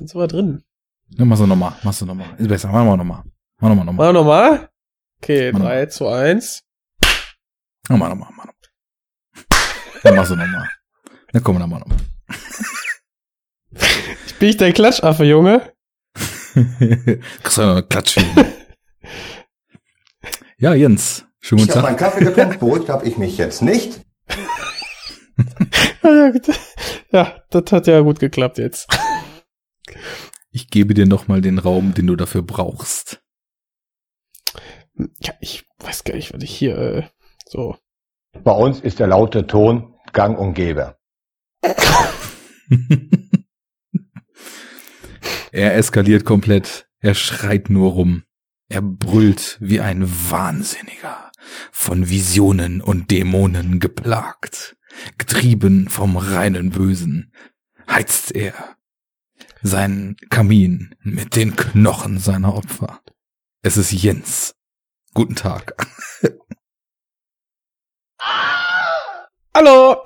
Dann sind wir drin. Ja, machst du nochmal, machst du nochmal. Ist besser, machen wir nochmal. Mach nochmal, nochmal. Mal nochmal. Okay, Mach noch. 3, 2, 1. Mach mal nochmal, mach nochmal. Dann machst du nochmal. Dann komm, dann mach nochmal. Ich bin ich dein Klatschaffe, Junge. Kriegst du noch eine Klatsche. ja, Jens. Schönen Ich guten habe Tag. meinen Kaffee getrunken, beruhigt habe ich mich jetzt nicht. Ja, ja, das hat ja gut geklappt jetzt. Ich gebe dir nochmal den Raum, den du dafür brauchst. Ja, ich weiß gar nicht, was ich hier äh, so. Bei uns ist der laute Ton gang und gäbe. er eskaliert komplett. Er schreit nur rum. Er brüllt wie ein Wahnsinniger, von Visionen und Dämonen geplagt. Getrieben vom reinen Bösen heizt er seinen Kamin mit den Knochen seiner Opfer. Es ist Jens. Guten Tag. Hallo!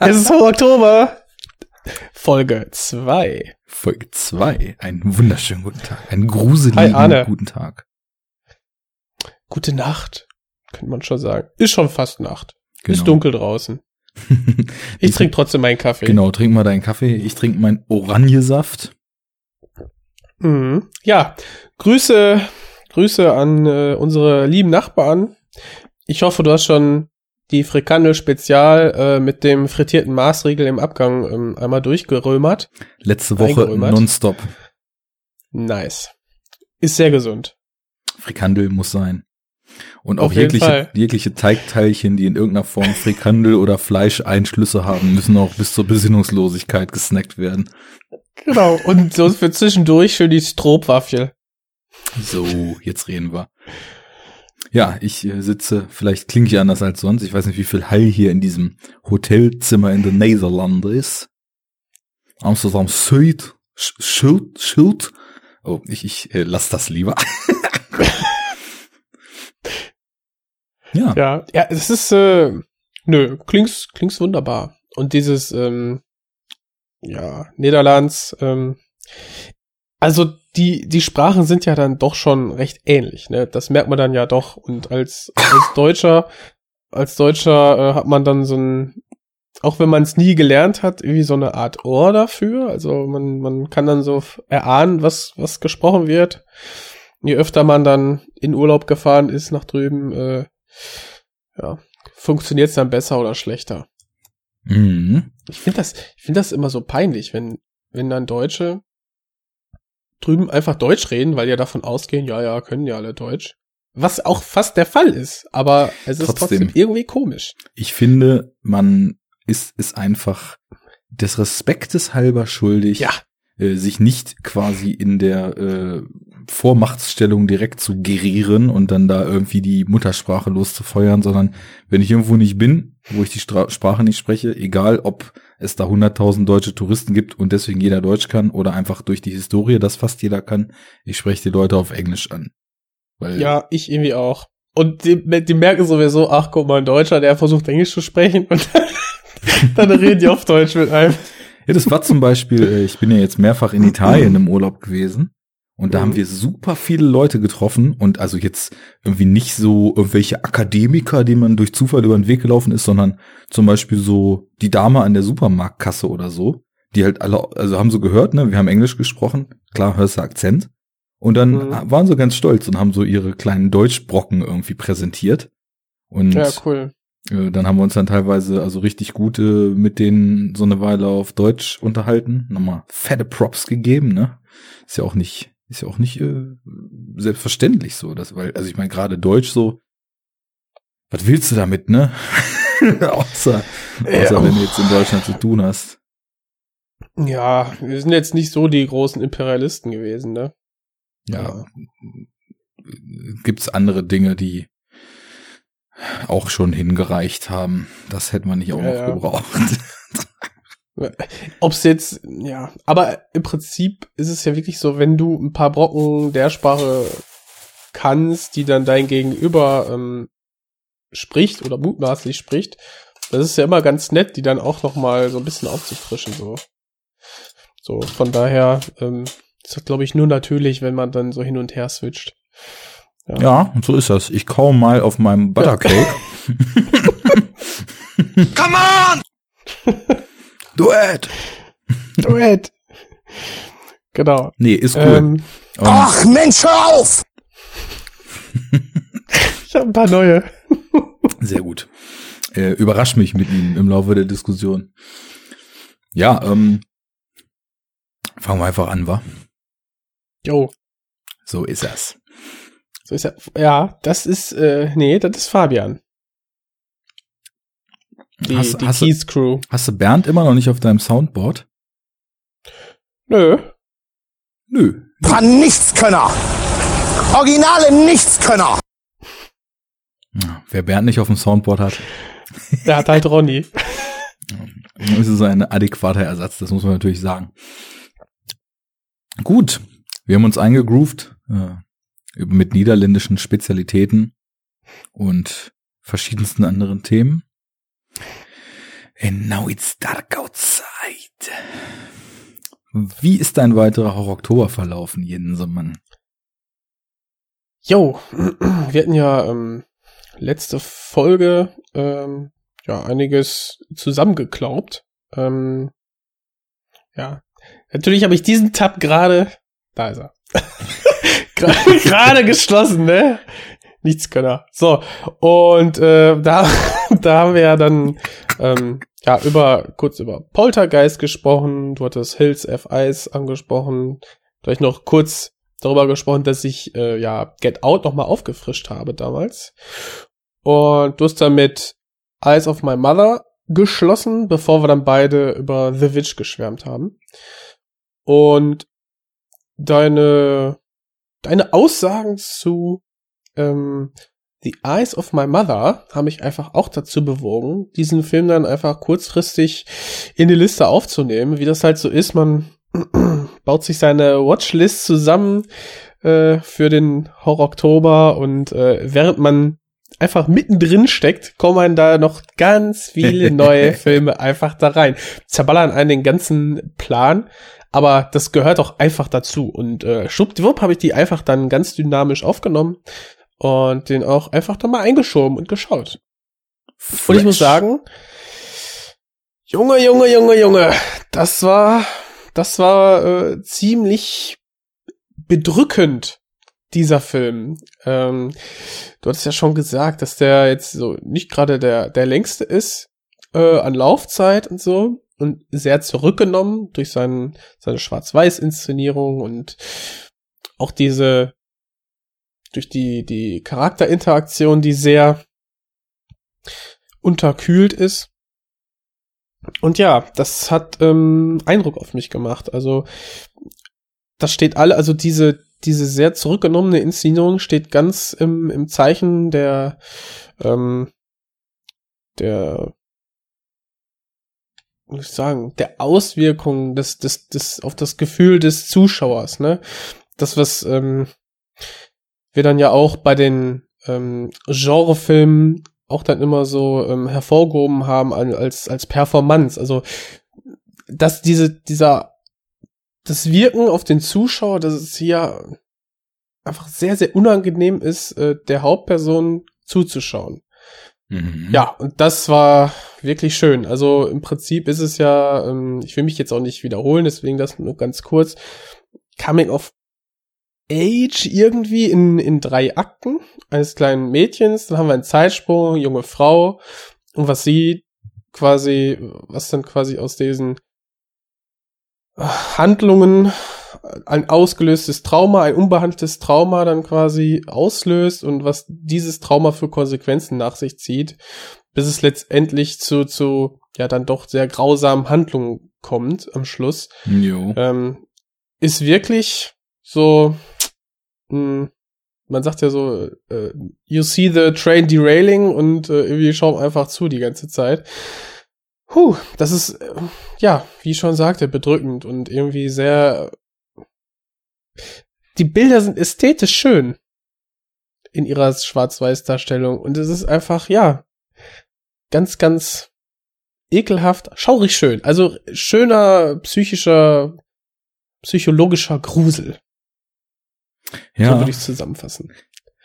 es ist Oktober. Folge 2. Folge 2. Einen wunderschönen guten Tag. Einen gruseligen Hi, guten Tag. Gute Nacht, könnte man schon sagen. Ist schon fast Nacht. Ist Genau. dunkel draußen. Ich trinke trotzdem meinen Kaffee. Genau, trink mal deinen Kaffee. Ich trinke meinen Oranjesaft. Mhm. Ja, Grüße, Grüße an äh, unsere lieben Nachbarn. Ich hoffe, du hast schon die Frikandel Spezial äh, mit dem frittierten Maßriegel im Abgang ähm, einmal durchgerömert. Letzte Woche nonstop. Nice. Ist sehr gesund. Frikandel muss sein. Und auch jegliche, Fall. jegliche Teigteilchen, die in irgendeiner Form Frikandel oder Fleischeinschlüsse haben, müssen auch bis zur Besinnungslosigkeit gesnackt werden. Genau. Und so für zwischendurch schön die Stroopwaffel. So, jetzt reden wir. Ja, ich äh, sitze, vielleicht klinge ich anders als sonst. Ich weiß nicht, wie viel Hall hier in diesem Hotelzimmer in den Niederlanden ist. Amsterdam Süd, Sch- Schild, Schild. Oh, ich, ich äh, lass das lieber. ja, Ja, ja, es ist, äh, nö, klingt's, klingt's wunderbar. Und dieses, ähm, ja, Niederlands, ähm, also die, die Sprachen sind ja dann doch schon recht ähnlich, ne? Das merkt man dann ja doch. Und als, als Deutscher, als Deutscher äh, hat man dann so ein, auch wenn man es nie gelernt hat, irgendwie so eine Art Ohr dafür. Also man, man kann dann so erahnen, was, was gesprochen wird. Je öfter man dann in Urlaub gefahren ist nach drüben, äh, ja, funktioniert's dann besser oder schlechter. mhm. Ich finde das, ich finde das immer so peinlich, wenn, wenn dann Deutsche drüben einfach Deutsch reden, weil ja davon ausgehen, ja, ja, können ja alle Deutsch. Was auch fast der Fall ist, aber es ist Trotzdem. trotzdem, irgendwie komisch. ich finde, man ist, ist einfach des Respektes halber schuldig, Ja. äh, sich nicht quasi in der äh, Vormachtsstellung direkt zu gerieren und dann da irgendwie die Muttersprache loszufeuern, sondern wenn ich irgendwo nicht bin, wo ich die Stra Sprache nicht spreche, egal ob es da 100.000 deutsche Touristen gibt und deswegen jeder Deutsch kann oder einfach durch die Historie, dass fast jeder kann, ich spreche die Leute auf Englisch an. Weil, Ja, ich irgendwie auch. Und die, die merken sowieso, ach, guck mal, ein Deutscher, der versucht Englisch zu sprechen und dann reden die auf Deutsch mit einem. Ja, das war zum Beispiel, äh, ich bin ja jetzt mehrfach in Italien im Urlaub gewesen und da Mhm. haben wir super viele Leute getroffen und also jetzt irgendwie nicht so irgendwelche Akademiker, denen man durch Zufall über den Weg gelaufen ist, sondern zum Beispiel so die Dame an der Supermarktkasse oder so, die halt alle, also haben so gehört, ne, wir haben Englisch gesprochen, klar hörst du Akzent und dann Mhm. waren sie ganz stolz und haben so ihre kleinen Deutschbrocken irgendwie präsentiert und Ja, cool. äh, Dann haben wir uns dann teilweise also richtig gut äh, mit denen so eine Weile auf Deutsch unterhalten. Nochmal fette Props gegeben, ne? Ist ja auch nicht, ist ja auch nicht äh, selbstverständlich so, dass, weil, also ich meine gerade Deutsch so, was willst du damit, ne? außer, außer Ja. wenn du jetzt in Deutschland zu tun hast. Ja, wir sind jetzt nicht so die großen Imperialisten gewesen, ne? Ja, gibt's andere Dinge, die auch schon hingereicht haben. Das hätte man nicht auch Ja, noch ja. gebraucht. Ob's jetzt, ja, aber im Prinzip ist es ja wirklich so, wenn du ein paar Brocken der Sprache kannst, die dann dein Gegenüber ähm, spricht oder mutmaßlich spricht, das ist ja immer ganz nett, die dann auch noch mal so ein bisschen aufzufrischen, so. So, von daher ähm, ist das, glaube ich, nur natürlich, wenn man dann so hin und her switcht. Ja, ja und so ist das. Ich kaum mal auf meinem Buttercake. Come on! Duett! Duett! Genau. Nee, ist cool. Ähm, Ach, Mensch, hör auf! ich habe ein paar neue. Sehr gut. Äh, überrasch mich mit Ihnen im Laufe der Diskussion. Ja, ähm, fangen wir einfach an, wa? Jo. So ist das. So ist er. Ja, das ist, äh, nee, das ist Fabian. Die, hast, die hast Keys Crew. Hast du Bernd immer noch nicht auf deinem Soundboard? Nö. Nö. Paar Nichtskönner. Originale Nichtskönner. Ja, wer Bernd nicht auf dem Soundboard hat. Der hat halt Ronny. Das ist ein adäquater Ersatz, das muss man natürlich sagen. Gut, wir haben uns eingegroovt äh, mit niederländischen Spezialitäten und verschiedensten anderen Themen. And now it's dark outside. Wie ist dein weiterer Horror-Oktober verlaufen, Jensemann? Jo, wir hatten ja ähm, letzte Folge ähm, ja einiges zusammengeklaubt. Ähm, ja, natürlich habe ich diesen Tab gerade, da ist er, gerade geschlossen, ne? Nichts Könner. So, und äh, da, da haben wir ja dann ähm, ja über kurz über Poltergeist gesprochen, du hattest Hills F. Ice angesprochen, vielleicht noch kurz darüber gesprochen, dass ich äh, ja Get Out nochmal aufgefrischt habe damals. Und du hast damit Eyes of My Mother geschlossen, bevor wir dann beide über The Witch geschwärmt haben. Und deine, deine Aussagen zu ähm, The Eyes of My Mother haben mich einfach auch dazu bewogen, diesen Film dann einfach kurzfristig in die Liste aufzunehmen, wie das halt so ist. Man baut sich seine Watchlist zusammen äh, für den Horror Oktober und äh, während man einfach mittendrin steckt, kommen da noch ganz viele neue Filme einfach da rein. Zerballern einen den ganzen Plan, aber das gehört auch einfach dazu. Und äh, schwuppdiwupp habe ich die einfach dann ganz dynamisch aufgenommen und den auch einfach da mal eingeschoben und geschaut. Fresh. Und ich muss sagen, Junge, Junge, Junge, Junge, das war, das war äh, ziemlich bedrückend, dieser Film. Ähm, du hattest ja schon gesagt, dass der jetzt so nicht gerade der, der längste ist äh, an Laufzeit und so und sehr zurückgenommen durch seinen, seine Schwarz-Weiß-Inszenierung und auch diese durch die, die Charakterinteraktion, die sehr unterkühlt ist. Und ja, das hat ähm, Eindruck auf mich gemacht. Also, das steht alle, also diese, diese sehr zurückgenommene Inszenierung steht ganz im, im Zeichen der, ähm, der, muss ich sagen, der Auswirkungen des, des, des, auf das Gefühl des Zuschauers, ne? Das, was, ähm, wir dann ja auch bei den ähm, Genrefilmen auch dann immer so ähm, hervorgehoben haben als als Performance. Also dass diese dieser das Wirken auf den Zuschauer, dass es hier einfach sehr sehr unangenehm ist, äh, der Hauptperson zuzuschauen. Mhm. Ja, und das war wirklich schön. Also im Prinzip ist es ja, ähm, ich will mich jetzt auch nicht wiederholen, deswegen das nur ganz kurz. Coming of Age irgendwie in, in drei Akten eines kleinen Mädchens. Dann haben wir einen Zeitsprung, junge Frau. Und was sie quasi, was dann quasi aus diesen Handlungen ein ausgelöstes Trauma, ein unbehandeltes Trauma dann quasi auslöst und was dieses Trauma für Konsequenzen nach sich zieht, bis es letztendlich zu, zu ja dann doch sehr grausamen Handlungen kommt am Schluss. Jo. Ähm, ist wirklich so, mh, hm, man sagt ja so, äh, you see the train derailing und äh, irgendwie schauen einfach zu die ganze Zeit. Puh, das ist, äh, ja, wie ich schon sagte, bedrückend und irgendwie sehr. Die Bilder sind ästhetisch schön in ihrer Schwarz-Weiß-Darstellung und es ist einfach, ja, ganz, ganz ekelhaft, schaurig schön. Also schöner psychischer psychologischer Grusel. Ja. So würde ich es zusammenfassen.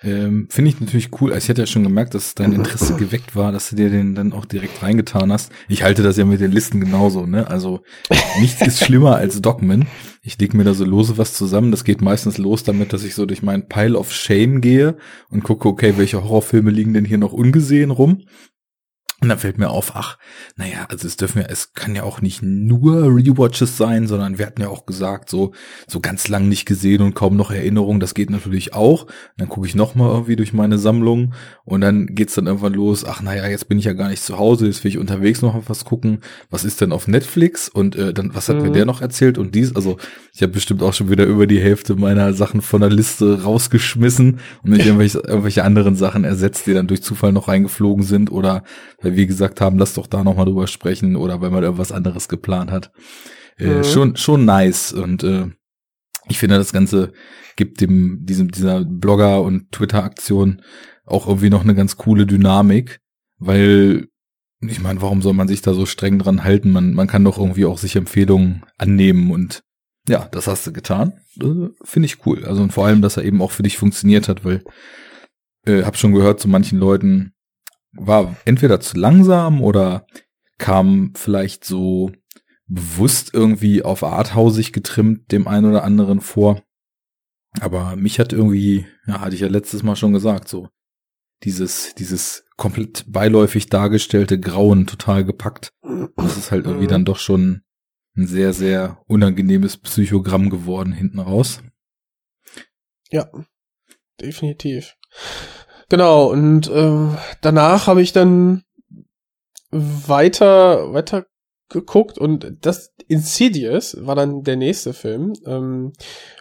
Ähm, Finde ich natürlich cool. Also ich hatte ja schon gemerkt, dass dein Interesse geweckt war, dass du dir den dann auch direkt reingetan hast. Ich halte das ja mit den Listen genauso, ne? Also nichts ist schlimmer als Dogmen. Ich leg mir da so lose was zusammen. Das geht meistens los damit, dass ich so durch meinen Pile of Shame gehe und gucke, okay, welche Horrorfilme liegen denn hier noch ungesehen rum? Und dann fällt mir auf, ach, naja, also es dürfen ja, es kann ja auch nicht nur Rewatches sein, sondern wir hatten ja auch gesagt, so, so ganz lang nicht gesehen und kaum noch Erinnerung, das geht natürlich auch. Und dann gucke ich nochmal irgendwie durch meine Sammlung und dann geht's dann irgendwann los, ach naja, jetzt bin ich ja gar nicht zu Hause, jetzt will ich unterwegs noch was gucken. Was ist denn auf Netflix? Und äh, dann, was hat Mhm. mir der noch erzählt? Und dies, also ich habe bestimmt auch schon wieder über die Hälfte meiner Sachen von der Liste rausgeschmissen und nicht irgendwelche, irgendwelche anderen Sachen ersetzt, die dann durch Zufall noch reingeflogen sind oder weil wir gesagt haben, lass doch da nochmal drüber sprechen oder weil man irgendwas anderes geplant hat. Äh, Mhm. Schon, schon nice und äh, ich finde, das Ganze gibt dem, diesem, dieser Blogger- und Twitter-Aktion auch irgendwie noch eine ganz coole Dynamik, weil ich meine, warum soll man sich da so streng dran halten? Man, man kann doch irgendwie auch sich Empfehlungen annehmen und ja, das hast du getan. Äh, Finde ich cool. Also und vor allem, dass er eben auch für dich funktioniert hat, weil äh, hab schon gehört, zu manchen Leuten war entweder zu langsam oder kam vielleicht so bewusst irgendwie auf arthausig getrimmt dem einen oder anderen vor. Aber mich hat irgendwie, ja, hatte ich ja letztes Mal schon gesagt, so dieses, dieses komplett beiläufig dargestellte Grauen total gepackt. Das ist halt irgendwie Mhm. dann doch schon ein sehr, sehr unangenehmes Psychogramm geworden hinten raus. Ja, definitiv. Genau, und äh, danach habe ich dann weiter, weiter geguckt und das Insidious war dann der nächste Film. Ähm,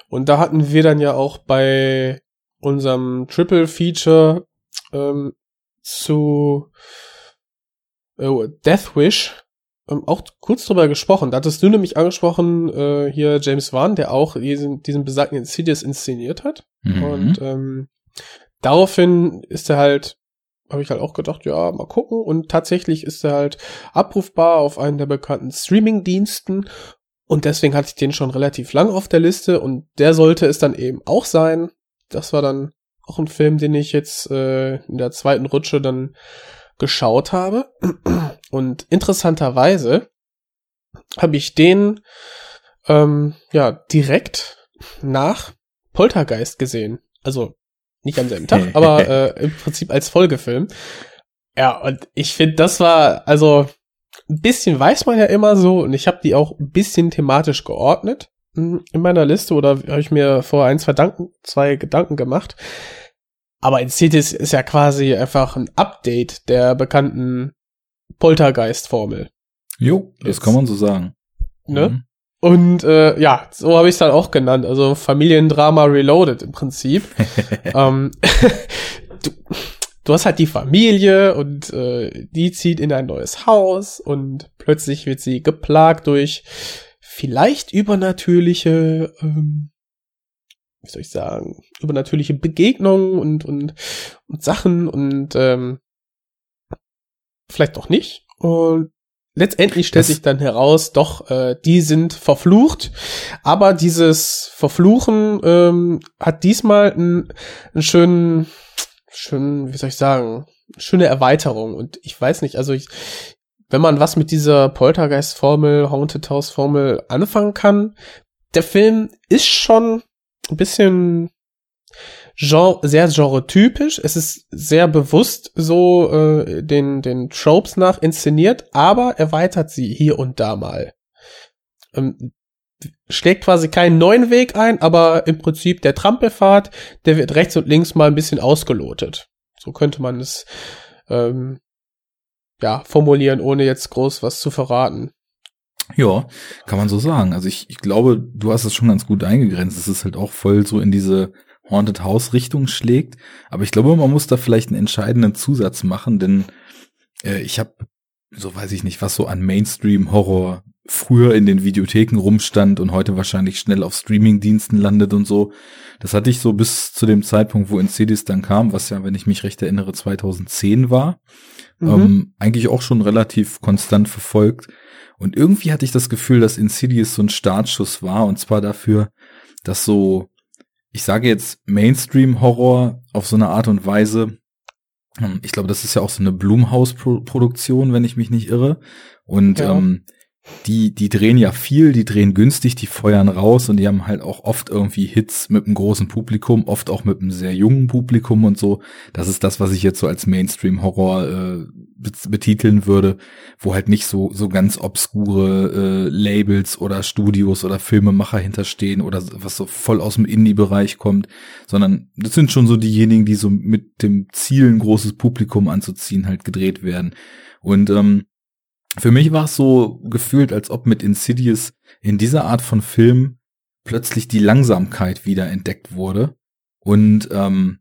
und da hatten wir dann ja auch bei unserem Triple Feature ähm, zu äh, Death Wish ähm, auch kurz drüber gesprochen. Da hattest du nämlich angesprochen, äh, hier James Wan, der auch diesen, diesen besagten Insidious inszeniert hat. Mhm. Und ähm, daraufhin ist er halt, habe ich halt auch gedacht, ja, mal gucken. Und tatsächlich ist er halt abrufbar auf einen der bekannten Streaming-Diensten. Und deswegen hatte ich den schon relativ lang auf der Liste. Und der sollte es dann eben auch sein. Das war dann auch ein Film, den ich jetzt äh, in der zweiten Rutsche dann geschaut habe. Und interessanterweise habe ich den ähm, ja direkt nach Poltergeist gesehen. Also nicht am selben Tag, aber äh, im Prinzip als Folgefilm. Ja, und ich finde, das war, also ein bisschen weiß man ja immer so und ich habe die auch ein bisschen thematisch geordnet mm, in meiner Liste oder habe ich mir vor ein, zwei, Danken, zwei Gedanken gemacht. Aber Insidious ist ja quasi einfach ein Update der bekannten Poltergeist-Formel. Jo, das Jetzt- kann man so sagen. Ne? Mhm. Und äh, ja, so habe ich es dann auch genannt. Also Familiendrama Reloaded im Prinzip. ähm, du, du hast halt die Familie und äh, die zieht in ein neues Haus und plötzlich wird sie geplagt durch vielleicht übernatürliche, ähm, wie soll ich sagen, übernatürliche Begegnungen und, und, und Sachen und ähm, vielleicht doch nicht. Und letztendlich stellt Das- sich dann heraus, doch, äh, die sind verflucht, aber dieses Verfluchen ähm, hat diesmal einen, einen schönen, schönen, wie soll ich sagen, schöne Erweiterung. Und ich weiß nicht, also ich, wenn man was mit dieser Poltergeist-Formel, Haunted House-Formel anfangen kann, der Film ist schon ein bisschen genre, sehr genre-typisch. Es ist sehr bewusst so äh, den, den Tropes nach inszeniert, aber erweitert sie hier und da mal. Ähm, schlägt quasi keinen neuen Weg ein, aber im Prinzip der Trampelpfad, der wird rechts und links mal ein bisschen ausgelotet. So könnte man es ähm, ja formulieren, ohne jetzt groß was zu verraten. Ja, kann man so sagen. Also ich, ich glaube, du hast es schon ganz gut eingegrenzt. Es ist halt auch voll so in diese Haunted House Richtung schlägt. Aber ich glaube, man muss da vielleicht einen entscheidenden Zusatz machen, denn äh, ich habe, so weiß ich nicht, was so an Mainstream Horror früher in den Videotheken rumstand und heute wahrscheinlich schnell auf Streamingdiensten landet und so. Das hatte ich so bis zu dem Zeitpunkt, wo Insidious dann kam, was ja, wenn ich mich recht erinnere, 2010 war, mhm. ähm, eigentlich auch schon relativ konstant verfolgt. Und irgendwie hatte ich das Gefühl, dass Insidious so ein Startschuss war und zwar dafür, dass so, ich sage jetzt Mainstream-Horror auf so eine Art und Weise, ähm, ich glaube, das ist ja auch so eine Blumhouse-Produktion, wenn ich mich nicht irre. Und ja. ähm, die, die drehen ja viel, die drehen günstig, die feuern raus und die haben halt auch oft irgendwie Hits mit einem großen Publikum, oft auch mit einem sehr jungen Publikum und so. Das ist das, was ich jetzt so als Mainstream-Horror äh, betiteln würde, wo halt nicht so, so ganz obskure äh, Labels oder Studios oder Filmemacher hinterstehen oder was so voll aus dem Indie-Bereich kommt, sondern das sind schon so diejenigen, die so mit dem Ziel, ein großes Publikum anzuziehen, halt gedreht werden. Und ähm, für mich war es so gefühlt, als ob mit Insidious in dieser Art von Film plötzlich die Langsamkeit wieder entdeckt wurde. Und ähm,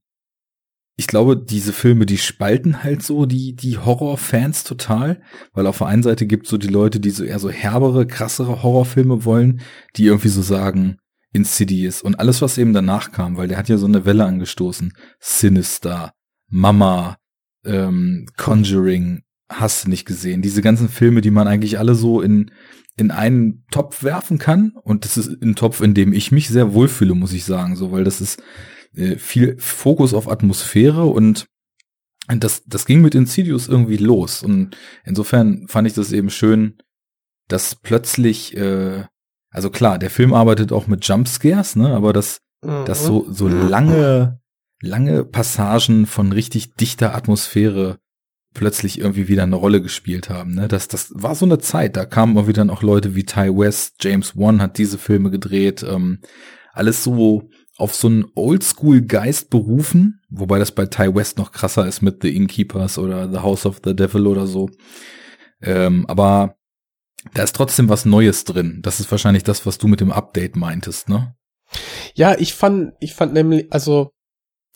ich glaube, diese Filme, die spalten halt so die, die Horrorfans total, weil auf der einen Seite gibt so die Leute, die so eher so herbere, krassere Horrorfilme wollen, die irgendwie so sagen, Insidious und alles, was eben danach kam, weil der hat ja so eine Welle angestoßen. Sinister, Mama, ähm, Conjuring, hast du nicht gesehen. Diese ganzen Filme, die man eigentlich alle so in, in einen Topf werfen kann. Und das ist ein Topf, in dem ich mich sehr wohlfühle, muss ich sagen, so, weil das ist äh, viel Fokus auf Atmosphäre und das, das ging mit Insidious irgendwie los. Und insofern fand ich das eben schön, dass plötzlich, äh, also klar, der Film arbeitet auch mit Jumpscares, ne, aber dass, mhm. dass so, so lange, lange Passagen von richtig dichter Atmosphäre plötzlich irgendwie wieder eine Rolle gespielt haben. Ne? Das, das war so eine Zeit, da kamen auch wieder auch Leute wie Ty West, James Wan hat diese Filme gedreht, ähm, alles so auf so einen Oldschool-Geist berufen, wobei das bei Ty West noch krasser ist mit The Innkeepers oder The House of the Devil oder so. Ähm, aber da ist trotzdem was Neues drin. Das ist wahrscheinlich das, was du mit dem Update meintest, ne? Ja, ich fand, ich fand nämlich, also,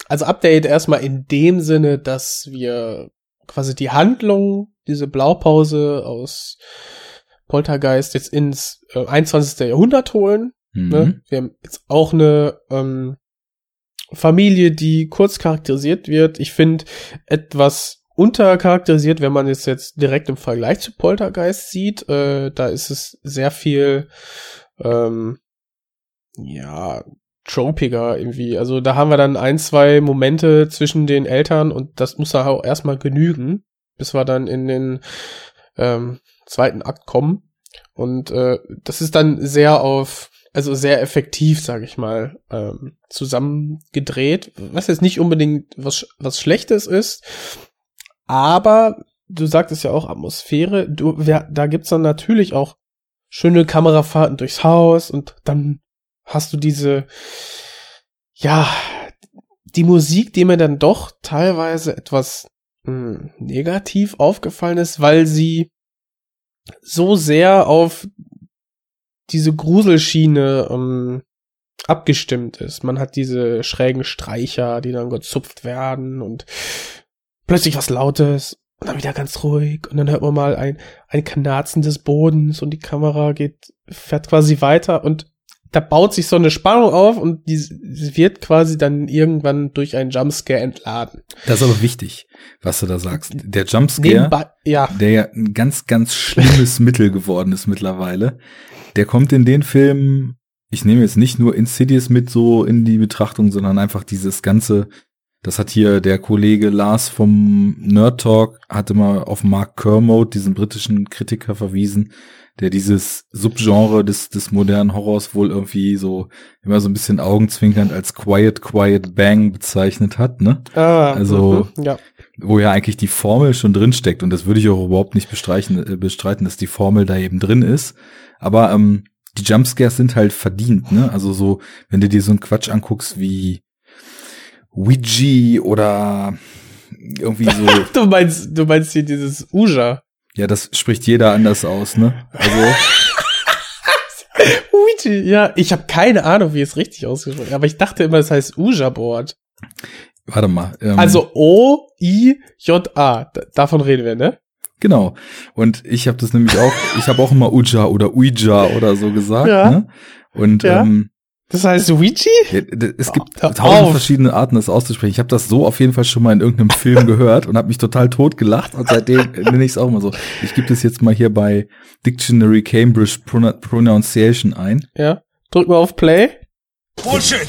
also Update erstmal in dem Sinne, dass wir quasi die Handlung, diese Blaupause aus Poltergeist jetzt ins äh, 21. Jahrhundert holen. Mhm. Ne? Wir haben jetzt auch eine ähm, Familie, die kurz charakterisiert wird. Ich finde etwas untercharakterisiert, wenn man es jetzt direkt im Vergleich zu Poltergeist sieht. Äh, da ist es sehr viel, ähm, ja, tropiger irgendwie. Also da haben wir dann ein, zwei Momente zwischen den Eltern und das muss da auch erstmal genügen, bis wir dann in den ähm, zweiten Akt kommen. Und äh, das ist dann sehr auf, also sehr effektiv, sage ich mal, ähm, zusammengedreht, was jetzt nicht unbedingt was, was Schlechtes ist, aber du sagtest ja auch Atmosphäre, du, wer, da gibt's dann natürlich auch schöne Kamerafahrten durchs Haus und dann hast du diese, ja, die Musik, die mir dann doch teilweise etwas mh, hm, negativ aufgefallen ist, weil sie so sehr auf diese Gruselschiene ähm, abgestimmt ist. Man hat diese schrägen Streicher, die dann gezupft werden und plötzlich was Lautes und dann wieder ganz ruhig und dann hört man mal ein, ein Knarzen des Bodens und die Kamera geht, fährt quasi weiter und da baut sich so eine Spannung auf und die wird quasi dann irgendwann durch einen Jumpscare entladen. Das ist aber wichtig, was du da sagst. Der Jumpscare, Nebenbei, ja. der ja ein ganz, ganz schlimmes Mittel geworden ist mittlerweile, der kommt in den Filmen, ich nehme jetzt nicht nur Insidious mit so in die Betrachtung, sondern einfach dieses ganze, das hat hier der Kollege Lars vom Nerd Talk, hatte mal auf Mark Kermode, diesen britischen Kritiker, verwiesen, der dieses Subgenre des, des modernen Horrors wohl irgendwie so immer so ein bisschen augenzwinkernd als Quiet, Quiet Bang bezeichnet hat, ne? Ah, also, mhm, ja. wo ja eigentlich die Formel schon drin steckt und das würde ich auch überhaupt nicht bestreiten, äh, bestreiten, dass die Formel da eben drin ist. Aber ähm, die Jumpscares sind halt verdient, ne? Also so, wenn du dir so einen Quatsch anguckst wie Ouija oder irgendwie so. du meinst, du meinst hier dieses Uja. Ja, das spricht jeder anders aus, ne? Also. Ouija, ja, ich habe keine Ahnung, wie es richtig ausgesprochen aber ich dachte immer, es heißt Uja-Board. Warte mal. Ähm, also O-I-J-A, davon reden wir, ne? Genau. Und ich habe das nämlich auch, ich habe auch immer Uja oder Uija oder so gesagt. Ja. Ne? Und Ja. ähm, Das heißt Luigi? es gibt Hör tausend auf. verschiedene Arten, das auszusprechen. Ich habe das so auf jeden Fall schon mal in irgendeinem Film gehört und habe mich total tot gelacht und seitdem nenne ich es auch immer so. Ich gebe das jetzt mal hier bei Dictionary Cambridge Pronunciation ein. Ja. Drück mal auf Play. Bullshit.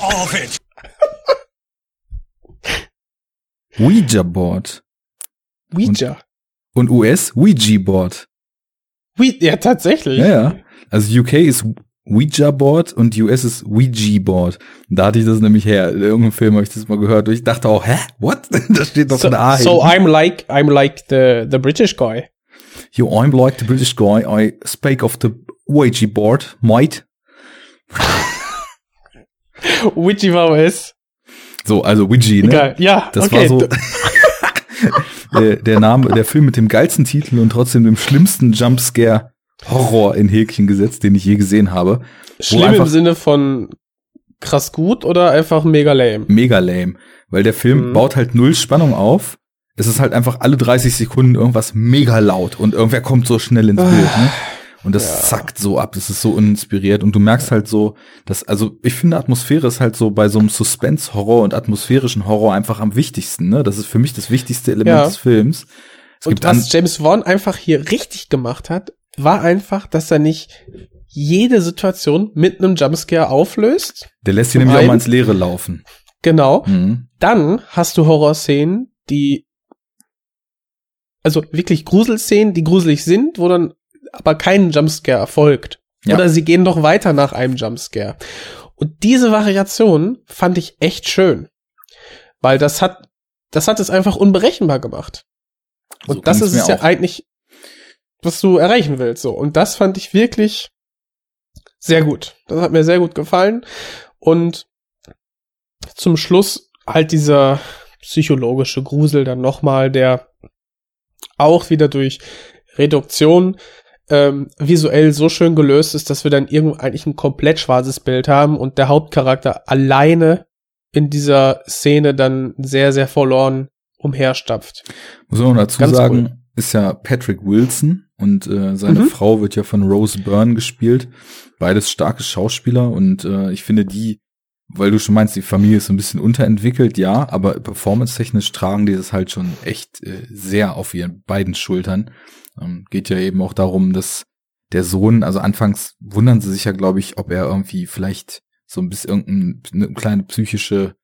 All of it. Ouija Board Ouija. Und US Ouija Board. Ouija. Ja, tatsächlich. Ja, ja. Also UK ist Ouija Board und US ist Ouija Board. Und Da hatte ich das nämlich her. In irgendeinem Film habe ich das mal gehört und ich dachte auch, hä? What? da steht doch So, ein A so hinten. I'm like I'm like the the British guy. You, I'm like the British guy. I speak of the Ouija board, mate. Ouija war es. So, also Ouija, ne? Geil. Ja, Das okay. war so der, der Name, der Film mit dem geilsten Titel und trotzdem dem schlimmsten Jumpscare Horror in Häkchen gesetzt, den ich je gesehen habe. Schlimm im Sinne von krass gut oder einfach mega lame? Mega lame. Weil der Film Mhm. baut halt null Spannung auf. Es ist halt einfach alle 30 Sekunden irgendwas mega laut und irgendwer kommt so schnell ins Bild, ne? Und das Ja. zackt so ab, das ist so uninspiriert und du merkst halt so, dass, also ich finde Atmosphäre ist halt so bei so einem Suspense-Horror und atmosphärischen Horror einfach am wichtigsten, ne? Das ist für mich das wichtigste Element Ja. des Films. Es Und was James Wan einfach hier richtig gemacht hat, war einfach, dass er nicht jede Situation mit einem Jumpscare auflöst. der lässt sie nämlich auch mal ins Leere laufen. Genau. Mhm. Dann hast du Horrorszenen, die also wirklich Gruselszenen, die gruselig sind, wo dann aber kein Jumpscare erfolgt. Ja. Oder sie gehen doch weiter nach einem Jumpscare. Und diese Variation fand ich echt schön. Weil das hat, das hat es einfach unberechenbar gemacht. So Und das ging's ist es ja auch. eigentlich, was du erreichen willst, so. Und das fand ich wirklich sehr gut. Das hat mir sehr gut gefallen. Und zum Schluss halt dieser psychologische Grusel dann nochmal, der auch wieder durch Reduktion ähm, visuell so schön gelöst ist, dass wir dann irgendwo eigentlich ein komplett schwarzes Bild haben und der Hauptcharakter alleine in dieser Szene dann sehr, sehr verloren umherstapft. Muss man dazu Ganz sagen, cool. ist ja Patrick Wilson und äh, seine Mhm. Frau wird ja von Rose Byrne gespielt. Beides starke Schauspieler und äh, ich finde die, weil du schon meinst, die Familie ist ein bisschen unterentwickelt, ja, aber performance-technisch tragen die das halt schon echt äh, sehr auf ihren beiden Schultern. Ähm, geht ja eben auch darum, dass der Sohn, also anfangs wundern sie sich ja, glaube ich, ob er irgendwie vielleicht so ein bisschen irgendeine eine kleine psychische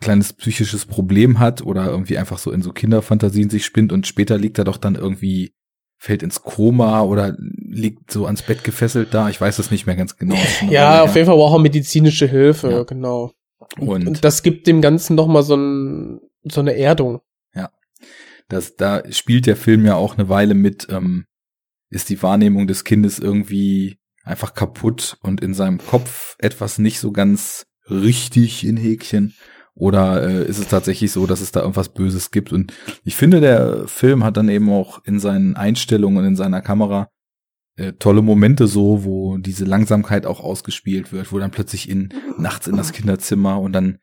kleines psychisches Problem hat oder irgendwie einfach so in so Kinderfantasien sich spinnt und später liegt er doch dann irgendwie fällt ins Koma oder liegt so ans Bett gefesselt da. Ich weiß es nicht mehr ganz genau. Ja, auf jeden Fall braucht er medizinische Hilfe, Ja. genau. Und- Und das gibt dem Ganzen nochmal so, ein, so eine Erdung. Das, da spielt der Film ja auch eine Weile mit, ähm, ist die Wahrnehmung des Kindes irgendwie einfach kaputt und in seinem Kopf etwas nicht so ganz richtig in Häkchen. Oder äh, ist es tatsächlich so, dass es da irgendwas Böses gibt? Und ich finde, der Film hat dann eben auch in seinen Einstellungen und in seiner Kamera äh, tolle Momente so, wo diese Langsamkeit auch ausgespielt wird, wo dann plötzlich in nachts in das Kinderzimmer und dann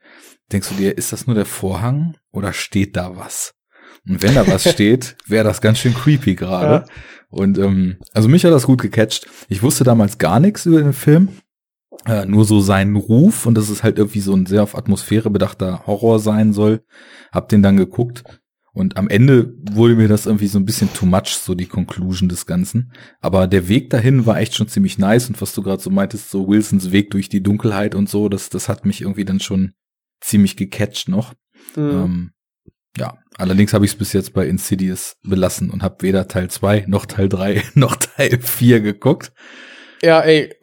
denkst du dir, ist das nur der Vorhang oder steht da was? Und wenn da was steht, wäre das ganz schön creepy gerade. Und ähm, also mich hat das gut gecatcht. Ich wusste damals gar nichts über den Film. Äh, nur so seinen Ruf und dass es halt irgendwie so ein sehr auf Atmosphäre bedachter Horror sein soll. Hab den dann geguckt und am Ende wurde mir das irgendwie so ein bisschen too much, so die Conclusion des Ganzen. Aber der Weg dahin war echt schon ziemlich nice und was du gerade so meintest, so Wilsons Weg durch die Dunkelheit und so, das, das hat mich irgendwie dann schon ziemlich gecatcht noch. Mhm. Ähm, ja, allerdings habe ich es bis jetzt bei Insidious belassen und habe weder Teil 2 noch Teil 3 noch Teil 4 geguckt. Ja, ey,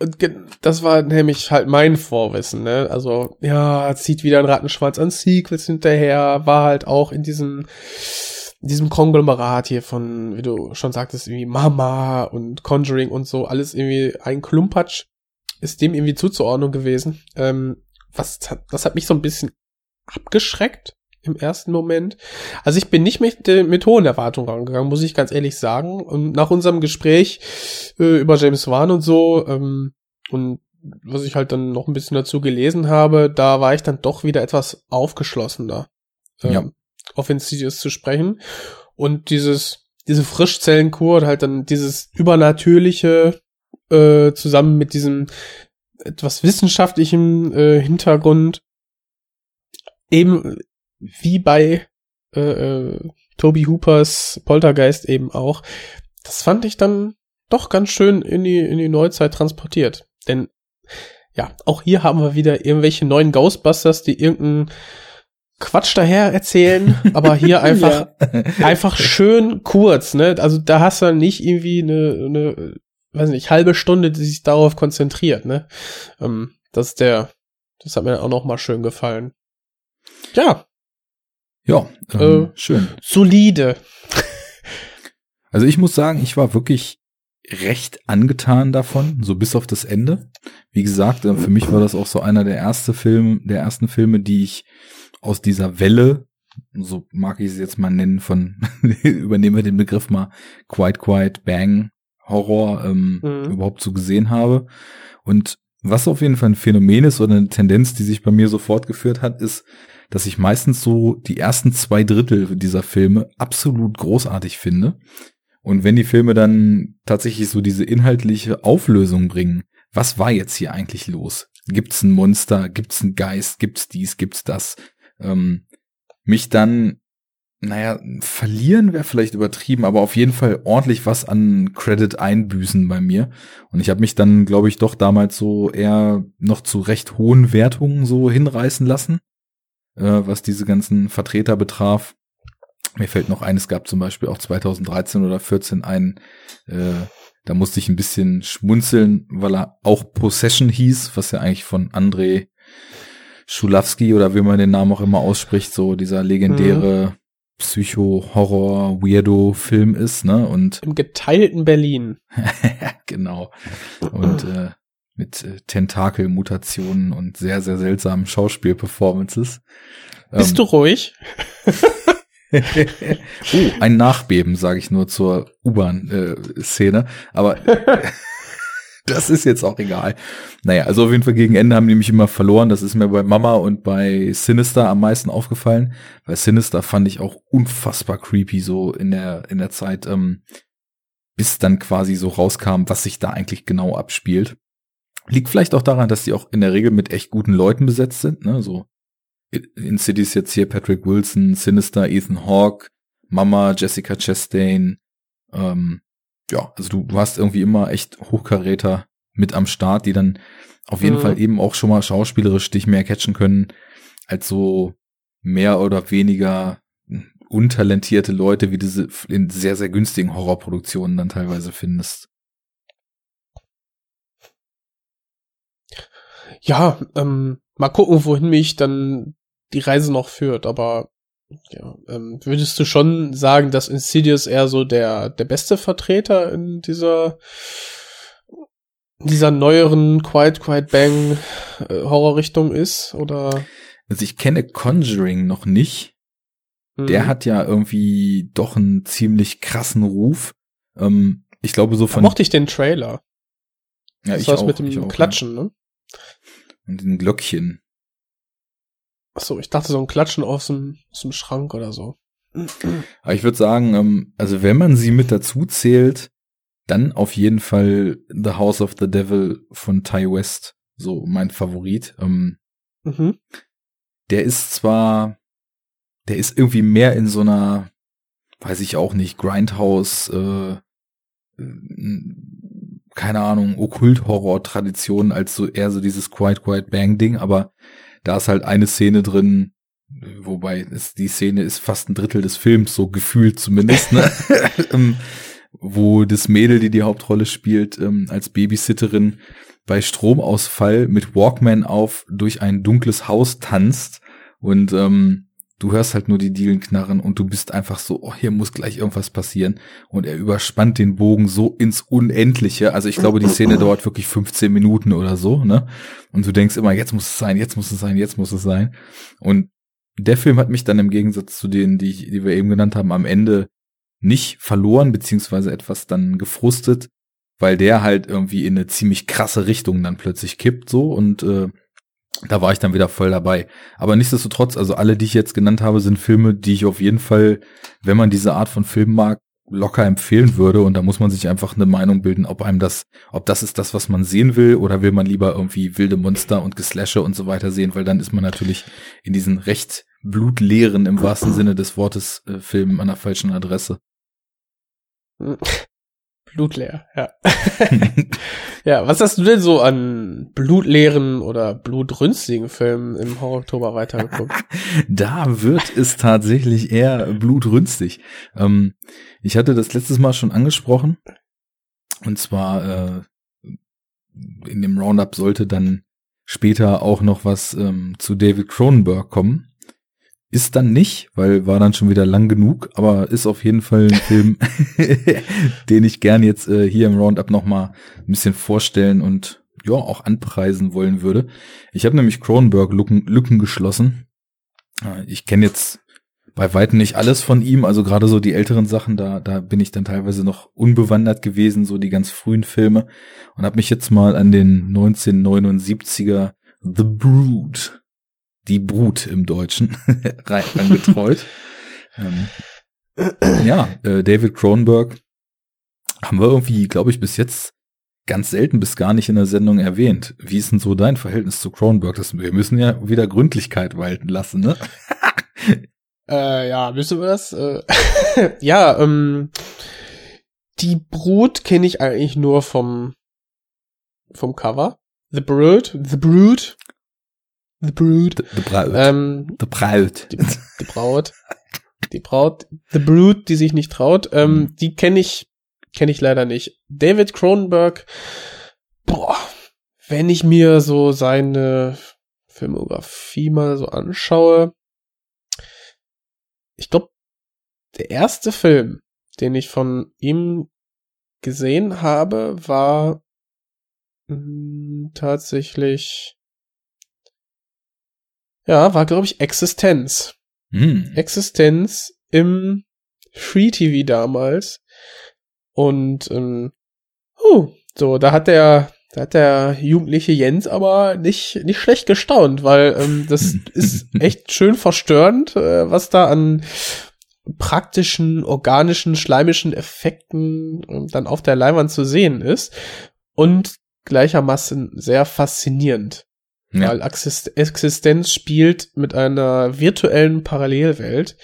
das war nämlich halt mein Vorwissen, ne? Also, ja, zieht wieder ein Rattenschwanz an Sequels hinterher, war halt auch in diesem, in diesem Konglomerat hier von, wie du schon sagtest, irgendwie Mama und Conjuring und so, alles irgendwie ein Klumpatsch, ist dem irgendwie zuzuordnen gewesen. Ähm, was, das hat mich so ein bisschen abgeschreckt im ersten Moment. Also ich bin nicht mit, äh, mit hohen Erwartungen rangegangen, muss ich ganz ehrlich sagen. Und nach unserem Gespräch äh, über James Wan und so ähm, und was ich halt dann noch ein bisschen dazu gelesen habe, da war ich dann doch wieder etwas aufgeschlossener, ähm, Ja. auf Insidious zu sprechen. Und dieses diese Frischzellenkur und halt dann dieses übernatürliche äh, zusammen mit diesem etwas wissenschaftlichen äh, Hintergrund eben wie bei äh, äh, Toby Hoopers Poltergeist eben auch. Das fand ich dann doch ganz schön in die in die Neuzeit transportiert, denn ja, auch hier haben wir wieder irgendwelche neuen Ghostbusters, die irgendeinen Quatsch daher erzählen, aber hier einfach, ja. einfach schön kurz, ne? Also da hast du nicht irgendwie eine, eine, weiß nicht, halbe Stunde, die sich darauf konzentriert, ne? Ähm, das ist der, das hat mir auch noch mal schön gefallen. Ja. Ja, ähm, äh, schön. Solide. Also ich muss sagen, ich war wirklich recht angetan davon, so bis auf das Ende. Wie gesagt, äh, für mich war das auch so einer der erste Filme, der ersten Filme, die ich aus dieser Welle, so mag ich es jetzt mal nennen, von übernehmen wir den Begriff mal Quiet Quiet Bang Horror ähm, mhm. überhaupt so gesehen habe. Und was auf jeden Fall ein Phänomen ist oder eine Tendenz, die sich bei mir so fortgeführt hat, ist, dass ich meistens so die ersten zwei Drittel dieser Filme absolut großartig finde. Und wenn die Filme dann tatsächlich so diese inhaltliche Auflösung bringen, was war jetzt hier eigentlich los? Gibt's ein Monster? Gibt's ein Geist? Gibt's dies? Gibt's das? ähm, mich dann, naja, verlieren wäre vielleicht übertrieben, aber auf jeden Fall ordentlich was an Credit einbüßen bei mir. Und ich habe mich dann, glaube ich, doch damals so eher noch zu recht hohen Wertungen so hinreißen lassen, äh, was diese ganzen Vertreter betraf. Mir fällt noch eines gab zum Beispiel auch 2013 oder 14 ein, äh, da musste ich ein bisschen schmunzeln, weil er auch Possession hieß, was ja eigentlich von André Schulawski oder wie man den Namen auch immer ausspricht, so dieser legendäre mhm. Psycho-Horror-Weirdo-Film ist, ne? Und im geteilten Berlin. genau. Und äh, mit äh, Tentakel-Mutationen und sehr, sehr seltsamen Schauspiel-Performances. Bist ähm, du ruhig? oh, ein Nachbeben, sage ich nur zur U-Bahn-Szene. Äh, Aber das ist jetzt auch egal. Naja, also auf jeden Fall gegen Ende haben die mich immer verloren. Das ist mir bei Mama und bei Sinister am meisten aufgefallen. Bei Sinister fand ich auch unfassbar creepy so in der, in der Zeit, ähm, bis dann quasi so rauskam, was sich da eigentlich genau abspielt. Liegt vielleicht auch daran, dass die auch in der Regel mit echt guten Leuten besetzt sind, ne, so. In Cities jetzt hier Patrick Wilson, Sinister, Ethan Hawke, Mama, Jessica Chastain, ähm, ja, also du, du hast irgendwie immer echt Hochkaräter mit am Start, die dann auf jeden mhm. Fall eben auch schon mal schauspielerisch dich mehr catchen können, als so mehr oder weniger untalentierte Leute, wie diese in sehr, sehr günstigen Horrorproduktionen dann teilweise findest. Ja, ähm, mal gucken, wohin mich dann die Reise noch führt, aber ja, ähm, würdest du schon sagen, dass Insidious eher so der, der beste Vertreter in dieser, dieser neueren Quiet Quiet Bang äh, Horrorrichtung ist, oder? Also ich kenne Conjuring noch nicht. Mhm. Der hat ja irgendwie doch einen ziemlich krassen Ruf. Ähm, ich glaube so von. Da mochte ich den Trailer. Ja, das ich auch, mit dem auch, Klatschen, ja. ne? Und den Glöckchen. Ach so, ich dachte so ein Klatschen aus dem, aus dem Schrank oder so. Aber ich würde sagen, ähm, also wenn man sie mit dazu zählt, dann auf jeden Fall The House of the Devil von Ty West, so mein Favorit. Ähm, mhm. Der ist zwar, der ist irgendwie mehr in so einer, weiß ich auch nicht, Grindhouse, äh, keine Ahnung, Okkult-Horror-Tradition als so eher so dieses Quiet Quiet Bang Ding, aber da ist halt eine Szene drin, wobei es, die Szene ist fast ein Drittel des Films, so gefühlt zumindest, ne? Ähm, wo das Mädel, die die Hauptrolle spielt, ähm, als Babysitterin bei Stromausfall mit Walkman auf durch ein dunkles Haus tanzt und ähm, du hörst halt nur die Dielen knarren und du bist einfach so, oh, hier muss gleich irgendwas passieren. Und er überspannt den Bogen so ins Unendliche. Also ich glaube, die Szene dauert wirklich 15 Minuten oder so, ne? Und du denkst immer, jetzt muss es sein, jetzt muss es sein, jetzt muss es sein. Und der Film hat mich dann im Gegensatz zu denen, die, ich, die wir eben genannt haben, am Ende nicht verloren, beziehungsweise etwas dann gefrustet, weil der halt irgendwie in eine ziemlich krasse Richtung dann plötzlich kippt, so und äh, da war ich dann wieder voll dabei. Aber nichtsdestotrotz, also alle, die ich jetzt genannt habe, sind Filme, die ich auf jeden Fall, wenn man diese Art von Film mag, locker empfehlen würde und da muss man sich einfach eine Meinung bilden, ob einem das, ob das ist das, was man sehen will oder will man lieber irgendwie wilde Monster und Geslashe und so weiter sehen, weil dann ist man natürlich in diesen recht blutleeren im wahrsten Sinne des Wortes äh, Filmen an der falschen Adresse. Blutleer, ja. ja, was hast du denn so an blutleeren oder blutrünstigen Filmen im Horror-Oktober weitergeguckt? da wird es tatsächlich eher blutrünstig. Ähm, ich hatte das letztes Mal schon angesprochen. Und zwar äh, in dem Roundup sollte dann später auch noch was ähm, zu David Cronenberg kommen. Ist dann nicht, weil war dann schon wieder lang genug, aber ist auf jeden Fall ein Film, den ich gern jetzt äh, hier im Roundup nochmal ein bisschen vorstellen und ja, auch anpreisen wollen würde. Ich habe nämlich Cronenberg Lücken, Lücken geschlossen. Äh, ich kenne jetzt bei weitem nicht alles von ihm, also gerade so die älteren Sachen, da, da bin ich dann teilweise noch unbewandert gewesen, so die ganz frühen Filme und habe mich jetzt mal an den 1979er The Brood die Brut im Deutschen angetreut. ähm, ja, äh, David Cronenberg haben wir irgendwie, glaube ich, bis jetzt ganz selten bis gar nicht in der Sendung erwähnt. Wie ist denn so dein Verhältnis zu Cronenberg? Das, wir müssen ja wieder Gründlichkeit walten lassen, ne? äh, ja, müssen wir das? Äh, ja, ähm, die Brut kenne ich eigentlich nur vom vom Cover. The Brood, The Brood. The Brood. The, the Braut. Ähm, the Braut. Die, die Braut. Die Braut. The Brood, die sich nicht traut. Ähm, mhm. Die kenne ich, kenne ich leider nicht. David Cronenberg. Boah. Wenn ich mir so seine Filmografie mal so anschaue. Ich glaube, der erste Film, den ich von ihm gesehen habe, war mh, hm, tatsächlich ja, war, glaube ich, Existenz. Hm. Existenz im Free TV damals. Und ähm, uh, so, da hat der, da hat der jugendliche Jens aber nicht, nicht schlecht gestaunt, weil ähm, das ist echt schön verstörend, äh, was da an praktischen, organischen, schleimischen Effekten äh, dann auf der Leinwand zu sehen ist. Und gleichermaßen sehr faszinierend. Ja. Weil Existenz spielt mit einer virtuellen Parallelwelt,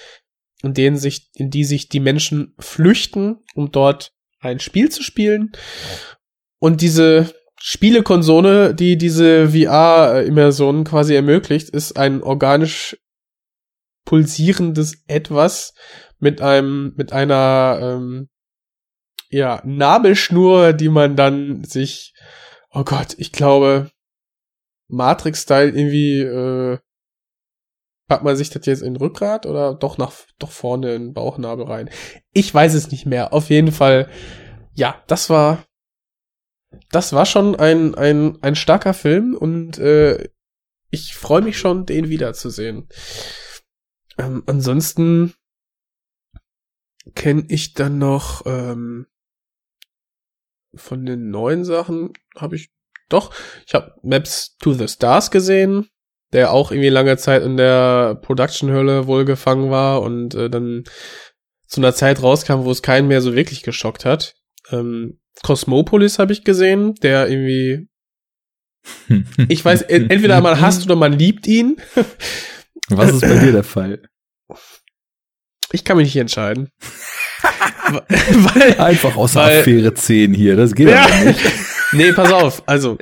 in denen sich, in die sich die Menschen flüchten, um dort ein Spiel zu spielen. Und diese Spielekonsole, die diese VR-Immersion quasi ermöglicht, ist ein organisch pulsierendes Etwas mit einem, mit einer, ähm, ja, Nabelschnur, die man dann sich, oh Gott, ich glaube, Matrix-Style irgendwie, äh, packt man sich das jetzt in Rückgrat oder doch nach, doch vorne in den Bauchnabel rein? Ich weiß es nicht mehr. Auf jeden Fall, ja, das war, das war schon ein, ein, ein starker Film und äh, ich freue mich schon, den wiederzusehen. Ähm, ansonsten kenne ich dann noch ähm, von den neuen Sachen habe ich doch, ich habe Maps to the Stars gesehen, der auch irgendwie lange Zeit in der Production-Hölle wohl gefangen war und äh, dann zu einer Zeit rauskam, wo es keinen mehr so wirklich geschockt hat. Ähm, Cosmopolis habe ich gesehen, der irgendwie ich weiß, entweder man hasst oder man liebt ihn. Was ist bei dir der Fall? Ich kann mich nicht entscheiden. weil, Einfach aus weil, Affäre 10 hier, das geht ja. nicht. Nee, pass auf. Also,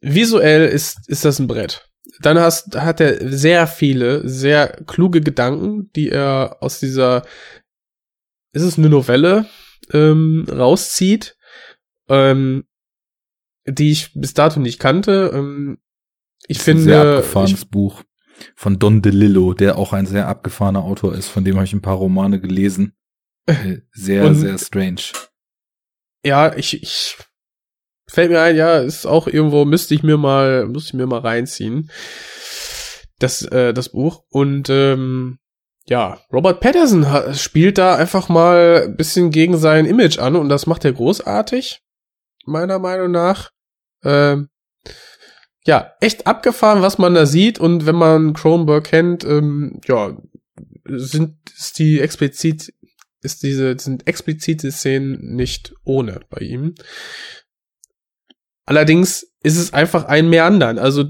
visuell ist, ist das ein Brett. Dann hast, hat er sehr viele, sehr kluge Gedanken, die er aus dieser, ist es eine Novelle, ähm, rauszieht, ähm, die ich bis dato nicht kannte. Ähm, ich das finde. Ein sehr abgefahrenes ich, Buch von Don DeLillo, der auch ein sehr abgefahrener Autor ist, von dem habe ich ein paar Romane gelesen. Äh, sehr, Und, sehr strange. Ja, ich, ich fällt mir ein, ja, ist auch irgendwo, müsste ich mir mal, müsste ich mir mal reinziehen. Das, äh, das Buch. Und ähm, ja, Robert Patterson spielt da einfach mal ein bisschen gegen sein Image an und das macht er großartig, meiner Meinung nach. Ähm, ja, echt abgefahren, was man da sieht und wenn man Cronenberg kennt, ähm, ja, sind ist die explizit ist diese, sind explizite Szenen nicht ohne bei ihm. Allerdings ist es einfach ein Meandern. Also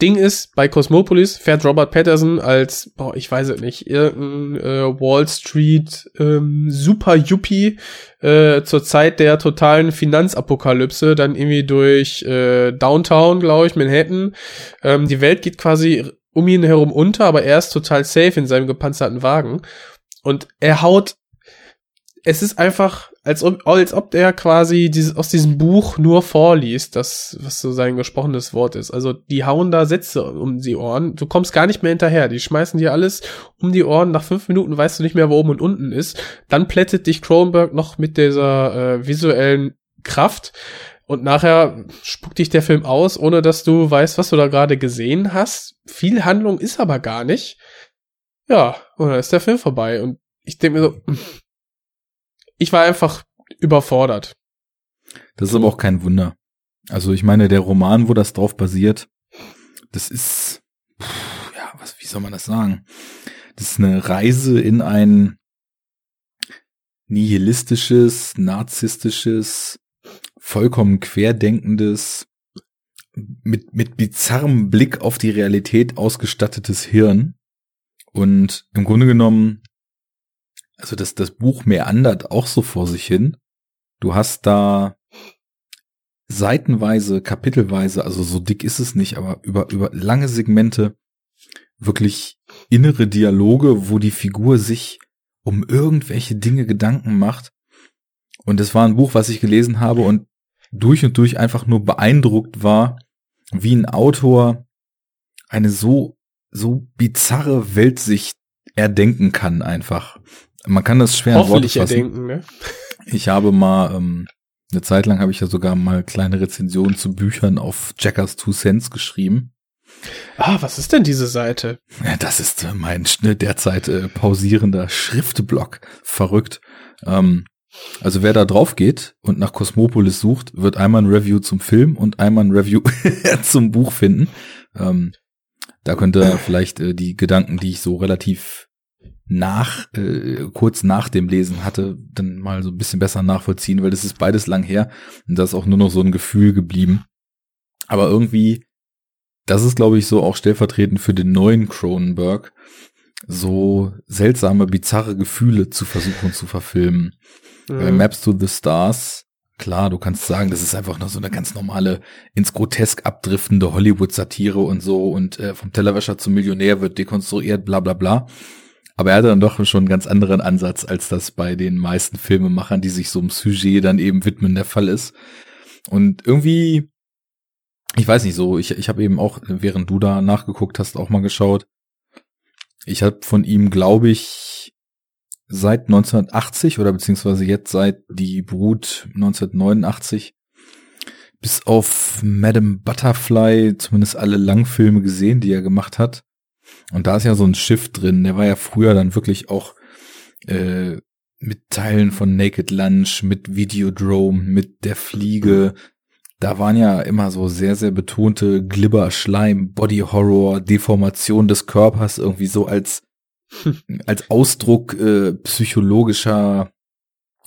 Ding ist, bei Cosmopolis fährt Robert Patterson als, boah, ich weiß es nicht, irgendein äh, Wall Street ähm, Super Yuppie äh, zur Zeit der totalen Finanzapokalypse dann irgendwie durch äh, Downtown, glaube ich, Manhattan. Ähm, die Welt geht quasi um ihn herum unter, aber er ist total safe in seinem gepanzerten Wagen. Und er haut, es ist einfach, als ob, als ob er quasi dieses, aus diesem Buch nur vorliest, das, was so sein gesprochenes Wort ist. Also die hauen da Sätze um die Ohren. Du kommst gar nicht mehr hinterher. Die schmeißen dir alles um die Ohren. Nach fünf Minuten weißt du nicht mehr, wo oben und unten ist. Dann plättet dich Cronenberg noch mit dieser äh, visuellen Kraft. Und nachher spuckt dich der Film aus, ohne dass du weißt, was du da gerade gesehen hast. Viel Handlung ist aber gar nicht. Ja, und dann ist der Film vorbei. Und ich denke mir so, ich war einfach überfordert. Das ist aber auch kein Wunder. Also ich meine, der Roman, wo das drauf basiert, das ist, ja, was, wie soll man das sagen? Das ist eine Reise in ein nihilistisches, narzisstisches, vollkommen querdenkendes, mit, mit bizarrem Blick auf die Realität ausgestattetes Hirn. Und im Grunde genommen also das, das Buch meandert auch so vor sich hin. Du hast da seitenweise, kapitelweise, also so dick ist es nicht, aber über, über lange Segmente wirklich innere Dialoge, wo die Figur sich um irgendwelche Dinge Gedanken macht. Und es war ein Buch, was ich gelesen habe und durch und durch einfach nur beeindruckt war, wie ein Autor eine so, so bizarre Weltsicht erdenken kann einfach. Man kann das schwer in Worte fassen. Erdenken, ne? Ich habe mal, ähm, eine Zeit lang habe ich ja sogar mal kleine Rezensionen zu Büchern auf Jackers Two Cents geschrieben. Ah, was ist denn diese Seite? Ja, das ist äh, mein derzeit äh, pausierender Schriftblock. Verrückt. Ähm, also wer da drauf geht und nach Cosmopolis sucht, wird einmal ein Review zum Film und einmal ein Review zum Buch finden. Ähm, da könnte vielleicht äh, die Gedanken, die ich so relativ nach, äh, kurz nach dem Lesen hatte, dann mal so ein bisschen besser nachvollziehen, weil das ist beides lang her und da ist auch nur noch so ein Gefühl geblieben. Aber irgendwie, das ist glaube ich so auch stellvertretend für den neuen Cronenberg, so seltsame, bizarre Gefühle zu versuchen zu verfilmen. Mhm. Bei Maps to the Stars, klar, du kannst sagen, das ist einfach nur so eine ganz normale, ins Grotesk abdriftende Hollywood-Satire und so und äh, vom Tellerwäscher zum Millionär wird dekonstruiert, bla bla bla. Aber er hatte dann doch schon einen ganz anderen Ansatz, als das bei den meisten Filmemachern, die sich so einem Sujet dann eben widmen, der Fall ist. Und irgendwie, ich weiß nicht so, ich, ich habe eben auch, während du da nachgeguckt hast, auch mal geschaut. Ich habe von ihm, glaube ich, seit 1980 oder beziehungsweise jetzt seit Die Brut 1989 bis auf Madame Butterfly zumindest alle Langfilme gesehen, die er gemacht hat. Und da ist ja so ein Schiff drin. Der war ja früher dann wirklich auch äh, mit Teilen von Naked Lunch, mit Videodrome, mit der Fliege. Da waren ja immer so sehr, sehr betonte Glibber, Schleim, Body Horror, Deformation des Körpers irgendwie so als, als Ausdruck äh, psychologischer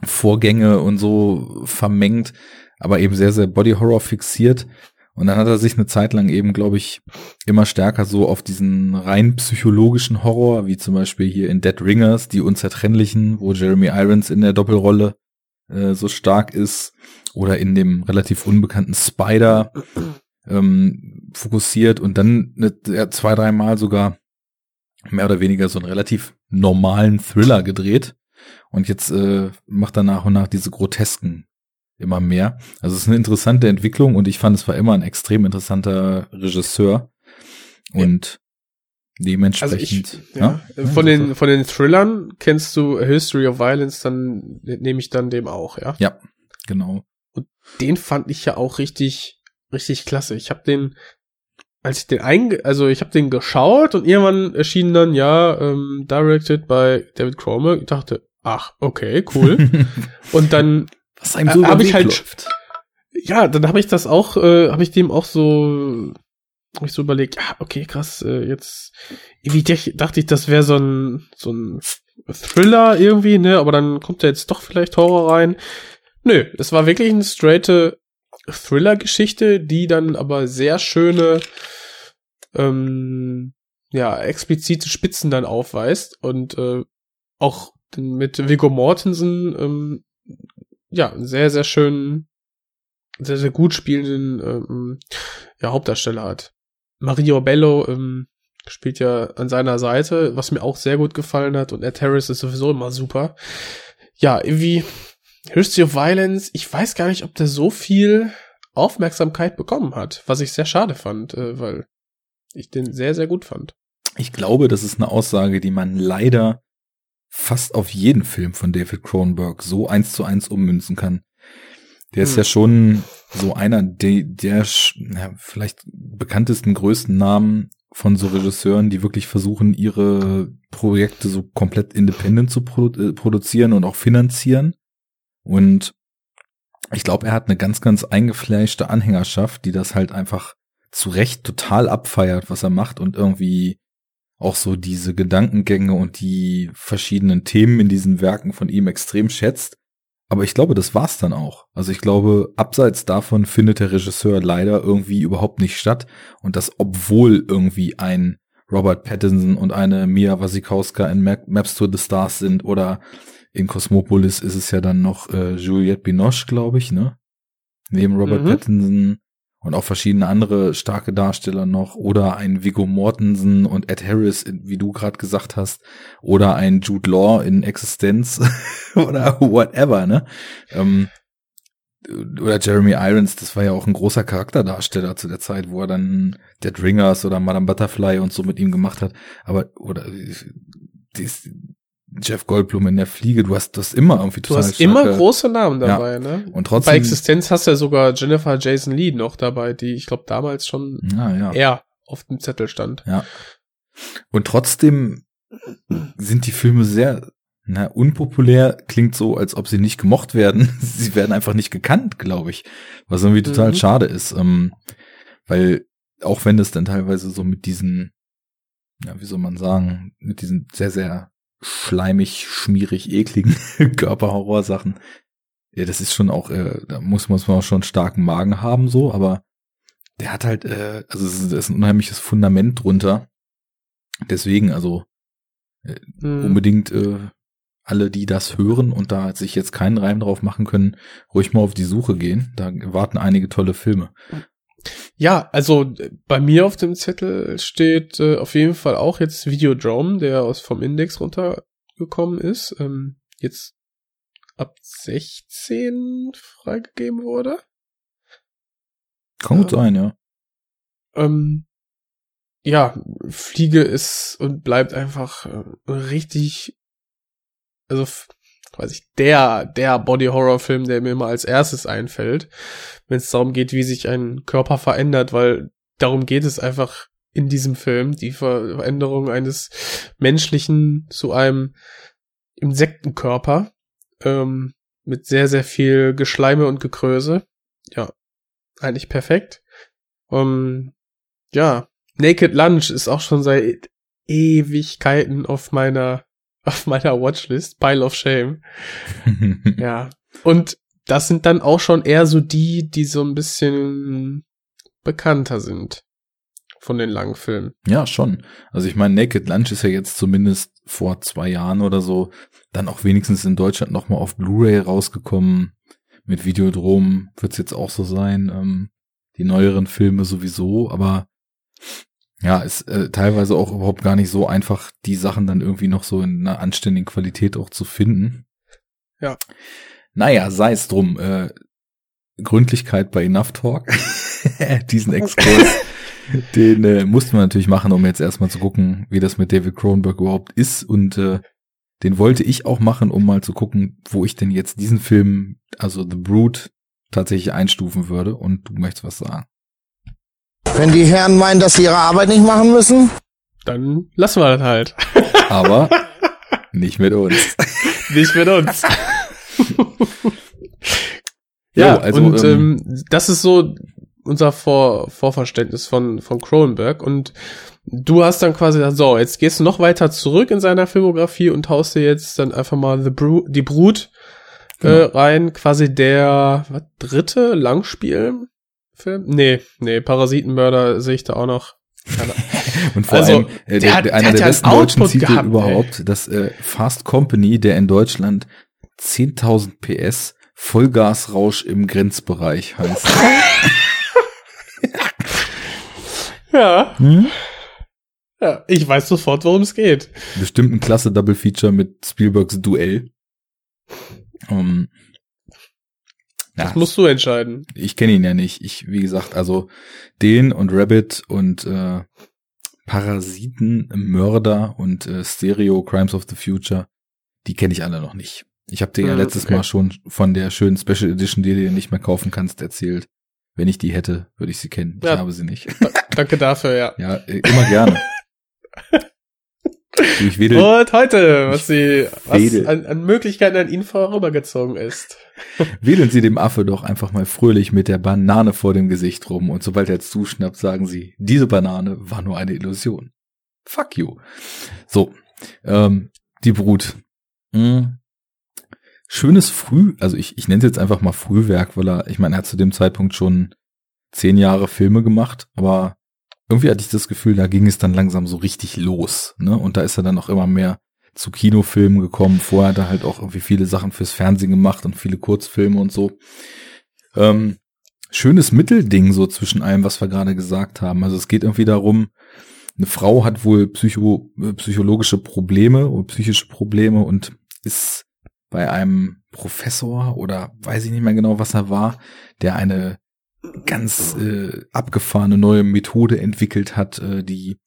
Vorgänge und so vermengt, aber eben sehr, sehr Body Horror fixiert. Und dann hat er sich eine Zeit lang eben, glaube ich, immer stärker so auf diesen rein psychologischen Horror, wie zum Beispiel hier in Dead Ringers, die Unzertrennlichen, wo Jeremy Irons in der Doppelrolle äh, so stark ist, oder in dem relativ unbekannten Spider ähm, fokussiert und dann ne, ja, zwei, dreimal sogar mehr oder weniger so einen relativ normalen Thriller gedreht. Und jetzt äh, macht er nach und nach diese grotesken immer mehr. Also es ist eine interessante Entwicklung und ich fand, es war immer ein extrem interessanter Regisseur. Und ja. dementsprechend. Also ich, ja, ja, von den, von den Thrillern kennst du A History of Violence, dann nehme ich dann dem auch, ja? Ja, genau. Und den fand ich ja auch richtig, richtig klasse. Ich habe den, als ich den einge, also ich habe den geschaut und irgendwann erschien dann ja ähm, directed by David Cromer. Ich dachte, ach, okay, cool. und dann was einem so äh, ich halt, läuft. Ja, dann habe ich das auch, äh, habe ich dem auch so hab ich so überlegt, ah, okay, krass, äh, jetzt, irgendwie dachte ich, das wäre so ein, so ein Thriller irgendwie, ne, aber dann kommt da jetzt doch vielleicht Horror rein. Nö, es war wirklich eine straighte Thriller-Geschichte, die dann aber sehr schöne, ähm, ja, explizite Spitzen dann aufweist und äh, auch mit Viggo Mortensen, ähm, ja, sehr, sehr schönen, sehr, sehr gut spielenden ähm, ja, Hauptdarsteller hat. Mario Bello ähm, spielt ja an seiner Seite, was mir auch sehr gut gefallen hat und Ed Harris ist sowieso immer super. Ja, irgendwie History of Violence, ich weiß gar nicht, ob der so viel Aufmerksamkeit bekommen hat, was ich sehr schade fand, äh, weil ich den sehr, sehr gut fand. Ich glaube, das ist eine Aussage, die man leider fast auf jeden Film von David Cronenberg so eins zu eins ummünzen kann. Der ist hm. ja schon so einer der, der ja, vielleicht bekanntesten, größten Namen von so Regisseuren, die wirklich versuchen, ihre Projekte so komplett independent zu produ äh, produzieren und auch finanzieren. Und ich glaube, er hat eine ganz, ganz eingefleischte Anhängerschaft, die das halt einfach zu Recht total abfeiert, was er macht und irgendwie auch so diese Gedankengänge und die verschiedenen Themen in diesen Werken von ihm extrem schätzt. Aber ich glaube, das war's dann auch. Also ich glaube, abseits davon findet der Regisseur leider irgendwie überhaupt nicht statt. Und das, obwohl irgendwie ein Robert Pattinson und eine Mia Wasikowska in Maps to the Stars sind oder in Cosmopolis ist es ja dann noch äh, Juliette Binoche, glaube ich, ne? Neben Robert mhm. Pattinson und auch verschiedene andere starke Darsteller noch oder ein Viggo Mortensen und Ed Harris, wie du gerade gesagt hast, oder ein Jude Law in Existenz oder whatever, ne? Ähm, oder Jeremy Irons, das war ja auch ein großer Charakterdarsteller zu der Zeit, wo er dann Dead Ringers oder Madame Butterfly und so mit ihm gemacht hat. Aber, oder, die, Jeff Goldblum in der Fliege, du hast das immer irgendwie total Du hast immer große Namen dabei, ja. ne? Und trotzdem. Bei Existenz hast du ja sogar Jennifer Jason Lee noch dabei, die ich glaube damals schon ja, ja. eher auf dem Zettel stand. Ja. Und trotzdem sind die Filme sehr na, unpopulär, klingt so, als ob sie nicht gemocht werden. sie werden einfach nicht gekannt, glaube ich. Was irgendwie total mhm. schade ist. Ähm, weil auch wenn das dann teilweise so mit diesen, ja, wie soll man sagen, mit diesen sehr, sehr schleimig, schmierig, ekligen Körperhorror-Sachen. Ja, das ist schon auch, äh, da muss man auch schon einen starken Magen haben, so, aber der hat halt, äh, also es ist, ist ein unheimliches Fundament drunter. Deswegen, also äh, mhm. unbedingt äh, alle, die das hören und da sich jetzt keinen Reim drauf machen können, ruhig mal auf die Suche gehen. Da warten einige tolle Filme. Ja, also bei mir auf dem Zettel steht äh, auf jeden Fall auch jetzt Videodrome, der aus vom Index runtergekommen ist, ähm, jetzt ab 16 freigegeben wurde. Kann gut ähm, sein, ja. Ähm, ja, Fliege ist und bleibt einfach äh, richtig, also quasi der, der Body-Horror-Film, der mir immer als erstes einfällt, wenn es darum geht, wie sich ein Körper verändert, weil darum geht es einfach in diesem Film, die Veränderung eines menschlichen zu einem Insektenkörper, ähm, mit sehr, sehr viel Geschleime und Gekröse. Ja, eigentlich perfekt. Um, ja, Naked Lunch ist auch schon seit Ewigkeiten auf meiner auf meiner Watchlist, Pile of Shame. ja. Und das sind dann auch schon eher so die, die so ein bisschen bekannter sind von den langen Filmen. Ja, schon. Also ich meine, Naked Lunch ist ja jetzt zumindest vor zwei Jahren oder so dann auch wenigstens in Deutschland nochmal auf Blu-ray rausgekommen. Mit Videodrom wird's jetzt auch so sein. Ähm, die neueren Filme sowieso, aber ja, ist äh, teilweise auch überhaupt gar nicht so einfach, die Sachen dann irgendwie noch so in einer anständigen Qualität auch zu finden. Ja. Naja, sei es drum. Äh, Gründlichkeit bei Enough Talk. Diesen Exkurs, den äh, mussten wir natürlich machen, um jetzt erstmal zu gucken, wie das mit David Cronenberg überhaupt ist. Und äh, den wollte ich auch machen, um mal zu gucken, wo ich denn jetzt diesen Film, also The Brood, tatsächlich einstufen würde. Und du möchtest was sagen. Wenn die Herren meinen, dass sie ihre Arbeit nicht machen müssen? Dann lassen wir das halt. Aber nicht mit uns. nicht mit uns. ja, jo, also, und ähm, ähm, das ist so unser Vor Vorverständnis von, von Cronenberg und du hast dann quasi gesagt, so, jetzt gehst du noch weiter zurück in seiner Filmografie und haust dir jetzt dann einfach mal The Bru die Brut äh, Genau. rein, quasi der was, dritte Langspielfilm? Nee, nee, Parasitenmörder sehe ich da auch noch. Und vor Also, allem der äh, der, der, der einer der einen besten deutschen Output Titel gehabt, überhaupt, das äh, Fast Company, der in Deutschland 10.000 PS Vollgasrausch im Grenzbereich heißt. ja, Hm? ja, ich weiß sofort, worum es geht. Bestimmt ein klasse Double Feature mit Spielbergs Duell. Um, ja, Das musst du entscheiden. ich kenne ihn ja nicht. Ich, wie gesagt, also den und Rabbit und äh, Parasiten, Mörder und äh, Stereo Crimes of the Future, die kenne ich alle noch nicht. Ich habe dir ja Hm, letztes okay. Mal schon von der schönen Special Edition, die du dir nicht mehr kaufen kannst, erzählt. Wenn ich die hätte, würde ich sie kennen. Ich Ja. habe sie nicht. Danke dafür, ja. Ja, äh, immer gerne. Ich wedel, Und heute, was sie, was an, an Möglichkeiten an ihn vorübergezogen ist. wedeln Sie dem Affe doch einfach mal fröhlich mit der Banane vor dem Gesicht rum und sobald er zuschnappt, sagen Sie, diese Banane war nur eine Illusion. Fuck you. So, ähm, die Brut. Hm. Schönes Früh, also ich, ich nenne es jetzt einfach mal Frühwerk, weil er, ich meine, er hat zu dem Zeitpunkt schon zehn Jahre Filme gemacht, aber irgendwie hatte ich das Gefühl, da ging es dann langsam so richtig los, ne? Und da ist er dann auch immer mehr zu Kinofilmen gekommen. Vorher hat er halt auch irgendwie viele Sachen fürs Fernsehen gemacht und viele Kurzfilme und so. Ähm, schönes Mittelding so zwischen allem, was wir gerade gesagt haben. Also es geht irgendwie darum, eine Frau hat wohl psycho, äh, psychologische Probleme oder psychische Probleme und ist bei einem Professor oder weiß ich nicht mehr genau, was er war, der eine ganz äh, abgefahrene neue Methode entwickelt hat, äh, die,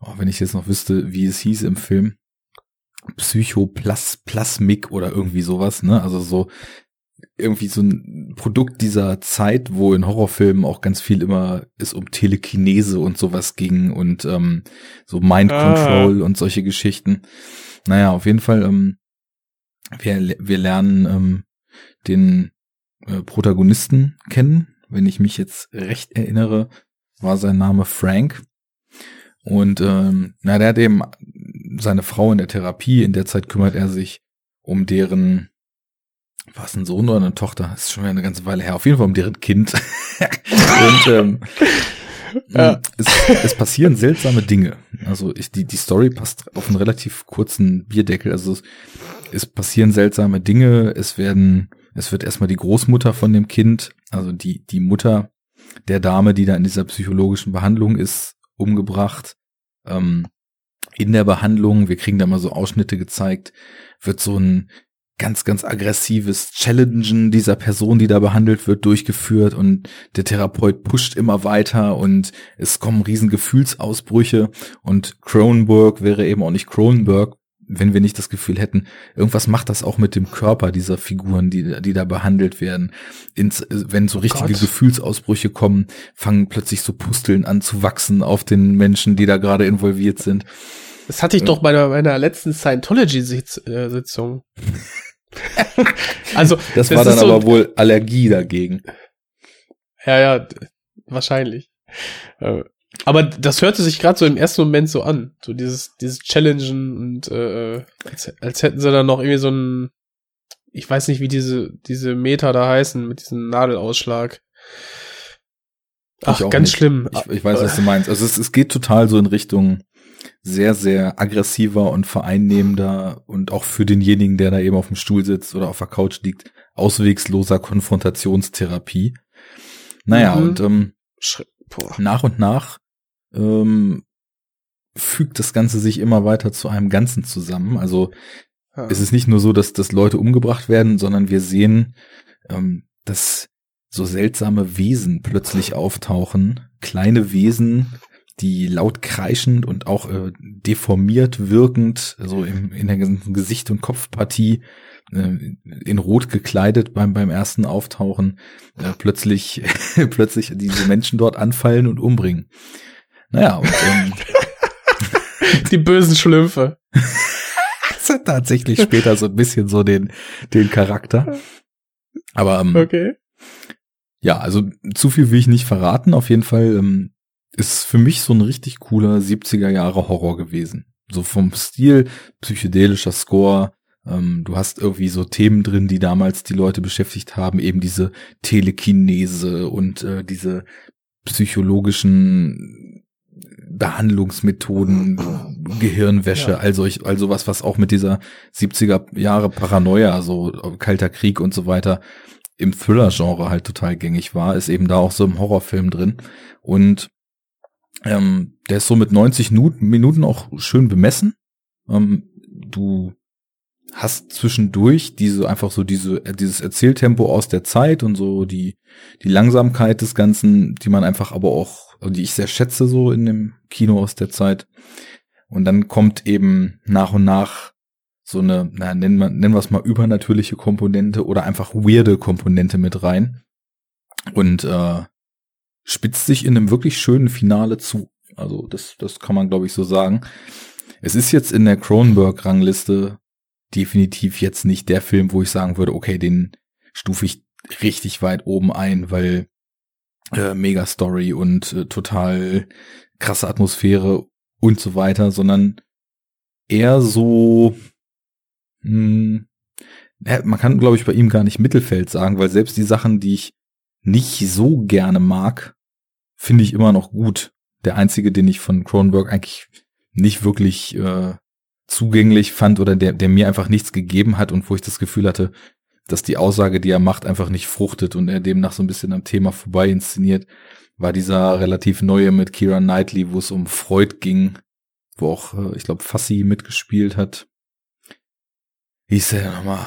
oh, wenn ich jetzt noch wüsste, wie es hieß im Film, Psychoplasmik oder irgendwie sowas, ne? Also so irgendwie so ein Produkt dieser Zeit, wo in Horrorfilmen auch ganz viel immer es um Telekinese und sowas ging und ähm, so Mind Ah. Control und solche Geschichten. Naja, auf jeden Fall, ähm, wir, wir lernen ähm, den äh, Protagonisten kennen. Wenn ich mich jetzt recht erinnere, war sein Name Frank. Und ähm, na, der hat eben seine Frau in der Therapie. In der Zeit kümmert er sich um deren, was ein Sohn oder eine Tochter? Das ist schon wieder eine ganze Weile her. Auf jeden Fall um deren Kind. Und ähm, Ja. es, es passieren seltsame Dinge. Also ich, die, die Story passt auf einen relativ kurzen Bierdeckel. Also es, es passieren seltsame Dinge. Es werden, es wird erstmal die Großmutter von dem Kind, also die, die Mutter der Dame, die da in dieser psychologischen Behandlung ist, umgebracht. Ähm, in der Behandlung, wir kriegen da mal so Ausschnitte gezeigt, wird so ein ganz, ganz aggressives Challengen dieser Person, die da behandelt wird, durchgeführt und der Therapeut pusht immer weiter und es kommen riesen Gefühlsausbrüche und Cronenberg wäre eben auch nicht Cronenberg, wenn wir nicht das Gefühl hätten, irgendwas macht das auch mit dem Körper dieser Figuren, die, die da behandelt werden. Ins, wenn so richtige Gott. Gefühlsausbrüche kommen, fangen plötzlich so Pusteln an zu wachsen auf den Menschen, die da gerade involviert sind. Das hatte ich doch bei meiner letzten Scientology-Sitzung. also, Das, war dann ist so, aber wohl Allergie dagegen. Ja, ja, wahrscheinlich. Äh, Aber das hörte sich gerade so im ersten Moment so an. So dieses, dieses Challengen und äh, als, als hätten sie dann noch irgendwie so ein, ich weiß nicht, wie diese, diese Meter da heißen, mit diesem Nadelausschlag. Ach, ganz nicht. schlimm. Ich, ich weiß, was du meinst. Also es, es geht total so in Richtung sehr, sehr aggressiver und vereinnehmender und auch für denjenigen, der da eben auf dem Stuhl sitzt oder auf der Couch liegt, auswegsloser Konfrontationstherapie. Naja, Mhm. und ähm, Boah. nach und nach ähm, fügt das Ganze sich immer weiter zu einem Ganzen zusammen. Also Ja. es ist nicht nur so, dass, dass Leute umgebracht werden, sondern wir sehen, ähm, dass so seltsame Wesen plötzlich auftauchen. Kleine Wesen, die laut kreischend und auch äh, deformiert wirkend, so im, in der ganzen Gesicht- und Kopfpartie, äh, in Rot gekleidet beim, beim ersten Auftauchen, äh, plötzlich, plötzlich diese Menschen dort anfallen und umbringen. Naja, und ähm, Die bösen Schlümpfe. das hat tatsächlich später so ein bisschen so den, den Charakter. Aber ähm, Okay. Ja, also zu viel will ich nicht verraten. Auf jeden Fall ähm, ist für mich so ein richtig cooler 70er Jahre Horror gewesen. So vom Stil, psychedelischer Score. Ähm, du hast irgendwie so Themen drin, die damals die Leute beschäftigt haben, eben diese Telekinese und äh, diese psychologischen Behandlungsmethoden, Gehirnwäsche, Ja. also ich, also was, was auch mit dieser 70er Jahre Paranoia, so Kalter Krieg und so weiter im Thriller-Genre halt total gängig war, ist eben da auch so im Horrorfilm drin. Und ähm, der ist so mit 90 Nu- Minuten auch schön bemessen. Ähm, du hast zwischendurch diese einfach so diese dieses Erzähltempo aus der Zeit und so die die Langsamkeit des Ganzen, die man einfach aber auch, also die ich sehr schätze so in dem Kino aus der Zeit. Und dann kommt eben nach und nach so eine, na, nennen wir, nennen wir es mal übernatürliche Komponente oder einfach weirde Komponente mit rein. Und äh, spitzt sich in einem wirklich schönen Finale zu. Also das, das kann man, glaube ich, so sagen. Es ist jetzt in der Cronenberg-Rangliste definitiv jetzt nicht der Film, wo ich sagen würde, okay, den stufe ich richtig weit oben ein, weil äh, mega Story und äh, total krasse Atmosphäre und so weiter, sondern eher so, mh, ja, man kann, glaube ich, bei ihm gar nicht Mittelfeld sagen, weil selbst die Sachen, die ich nicht so gerne mag, finde ich immer noch gut. Der einzige, den ich von Cronenberg eigentlich nicht wirklich äh, zugänglich fand oder der, der mir einfach nichts gegeben hat und wo ich das Gefühl hatte, dass die Aussage, die er macht, einfach nicht fruchtet und er demnach so ein bisschen am Thema vorbei inszeniert, war dieser relativ neue mit Kira Knightley, wo es um Freud ging, wo auch, äh, ich glaube, Fassi mitgespielt hat. Wie hieß der nochmal?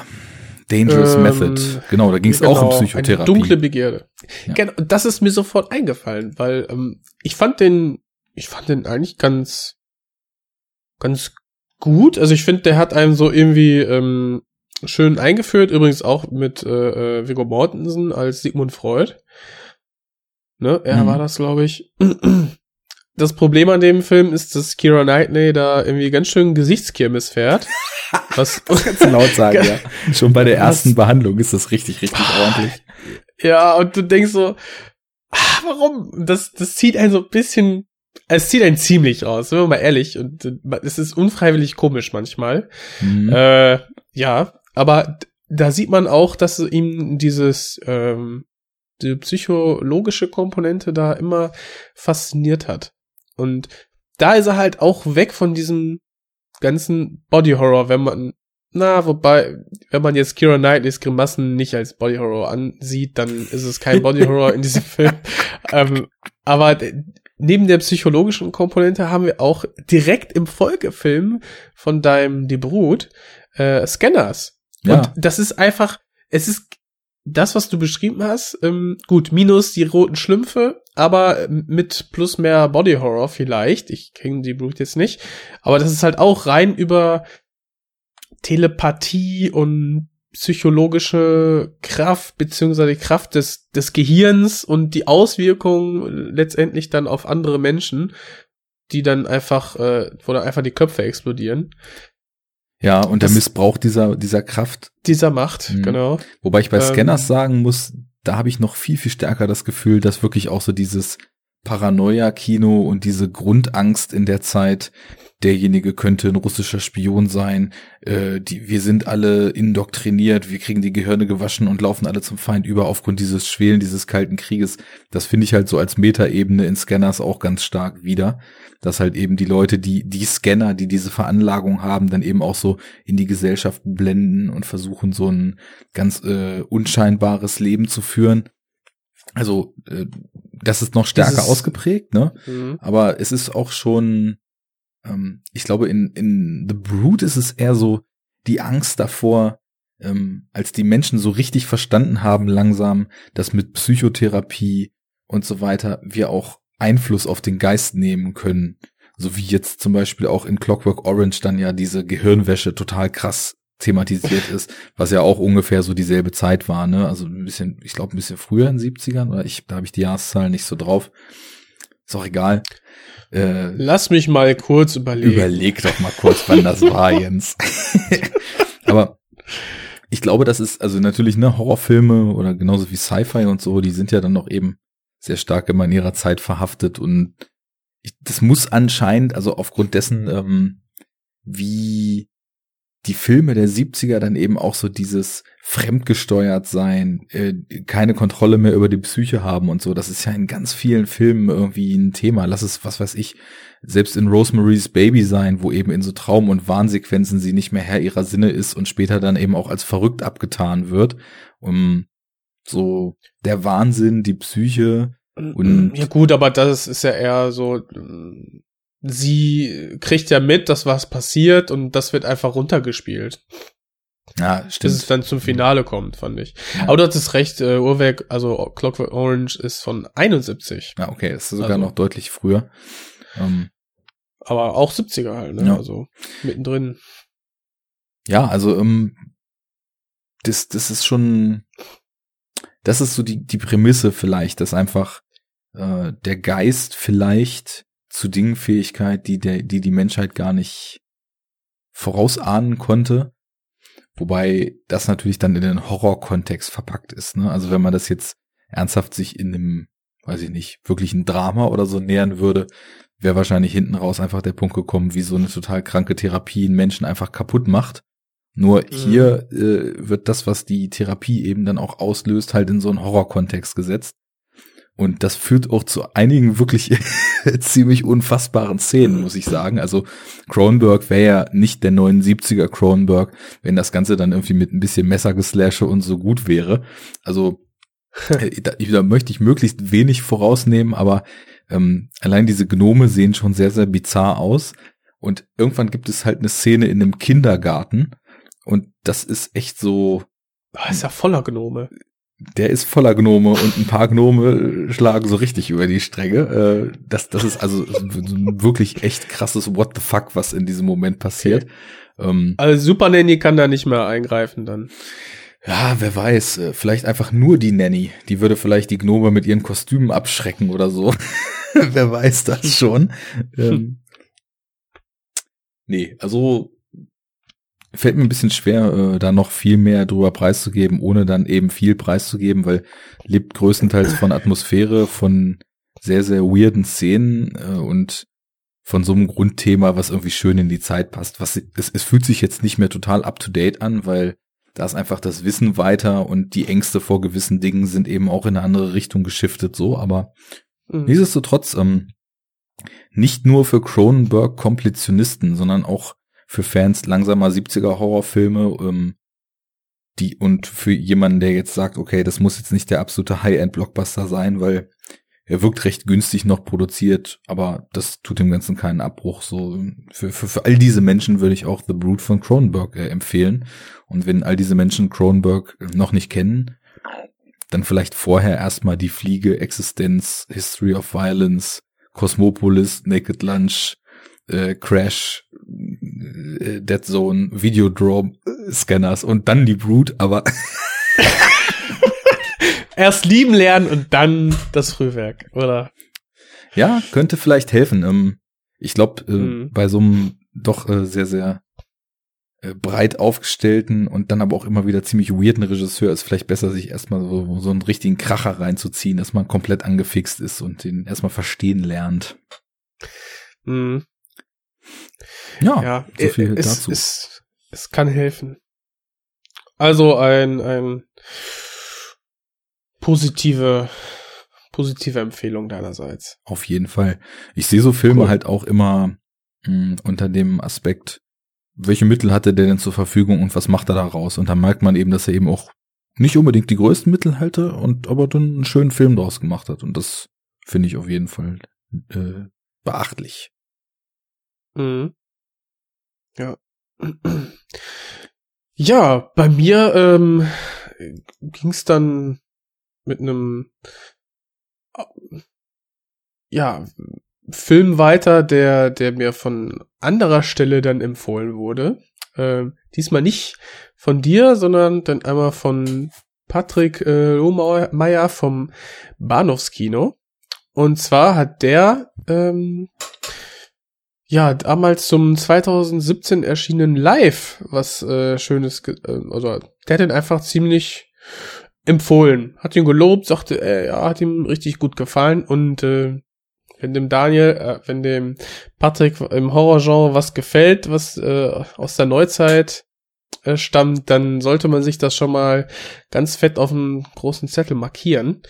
Dangerous Ähm, Method. Genau, da ging es auch um Genau, Psychotherapie. Dunkle Begierde. Ja. Genau, das ist mir sofort eingefallen, weil ähm, ich fand den, ich fand den eigentlich ganz, ganz gut. Also ich finde, der hat einem so irgendwie ähm, schön eingeführt. Übrigens auch mit äh, äh, Viggo Mortensen als Sigmund Freud. Ne, er Mhm. war das, glaube ich. Das Problem an dem Film ist, dass Kira Knightley da irgendwie ganz schön Gesichtskirmes fährt. Was, Kannst du laut sagen, ja. Schon bei der Was? ersten Behandlung ist das richtig, richtig ordentlich. Ja, und du denkst so, ah, warum? Das, das zieht einen so ein bisschen, es zieht einen ziemlich raus, sind wir mal ehrlich. Und äh, es ist unfreiwillig komisch manchmal. Mhm. Äh, ja, aber da sieht man auch, dass ihm dieses, ähm, die psychologische Komponente da immer fasziniert hat. Und da ist er halt auch weg von diesem ganzen Body Horror, wenn man, na, wobei, wenn man jetzt Kira Knightleys Grimassen nicht als Body Horror ansieht, dann ist es kein Body Horror in diesem Film. Ähm, aber neben der psychologischen Komponente haben wir auch direkt im Folgefilm von deinem Debrut äh, Scanners. Ja. Und das ist einfach, es ist das, was du beschrieben hast, ähm, gut, minus die roten Schlümpfe, aber ähm, mit plus mehr Body Horror vielleicht. Ich kenne die Brute jetzt nicht. Aber das ist halt auch rein über Telepathie und psychologische Kraft, beziehungsweise die Kraft des, des Gehirns und die Auswirkungen letztendlich dann auf andere Menschen, die dann einfach, äh, wo dann einfach die Köpfe explodieren. Ja, und der Das- Missbrauch dieser, dieser Kraft. Dieser Macht, Mhm. genau. Wobei ich bei Ähm, Scanners sagen muss, da habe ich noch viel, viel stärker das Gefühl, dass wirklich auch so dieses Paranoia-Kino und diese Grundangst in der Zeit, derjenige könnte ein russischer Spion sein, äh, die, wir sind alle indoktriniert, wir kriegen die Gehirne gewaschen und laufen alle zum Feind über aufgrund dieses Schwelen dieses kalten Krieges. Das finde ich halt so als Metaebene in Scanners auch ganz stark wieder, dass halt eben die Leute, die, die Scanner, die diese Veranlagung haben, dann eben auch so in die Gesellschaft blenden und versuchen so ein ganz äh, unscheinbares Leben zu führen. Also äh, das ist noch stärker Dieses- ausgeprägt, ne? Mhm. Aber es ist auch schon, ähm, ich glaube, in, in The Brood ist es eher so die Angst davor, ähm, als die Menschen so richtig verstanden haben langsam, dass mit Psychotherapie und so weiter wir auch Einfluss auf den Geist nehmen können. So wie jetzt zum Beispiel auch in Clockwork Orange dann ja diese Gehirnwäsche total krass thematisiert ist, was ja auch ungefähr so dieselbe Zeit war, ne? Also ein bisschen, ich glaube ein bisschen früher in den 70ern, oder ich, da habe ich die Jahreszahlen nicht so drauf. Ist auch egal. Äh, Lass mich mal kurz überlegen. Überleg doch mal kurz, wann das war, Jens. Aber ich glaube, das ist, also natürlich, ne, Horrorfilme oder genauso wie Sci-Fi und so, die sind ja dann noch eben sehr stark immer in ihrer Zeit verhaftet und ich, das muss anscheinend, also aufgrund dessen, ähm, wie die Filme der 70er dann eben auch so dieses fremdgesteuert sein, äh, keine Kontrolle mehr über die Psyche haben und so. Das ist ja in ganz vielen Filmen irgendwie ein Thema. Lass es, was weiß ich, selbst in Rosemary's Baby sein, wo eben in so Traum- und Warnsequenzen sie nicht mehr Herr ihrer Sinne ist und später dann eben auch als verrückt abgetan wird. Um so der Wahnsinn, die Psyche und ja gut, aber das ist ja eher so, sie kriegt ja mit, dass was passiert und das wird einfach runtergespielt. ja, stimmt. Bis es dann zum Finale kommt, fand ich. Aber du hattest recht, äh, Uhrwerk, also Clockwork Orange ist von 71. ja, okay, das ist sogar Also- noch deutlich früher. Ähm, Aber auch 70er halt, ne? Ja. Also mittendrin. Ja, also ähm, das, das ist schon, das ist so die, die Prämisse vielleicht, dass einfach äh, der Geist vielleicht zu Dingenfähigkeit, die der, die die Menschheit gar nicht vorausahnen konnte, wobei das natürlich dann in den Horrorkontext verpackt ist. Ne? Also wenn man das jetzt ernsthaft sich in einem, weiß ich nicht, wirklich ein Drama oder so nähern würde, wäre wahrscheinlich hinten raus einfach der Punkt gekommen, wie so eine total kranke Therapie einen Menschen einfach kaputt macht. Nur hier äh, wird das, was die Therapie eben dann auch auslöst, halt in so einen Horrorkontext gesetzt. Und das führt auch zu einigen wirklich ziemlich unfassbaren Szenen, muss ich sagen. Also Cronenberg wäre ja nicht der 79er Cronenberg, wenn das Ganze dann irgendwie mit ein bisschen Messergeslashe und so gut wäre. Also äh, da, da möchte ich möglichst wenig vorausnehmen, aber ähm, allein diese Gnome sehen schon sehr, sehr bizarr aus. Und irgendwann gibt es halt eine Szene in einem Kindergarten. Und das ist echt so, Ah, ist ja voller Gnome. der ist voller Gnome und ein paar Gnome schlagen so richtig über die Stränge. Äh, das, das ist also wirklich echt krasses What the fuck, was in diesem Moment passiert. Ähm, Also Super Nanny kann da nicht mehr eingreifen dann. ja, wer weiß, äh, vielleicht einfach nur die Nanny. Die würde vielleicht die Gnome mit ihren Kostümen abschrecken oder so. wer weiß das schon. Ähm, nee, also fällt mir ein bisschen schwer, äh, da noch viel mehr drüber preiszugeben, ohne dann eben viel preiszugeben, weil lebt größtenteils von Atmosphäre, von sehr, sehr weirden Szenen äh, und von so einem Grundthema, was irgendwie schön in die Zeit passt. Was es, es fühlt sich jetzt nicht mehr total up to date an, weil da ist einfach das Wissen weiter und die Ängste vor gewissen Dingen sind eben auch in eine andere Richtung geschiftet, so, aber Mhm. Nichtsdestotrotz, ähm, nicht nur für Cronenberg-Kompletionisten, sondern auch für Fans langsamer 70er Horrorfilme, ähm, die und für jemanden, der jetzt sagt, okay, das muss jetzt nicht der absolute High-End-Blockbuster sein, weil er wirkt recht günstig noch produziert, aber das tut dem Ganzen keinen Abbruch. So für, für, für all diese Menschen würde ich auch The Brood von Cronenberg äh, empfehlen. Und wenn all diese Menschen Cronenberg noch nicht kennen, dann vielleicht vorher erstmal die Fliege, Existenz, History of Violence, Cosmopolis, Naked Lunch, äh, Crash, äh, Dead Zone, Videodrome, äh, Scanners und dann die Brood, aber Erst lieben lernen und dann das Frühwerk, oder? ja, könnte vielleicht helfen. Ähm, ich glaube, äh, Mhm. bei so einem doch äh, sehr, sehr äh, breit aufgestellten und dann aber auch immer wieder ziemlich weirden Regisseur ist vielleicht besser, sich erstmal so, so einen richtigen Kracher reinzuziehen, dass man komplett angefixt ist und den erstmal verstehen lernt. Mhm. Ja, Ja, so viel es, dazu. Es, es kann helfen. Also ein, ein positive, positive Empfehlung deinerseits. Auf jeden Fall. Ich sehe so Filme Cool. halt auch immer mh, unter dem Aspekt, welche Mittel hat er denn zur Verfügung und was macht er daraus? Und dann merkt man eben, dass er eben auch nicht unbedingt die größten Mittel hatte und aber dann einen schönen Film draus gemacht hat. Und das finde ich auf jeden Fall äh, beachtlich. Mhm. Ja. Ja, bei mir ähm, ging's dann mit einem ja Film weiter, der der mir von anderer Stelle dann empfohlen wurde. Ähm, diesmal nicht von dir, sondern dann einmal von Patrick äh, Lohmeier vom Bahnhofskino. Und zwar hat der ähm, ja, damals zum 2017 erschienenen Live was äh, Schönes, ge- äh, also der hat ihn einfach ziemlich empfohlen, hat ihn gelobt, sagte, äh, ja, hat ihm richtig gut gefallen und äh, wenn dem Daniel, äh, wenn dem Patrick im Horrorgenre was gefällt, was äh, aus der Neuzeit äh, stammt, dann sollte man sich das schon mal ganz fett auf einen großen Zettel markieren.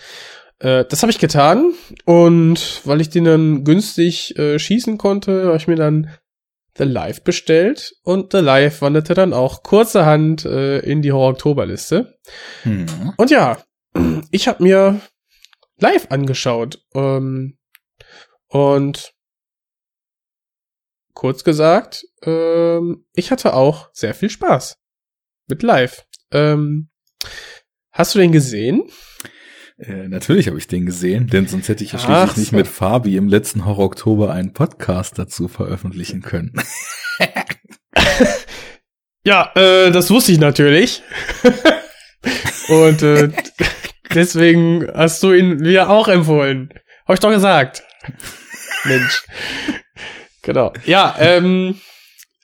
Äh, das habe ich getan und weil ich den dann günstig äh, schießen konnte, habe ich mir dann The Live bestellt und The Live wanderte dann auch kurzerhand äh, in die Horror-Oktober-Liste. Hm. Und ja, ich habe mir live angeschaut. Ähm, und kurz gesagt, ähm, ich hatte auch sehr viel Spaß mit live. Ähm, hast du den gesehen? Äh, natürlich habe ich den gesehen, denn sonst hätte ich ja schließlich nicht so. mit Fabi im letzten Horror Oktober einen Podcast dazu veröffentlichen können. Ja, äh, das wusste ich natürlich. Und äh, deswegen hast du ihn mir auch empfohlen. Hab ich doch gesagt. Mensch. Genau. Ja, ähm,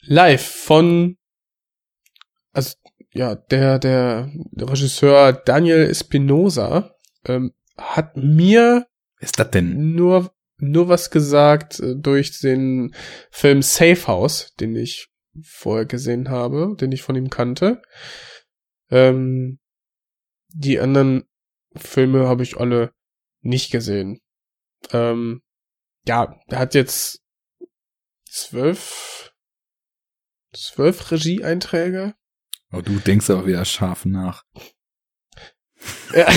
live von also ja, der der Regisseur Daniel Espinosa ähm, hat mir ist das denn? nur nur was gesagt äh, durch den Film Safe House, den ich vorher gesehen habe, den ich von ihm kannte. Ähm, die anderen Filme habe ich alle nicht gesehen. Ähm, ja, er hat jetzt zwölf zwölf Regieeinträge. Oh, du denkst aber wieder scharf nach. Ja.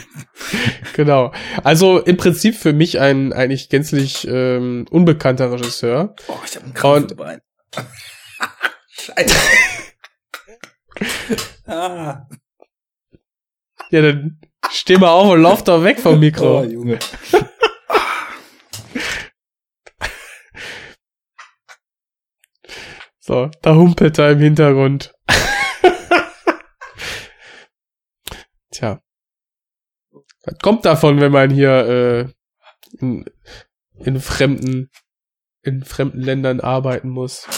genau. Also im Prinzip für mich ein eigentlich gänzlich ähm, unbekannter Regisseur. Oh, ich habe einen Krampf im Bein. Scheiße. ah. Ja, dann steh mal auf und lauf doch weg vom Mikro. Oh, Junge. So, da humpelt er im Hintergrund. Tja. Was kommt davon, wenn man hier äh, in, in fremden in fremden Ländern arbeiten muss?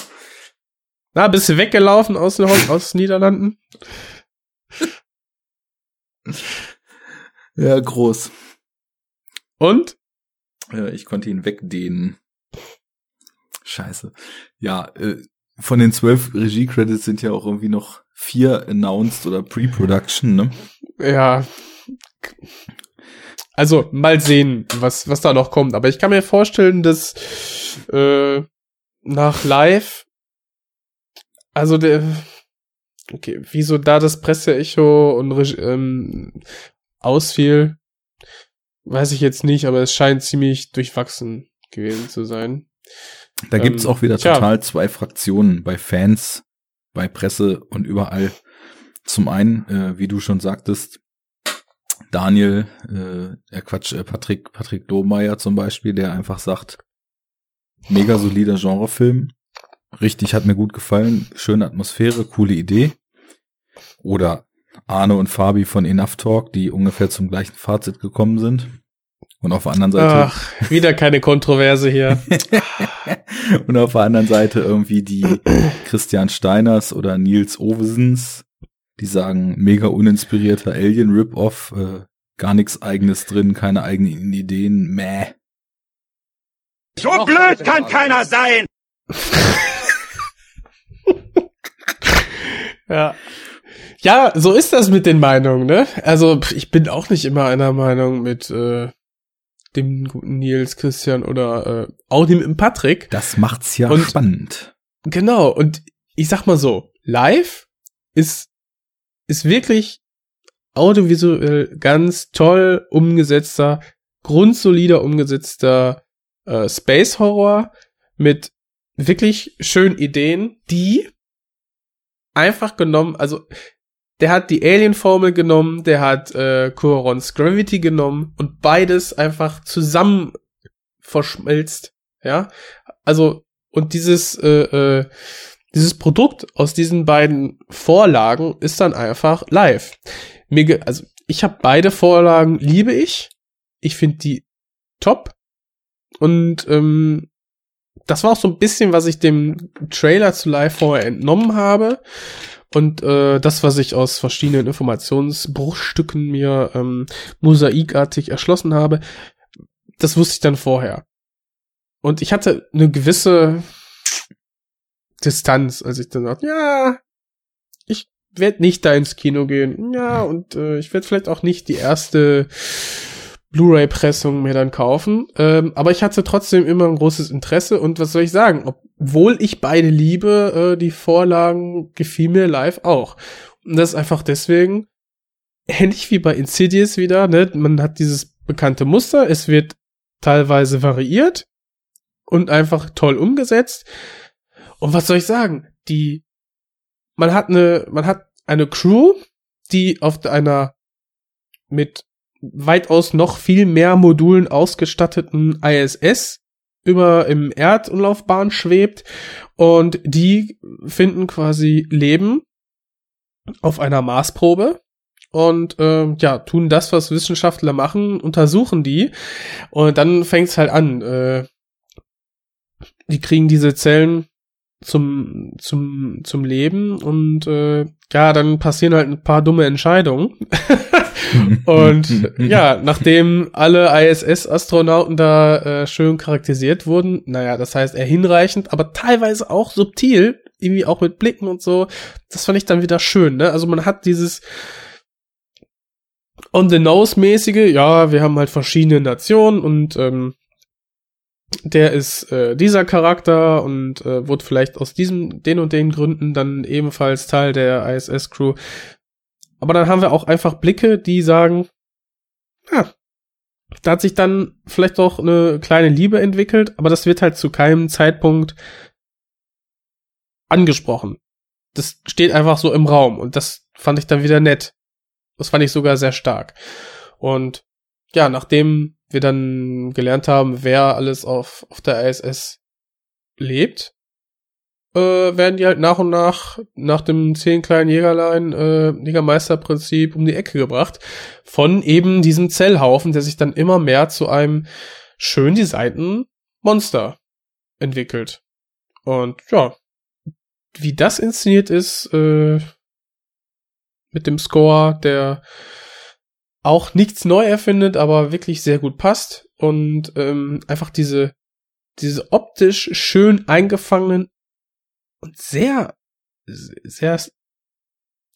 Na, bist du weggelaufen aus den, aus den Niederlanden? Ja, groß. Und? Äh, ich konnte ihn wegdehnen. Scheiße. Ja, äh, von den zwölf Regie-Credits sind ja auch irgendwie noch vier announced oder Pre-Production, ne? Ja. Also, mal sehen, was, was da noch kommt. Aber ich kann mir vorstellen, dass äh, nach live, also der, okay, wieso da das Presseecho und ähm, ausfiel, weiß ich jetzt nicht, aber es scheint ziemlich durchwachsen gewesen zu sein. Da gibt's Ähm, auch wieder tja. total zwei Fraktionen bei Fans, bei Presse und überall. Zum einen, äh, wie du schon sagtest, Daniel, äh, äh Quatsch, äh, Patrick, Patrick Lohmeier zum Beispiel, der einfach sagt, mega solider Genrefilm, richtig, hat mir gut gefallen, schöne Atmosphäre, coole Idee. Oder Arne und Fabi von Enough Talk, die ungefähr zum gleichen Fazit gekommen sind. Und auf der anderen Seite Ach, wieder keine Kontroverse hier. und auf der anderen Seite irgendwie die Christian Steiners oder Nils Ovesens, die sagen, mega uninspirierter Alien-Rip-Off, äh, gar nichts eigenes drin, keine eigenen Ideen, meh. So blöd kann keiner sein! Ja. Ja, so ist das mit den Meinungen, ne? Also, ich bin auch nicht immer einer Meinung mit äh, dem guten Nils, Christian oder äh, auch dem Patrick. Das macht's ja Und- spannend. Genau, und ich sag mal so, live ist, ist wirklich audiovisuell ganz toll umgesetzter, grundsolider umgesetzter äh, Space Horror mit wirklich schönen Ideen, die einfach genommen, also der hat die Alien-Formel genommen, der hat äh, Cuarons Gravity genommen und beides einfach zusammen verschmelzt, ja. Also und dieses äh, äh, dieses Produkt aus diesen beiden Vorlagen ist dann einfach live. Mir also ich habe beide Vorlagen liebe ich. Ich finde die top und ähm, das war auch so ein bisschen, was ich dem Trailer zu Live vorher entnommen habe. Und äh, das, was ich aus verschiedenen Informationsbruchstücken mir ähm, mosaikartig erschlossen habe, das wusste ich dann vorher. Und ich hatte eine gewisse Distanz, als ich dann sagte, ja, ich werde nicht da ins Kino gehen. Ja, und äh, ich werde vielleicht auch nicht die erste Blu-ray-Pressung mir dann kaufen. Ähm, aber ich hatte trotzdem immer ein großes Interesse und was soll ich sagen? Obwohl ich beide liebe, äh, die Vorlagen gefiel mir live auch. Und das ist einfach deswegen ähnlich wie bei Insidious wieder, ne? Man hat dieses bekannte Muster, es wird teilweise variiert und einfach toll umgesetzt. Und was soll ich sagen? Die, man hat eine, man hat eine Crew, die auf einer mit weitaus noch viel mehr Modulen ausgestatteten ISS über im Erdumlaufbahn schwebt und die finden quasi Leben auf einer Marsprobe und äh, ja tun das, was Wissenschaftler machen, untersuchen die und dann fängt's halt an. Äh, die kriegen diese Zellen zum zum zum Leben und äh, ja dann passieren halt ein paar dumme Entscheidungen und ja nachdem alle ISS-Astronauten da äh, schön charakterisiert wurden naja das heißt eher hinreichend aber teilweise auch subtil irgendwie auch mit Blicken und so das fand ich dann wieder schön ne also man hat dieses on the nose mäßige ja wir haben halt verschiedene Nationen und ähm, der ist äh, dieser Charakter und äh, wurde vielleicht aus diesem, den und den Gründen dann ebenfalls Teil der ISS-Crew. Aber dann haben wir auch einfach Blicke, die sagen, ja, da hat sich dann vielleicht auch eine kleine Liebe entwickelt, aber das wird halt zu keinem Zeitpunkt angesprochen. Das steht einfach so im Raum und das fand ich dann wieder nett. Das fand ich sogar sehr stark. Und ja, nachdem wir dann gelernt haben, wer alles auf, auf der ISS lebt, äh, werden die halt nach und nach, nach dem zehn kleinen Jägerlein, äh, Jägermeisterprinzip um die Ecke gebracht, von eben diesem Zellhaufen, der sich dann immer mehr zu einem schön designten Monster entwickelt. Und ja, wie das inszeniert ist, äh, mit dem Score, der auch nichts neu erfindet, aber wirklich sehr gut passt und ähm, einfach diese diese optisch schön eingefangenen und sehr sehr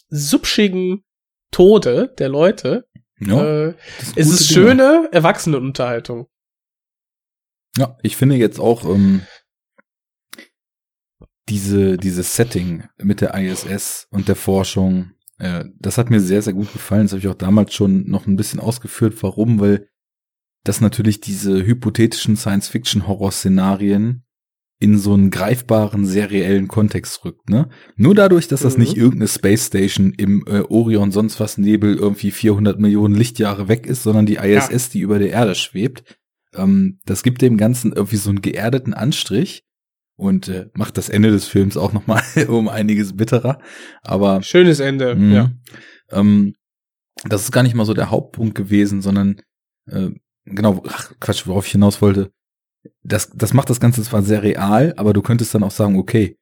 subschigen Tode der Leute. Ja, äh, es ist schöne Erwachsenenunterhaltung. Ja, ich finde jetzt auch ähm, diese dieses Setting mit der ISS und der Forschung äh, das hat mir sehr, sehr gut gefallen. Das habe ich auch damals schon noch ein bisschen ausgeführt. Warum? Weil das natürlich diese hypothetischen Science-Fiction-Horror-Szenarien in so einen greifbaren, sehr reellen Kontext rückt, ne? Nur dadurch, dass das mhm. nicht irgendeine Space Station im äh, Orion sonst was Nebel irgendwie 400 Millionen Lichtjahre weg ist, sondern die ISS, ja. die über der Erde schwebt. Ähm, das gibt dem Ganzen irgendwie so einen geerdeten Anstrich und äh, macht das Ende des Films auch noch mal um einiges bitterer. Aber schönes Ende, mh, ja. Ähm, das ist gar nicht mal so der Hauptpunkt gewesen, sondern äh, genau, ach, Quatsch, worauf ich hinaus wollte. Das, das macht das Ganze zwar sehr real, aber du könntest dann auch sagen, okay,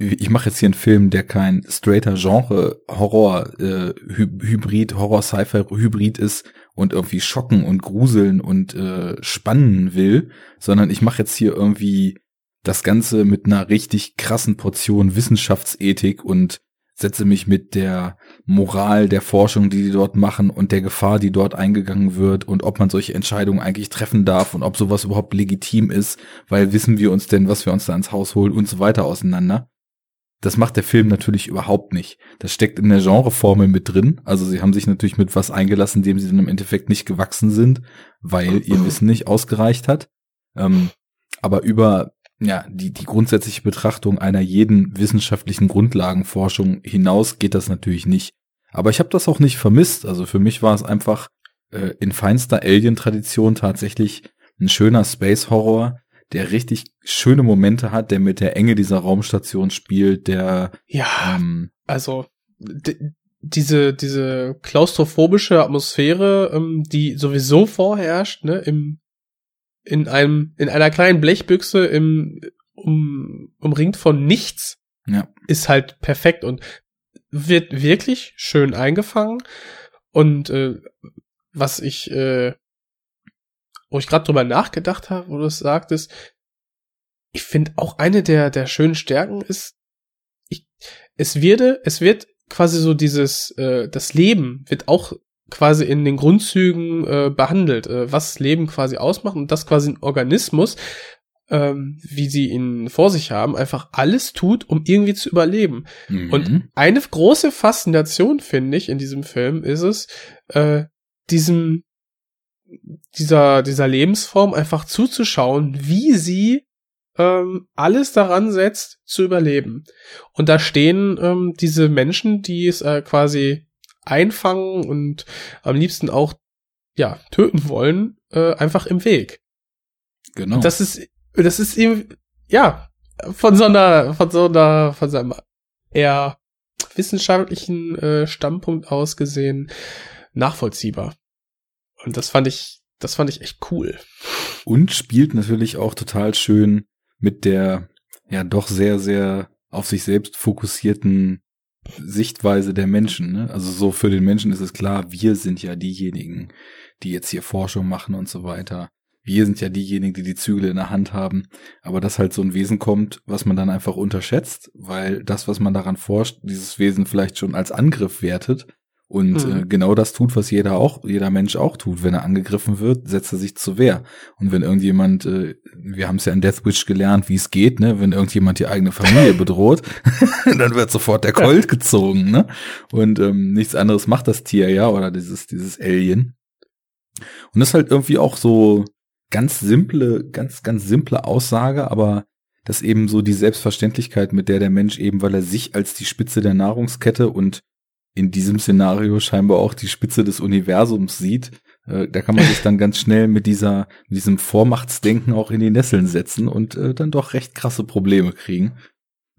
ich mache jetzt hier einen Film, der kein straighter Genre Horror äh, Hybrid Horror Sci-Fi Hybrid ist und irgendwie schocken und gruseln und äh, spannen will, sondern ich mache jetzt hier irgendwie das Ganze mit einer richtig krassen Portion Wissenschaftsethik und setze mich mit der Moral der Forschung, die die dort machen und der Gefahr, die dort eingegangen wird und ob man solche Entscheidungen eigentlich treffen darf und ob sowas überhaupt legitim ist, weil wissen wir uns denn, was wir uns da ins Haus holen und so weiter auseinander. Das macht der Film natürlich überhaupt nicht. Das steckt in der Genreformel mit drin. Also sie haben sich natürlich mit was eingelassen, dem sie dann im Endeffekt nicht gewachsen sind, weil ihr Wissen nicht ausgereicht hat. Ähm, aber über ja, die, die grundsätzliche Betrachtung einer jeden wissenschaftlichen Grundlagenforschung hinaus geht das natürlich nicht. Aber ich habe das auch nicht vermisst. Also für mich war es einfach äh, in feinster Alien-Tradition tatsächlich ein schöner Space-Horror, der richtig schöne Momente hat, der mit der Enge dieser Raumstation spielt, der ja, ähm, also diese diese klaustrophobische Atmosphäre, ähm, die sowieso vorherrscht, ne, im in einem, in einer kleinen Blechbüchse im, um, umringt von nichts, ja. ist halt perfekt und wird wirklich schön eingefangen. Und äh, was ich, äh, wo ich gerade drüber nachgedacht habe, wo du es sagtest, ich finde auch eine der, der schönen Stärken ist, ich, es werde, es wird quasi so dieses, äh, das Leben wird auch quasi in den Grundzügen äh, behandelt, äh, was Leben quasi ausmacht und das quasi ein Organismus, ähm, wie sie ihn vor sich haben, einfach alles tut, um irgendwie zu überleben. Mhm. Und eine große Faszination, finde ich, in diesem Film ist es, äh, diesem, dieser, dieser Lebensform einfach zuzuschauen, wie sie ähm, alles daran setzt, zu überleben. Und da stehen ähm, diese Menschen, die es äh, quasi einfangen und am liebsten auch ja töten wollen, äh, einfach im Weg. genau. Und das ist das ist ihm ja von so einer von so einer von seinem eher wissenschaftlichen äh, Standpunkt aus gesehen nachvollziehbar. Und das fand ich das fand ich echt cool. Und spielt natürlich auch total schön mit der ja doch sehr, sehr auf sich selbst fokussierten Sichtweise der Menschen. Ne? Also so für den Menschen ist es klar, wir sind ja diejenigen, die jetzt hier Forschung machen und so weiter. Wir sind ja diejenigen, die die Zügel in der Hand haben. Aber dass halt so ein Wesen kommt, was man dann einfach unterschätzt, weil das, was man daran forscht, dieses Wesen vielleicht schon als Angriff wertet und Mhm. äh, genau das tut, was jeder auch, jeder Mensch auch tut. Wenn er angegriffen wird, setzt er sich zur Wehr. Und wenn irgendjemand, äh, wir haben es ja in Death Wish gelernt, wie es geht, ne, wenn irgendjemand die eigene Familie bedroht, dann wird sofort der Colt gezogen, ne? Und ähm, nichts anderes macht das Tier ja oder dieses dieses Alien. Und das ist halt irgendwie auch so ganz simple, ganz ganz simple Aussage, aber das eben so die Selbstverständlichkeit, mit der der Mensch eben, weil er sich als die Spitze der Nahrungskette und in diesem Szenario scheinbar auch die Spitze des Universums sieht, äh, da kann man sich dann ganz schnell mit dieser, mit diesem Vormachtsdenken auch in die Nesseln setzen und äh, dann doch recht krasse Probleme kriegen.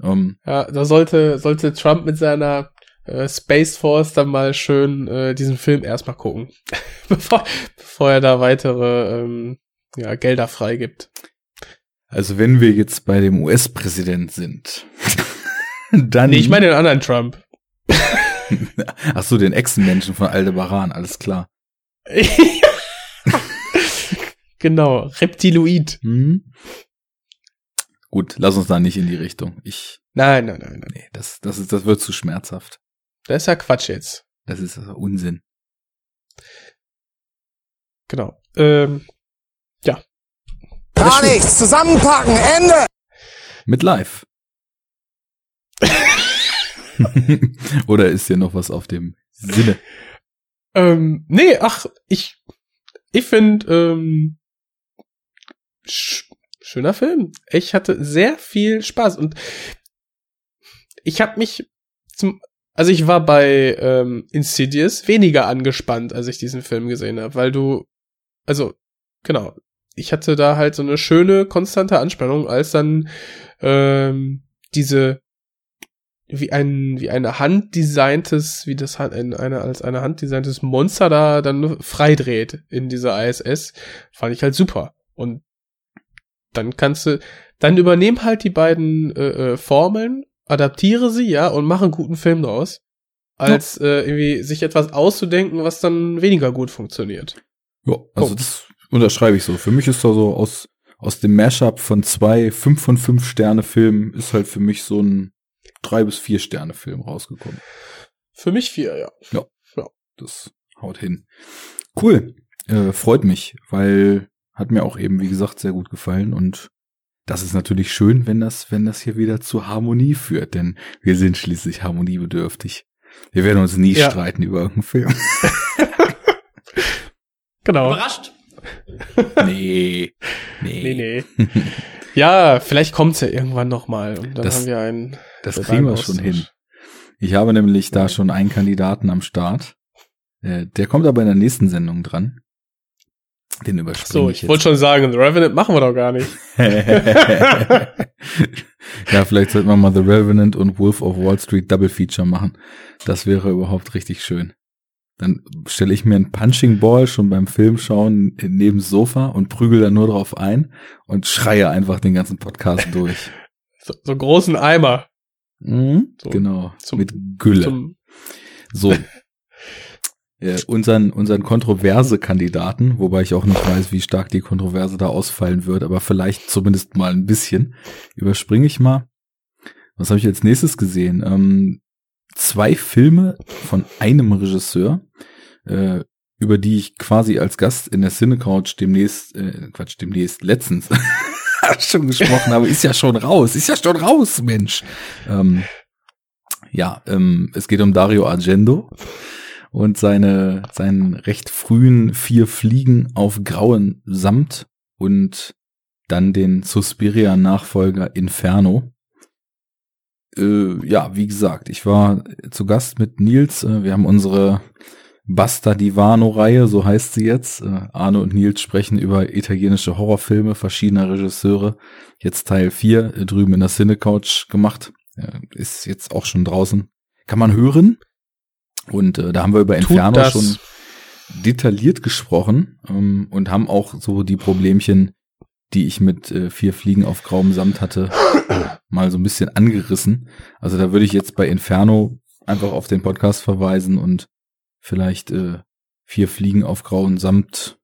Ähm, Ja, da sollte sollte Trump mit seiner äh, Space Force dann mal schön äh, diesen Film erstmal gucken, bevor bevor er da weitere ähm, ja, Gelder freigibt. also wenn wir jetzt bei dem US-Präsident sind, dann. Nee, ich meine den anderen Trump. Ach so, den Echsenmenschen von Aldebaran, alles klar. genau, Reptiloid. Hm? Gut, lass uns da nicht in die Richtung. Ich, Nein, nein, nein, nein. nee, das, das ist, das wird zu schmerzhaft. Das ist ja Quatsch jetzt. Das ist also Unsinn. Genau. Ähm, Gar nichts. Zusammenpacken. Ende. Mit live. Oder ist hier noch was auf dem Sinne? ähm, nee, ach, ich, ich finde, ähm, sch schöner Film. Ich hatte sehr viel Spaß und ich habe mich zum, also ich war bei ähm, Insidious weniger angespannt, als ich diesen Film gesehen habe, weil du, also genau, ich hatte da halt so eine schöne konstante Anspannung, als dann ähm, diese wie ein wie eine handdesigntes, wie das hat ein, eine als eine handdesigntes Monster da dann freidreht in dieser ISS, fand ich halt super. Und dann kannst du, dann übernehmen halt die beiden äh, äh, Formeln, adaptiere sie, ja, und mach einen guten Film draus, als äh, irgendwie sich etwas auszudenken, was dann weniger gut funktioniert. Ja, also Punkt. das unterschreibe ich so. Für mich ist da so aus, aus dem Mashup von zwei 5 von 5 Sterne Filmen ist halt für mich so ein drei bis vier Sterne Film rausgekommen. Für mich vier, ja. Das haut hin. Cool. Äh, freut mich, weil hat mir auch eben, wie gesagt, sehr gut gefallen und das ist natürlich schön, wenn das, wenn das hier wieder zu Harmonie führt, denn wir sind schließlich harmoniebedürftig. Wir werden uns nie Ja. streiten über irgendeinen Film. Genau. Überrascht? nee. Nee. Nee, nee. ja, vielleicht kommt's ja irgendwann noch mal und dann Das- haben wir einen Das kriegen wir schon hin. Ich habe nämlich da schon einen Kandidaten am Start. Äh, Der kommt aber in der nächsten Sendung dran. Den überspringe So, ich ich wollte schon sagen, The Revenant machen wir doch gar nicht. ja, vielleicht sollten wir mal The Revenant und Wolf of Wall Street Double Feature machen. Das wäre überhaupt richtig schön. Dann stelle ich mir einen Punching Ball schon beim Film schauen neben das Sofa und prügel da nur drauf ein und schreie einfach den ganzen Podcast durch. So, so großen Eimer. Mhm, So, genau. zum- Mit Gülle. Zum, So. Äh, unseren, unseren kontroverse Kandidaten, wobei ich auch nicht weiß, wie stark die Kontroverse da ausfallen wird, aber vielleicht zumindest mal ein bisschen, überspringe ich mal. Was habe ich als nächstes gesehen? Ähm, zwei Filme von einem Regisseur, äh, über die ich quasi als Gast in der Cinecouch demnächst, äh, Quatsch, demnächst, letztens schon gesprochen habe, ist ja schon raus, ist ja schon raus, Mensch. Ähm, ja, ähm, es geht um Dario Argento und seine, seinen recht frühen vier Fliegen auf grauen Samt und dann den Suspiria-Nachfolger Inferno. Äh, ja, wie gesagt, ich war zu Gast mit Nils. Äh, wir haben unsere Basta Divano-Reihe, so heißt sie jetzt. Äh, Arne und Nils sprechen über italienische Horrorfilme verschiedener Regisseure. Jetzt Teil 4 äh, drüben in der Cinecouch gemacht. Ist jetzt auch schon draußen. Kann man hören. Und äh, da haben wir über tut Inferno das. schon detailliert gesprochen ähm, und haben auch so die Problemchen, die ich mit äh, vier Fliegen auf grauem Samt hatte, mal so ein bisschen angerissen. Also da würde ich jetzt bei Inferno einfach auf den Podcast verweisen und vielleicht äh, vier Fliegen auf grauen Samt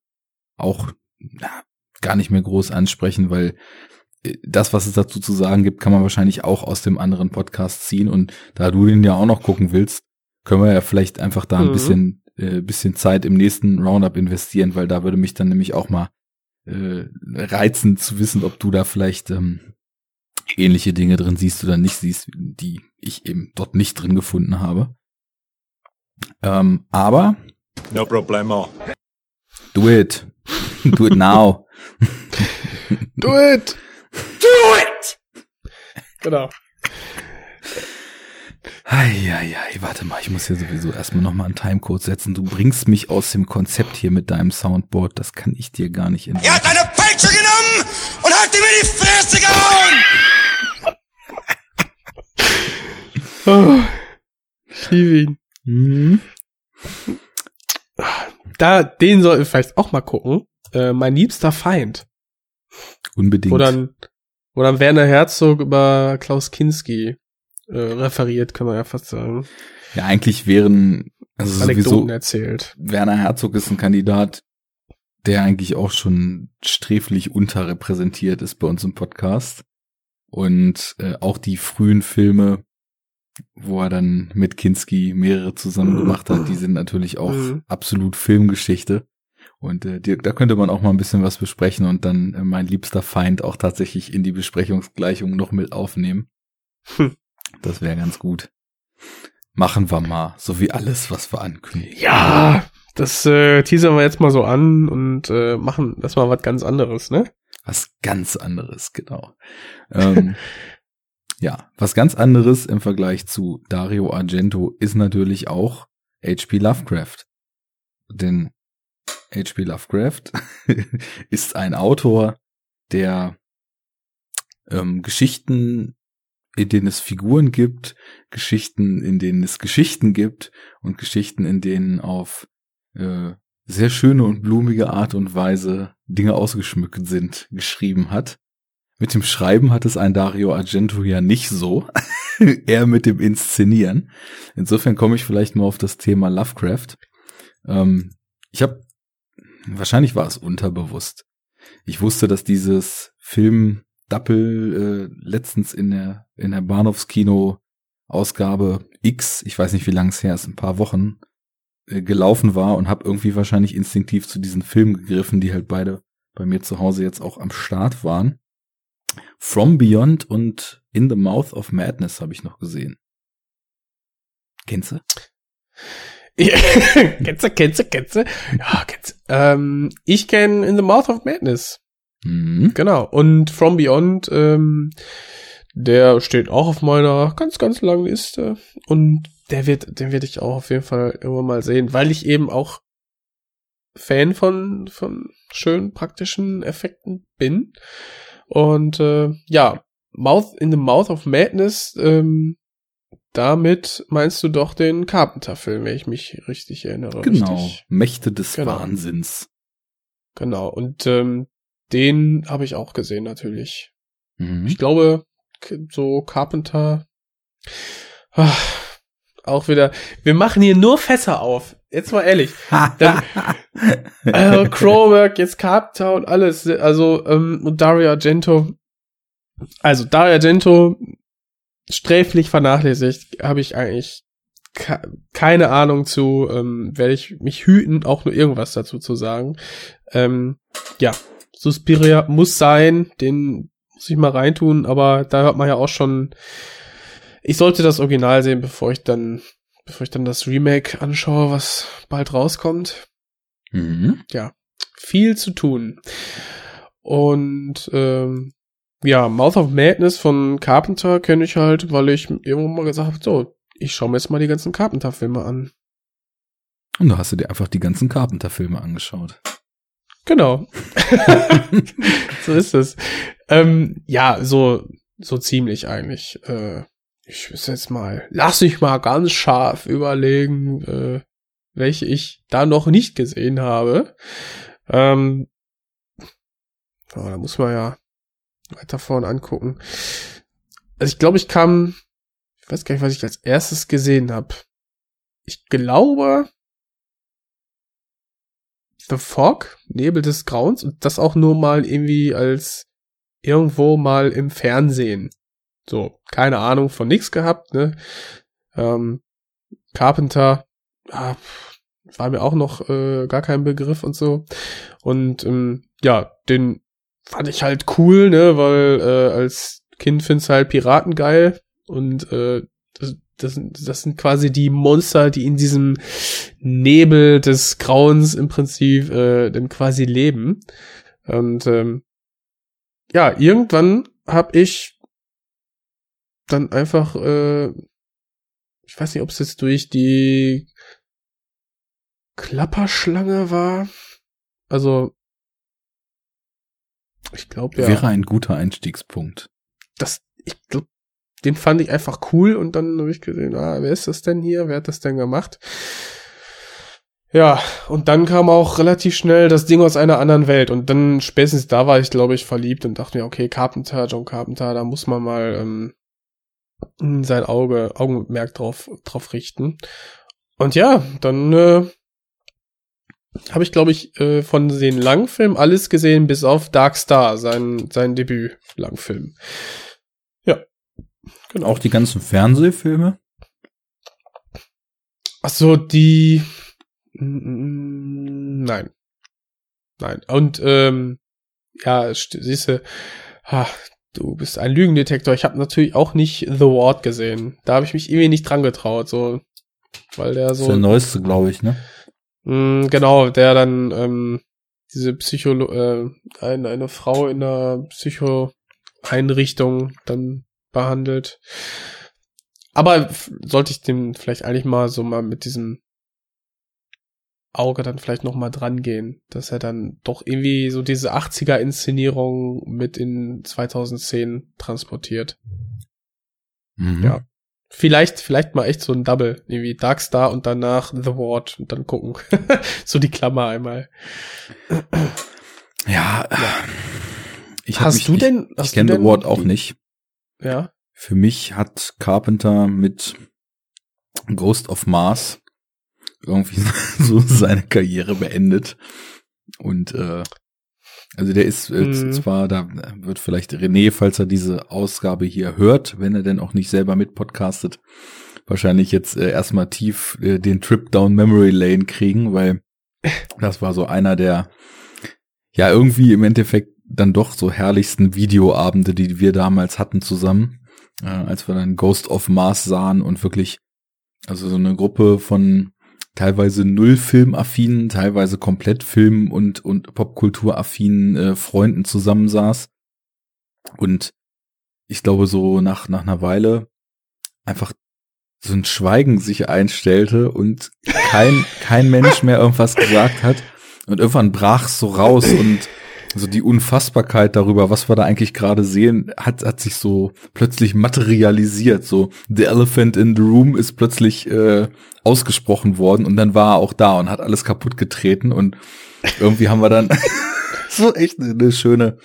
auch na, gar nicht mehr groß ansprechen, weil äh, das, was es dazu zu sagen gibt, kann man wahrscheinlich auch aus dem anderen Podcast ziehen. Und da du ihn ja auch noch gucken willst, können wir ja vielleicht einfach da ein Mhm. bisschen, äh, bisschen Zeit im nächsten Roundup investieren, weil da würde mich dann nämlich auch mal äh, reizen zu wissen, ob du da vielleicht ähm, ähnliche Dinge drin siehst oder nicht siehst, die ich eben dort nicht drin gefunden habe. Ähm, aber No problemo. do it. do it now. Do it! Do it! Genau. Eieiei, warte mal, ich muss hier sowieso erstmal nochmal einen Timecode setzen. Du bringst mich aus dem Konzept hier mit deinem Soundboard. Das kann ich dir gar nicht Er entdecken. hat eine Peitsche genommen und hat ihm in die Fresse gehauen! Oh, ich liebe ihn. Hm? Da, den sollten wir vielleicht auch mal gucken. Äh, mein liebster Feind. Unbedingt. Wo dann, wo dann Werner Herzog über Klaus Kinski äh, referiert, kann man ja fast sagen. ja, eigentlich wären, also Anekdoten sowieso, erzählt. Werner Herzog ist ein Kandidat, der eigentlich auch schon sträflich unterrepräsentiert ist bei uns im Podcast. Und äh, auch die frühen Filme, wo er dann mit Kinski mehrere zusammen gemacht hat, die sind natürlich auch Mhm. absolut Filmgeschichte. Und äh, die, da könnte man auch mal ein bisschen was besprechen und dann äh, mein liebster Feind auch tatsächlich in die Besprechungsgleichung noch mit aufnehmen. Hm. Das wäre ganz gut. Machen wir mal, so wie alles, was wir ankündigen. Ja, das äh, teasern wir jetzt mal so an und äh, machen das mal was ganz anderes, ne? Was ganz anderes, genau. ähm, ja, was ganz anderes im Vergleich zu Dario Argento ist natürlich auch H.P. Lovecraft. Denn H.P. Lovecraft ist ein Autor, der ähm, Geschichten, in denen es Figuren gibt, Geschichten, in denen es Geschichten gibt und Geschichten, in denen auf äh, sehr schöne und blumige Art und Weise Dinge ausgeschmückt sind, geschrieben hat. Mit dem Schreiben hat es ein Dario Argento ja nicht so, eher mit dem Inszenieren. Insofern komme ich vielleicht mal auf das Thema Lovecraft. Ähm, ich habe, wahrscheinlich war es unterbewusst. Ich wusste, dass dieses Film Doppel äh, letztens in der in der Bahnhofskino Ausgabe X, ich weiß nicht wie lange es her ist, ein paar Wochen äh, gelaufen war und habe irgendwie wahrscheinlich instinktiv zu diesen Filmen gegriffen, die halt beide bei mir zu Hause jetzt auch am Start waren. From Beyond und In the Mouth of Madness habe ich noch gesehen. Kennst du? kennst du, kennst du, kennst du? Ja, kennst du. Ähm, ich kenne In the Mouth of Madness. Mhm. Genau. Und From Beyond, ähm, der steht auch auf meiner ganz, ganz langen Liste. Und der wird, den werde ich auch auf jeden Fall irgendwann mal sehen, weil ich eben auch Fan von, von schönen praktischen Effekten bin. Und äh, ja, Mouth in the Mouth of Madness, ähm, damit meinst du doch den Carpenter-Film, wenn ich mich richtig erinnere. Genau. Richtig? Mächte des Genau. Wahnsinns. Genau. Und ähm, den habe ich auch gesehen natürlich. Mhm. Ich glaube, so Carpenter Ah, auch wieder, wir machen hier nur Fässer auf. Jetzt mal ehrlich. Dann, äh, Crowberg, jetzt Carpenter und alles. Also, ähm, und Dario Argento. Also, Dario Argento sträflich vernachlässigt, habe ich eigentlich keine Ahnung zu, ähm, werde ich mich hüten, auch nur irgendwas dazu zu sagen. Ähm, ja, Suspiria muss sein, den muss ich mal reintun, aber da hört man ja auch schon, ich sollte das Original sehen, bevor ich dann, bevor ich dann das Remake anschaue, was bald rauskommt. Mhm. Ja, viel zu tun. Und ähm, ja, Mouth of Madness von Carpenter kenne ich halt, weil ich irgendwann mal gesagt habe, so, ich schaue mir jetzt mal die ganzen Carpenter-Filme an. Und da hast du dir einfach die ganzen Carpenter-Filme angeschaut. Genau. so ist es. Ähm, ja, so, so ziemlich eigentlich. Äh, ich muss jetzt mal, lass mich mal ganz scharf überlegen, äh, welche ich da noch nicht gesehen habe. Ähm, oh, da muss man ja weiter vorne angucken. Also ich glaube, ich kam, ich weiß gar nicht, was ich als erstes gesehen habe. Ich glaube The Fog, Nebel des Grauens und das auch nur mal irgendwie als irgendwo mal im Fernsehen. So, keine Ahnung von nix gehabt, ne? Ähm, Carpenter, ah, war mir auch noch äh, gar kein Begriff und so. Und ähm, ja, den fand ich halt cool, ne, weil äh, als Kind findest halt Piraten geil und äh, das, das, das sind quasi die Monster, die in diesem Nebel des Grauens im Prinzip äh, dann quasi leben. Und ähm, ja, irgendwann hab ich dann einfach, äh, ich weiß nicht, ob es jetzt durch die Klapperschlange war. Also ich glaube ja. Wäre ein guter Einstiegspunkt. Das, ich glaube, den fand ich einfach cool und dann habe ich gesehen, ah, wer ist das denn hier? Wer hat das denn gemacht? Ja, und dann kam auch relativ schnell das Ding aus einer anderen Welt und dann spätestens da war ich, glaube ich, verliebt und dachte mir, okay, Carpenter, John Carpenter, da muss man mal ähm, sein Auge, Augenmerk drauf, drauf richten. Und ja, dann äh, habe ich, glaube ich, äh, von den Langfilmen alles gesehen, bis auf Dark Star, sein, sein Debüt-Langfilm. Ja. Genau. Auch die ganzen Fernsehfilme? Ach so, die. Nein. Nein. Und, ähm, ja, siehst du, ha, du bist ein Lügendetektor. Ich habe natürlich auch nicht The Ward gesehen. Da habe ich mich irgendwie nicht dran getraut, so. Weil der so. Das ist der neueste, glaube ich, ne? Mm, genau, der dann ähm, diese Psycholo äh, eine, eine Frau in einer Psycho-Einrichtung dann behandelt. Aber sollte ich dem vielleicht eigentlich mal so mal mit diesem Auge dann vielleicht noch mal dran gehen, dass er dann doch irgendwie so diese 80er Inszenierung mit in 2010 transportiert. Mhm. Ja. Vielleicht, vielleicht mal echt so ein Double, irgendwie Darkstar und danach The Ward und dann gucken. so die Klammer einmal. Ja. ja. Ich hast mich, du denn? Ich, ich kenne The Ward auch nicht. Ja. Für mich hat Carpenter mit Ghost of Mars irgendwie so seine Karriere beendet. Und äh, also der ist äh, mhm. zwar, da wird vielleicht René, falls er diese Ausgabe hier hört, wenn er denn auch nicht selber mit podcastet, wahrscheinlich jetzt äh, erstmal tief äh, den Trip down Memory Lane kriegen, weil das war so einer der ja irgendwie im Endeffekt dann doch so herrlichsten Videoabende, die wir damals hatten zusammen, äh, als wir dann Ghost of Mars sahen und wirklich also so eine Gruppe von teilweise null filmaffinen, teilweise komplett Film- und, und Popkulturaffinen äh, Freunden zusammensaß. Und ich glaube, so nach, nach einer Weile einfach so ein Schweigen sich einstellte und kein, kein Mensch mehr irgendwas gesagt hat. Und irgendwann brach es so raus und also die Unfassbarkeit darüber, was wir da eigentlich gerade sehen, hat, hat sich so plötzlich materialisiert. So, The Elephant in the Room ist plötzlich äh, ausgesprochen worden und dann war er auch da und hat alles kaputt getreten und irgendwie haben wir dann so echt eine, eine schöne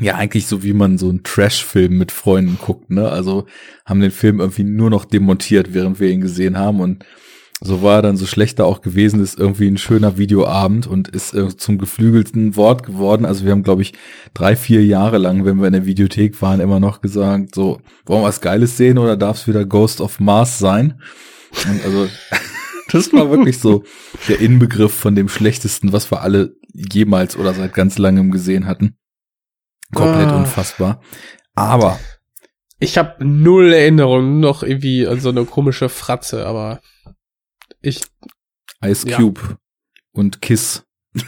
ja eigentlich so wie man so einen Trash-Film mit Freunden guckt, ne? Also haben den Film irgendwie nur noch demontiert, während wir ihn gesehen haben und so war er dann so schlechter auch gewesen, ist irgendwie ein schöner Videoabend und ist äh, zum geflügelten Wort geworden. Also wir haben, glaube ich, drei, vier Jahre lang, wenn wir in der Videothek waren, immer noch gesagt, so, wollen wir was Geiles sehen oder darf es wieder Ghost of Mars sein? Und also das war wirklich so der Inbegriff von dem Schlechtesten, was wir alle jemals oder seit ganz langem gesehen hatten. Komplett Ah. unfassbar. Aber Ich habe null Erinnerung, nur noch irgendwie an so eine komische Fratze, aber ich, Ice Ja. Cube und Kiss.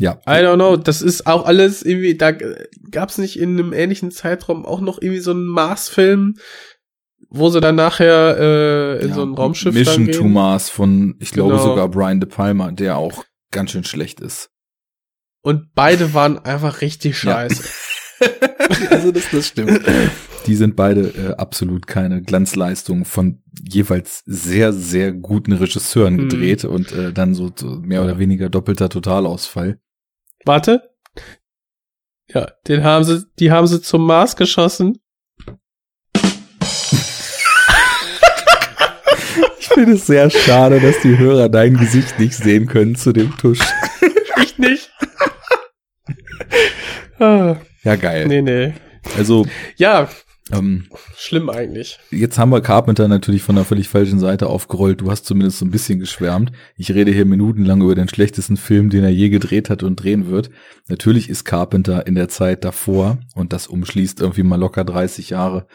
ja. I don't know, das ist auch alles irgendwie, da gab's nicht in einem ähnlichen Zeitraum auch noch irgendwie so einen Mars-Film, wo sie dann nachher äh, in Ja, so ein Raumschiff Mission gehen. to Mars von, ich glaube Genau. sogar Brian De Palma, der auch ganz schön schlecht ist. Und beide waren einfach richtig Ja. scheiße. also das, das stimmt. Die sind beide äh, absolut keine Glanzleistungen von jeweils sehr, sehr guten Regisseuren Hm. gedreht und äh, dann so, so mehr oder weniger doppelter Totalausfall. Warte. Ja, den haben sie, die haben sie zum Mars geschossen. Ich finde es sehr schade, dass die Hörer dein Gesicht nicht sehen können zu dem Tusch. Ich nicht. ah, Ja, geil. nee, nee. Also, Ja, ähm, schlimm eigentlich. Jetzt haben wir Carpenter natürlich von der völlig falschen Seite aufgerollt. Du hast zumindest so ein bisschen geschwärmt. Ich rede hier minutenlang über den schlechtesten Film, den er je gedreht hat und drehen wird. Natürlich ist Carpenter in der Zeit davor, und das umschließt irgendwie mal locker 30 Jahre,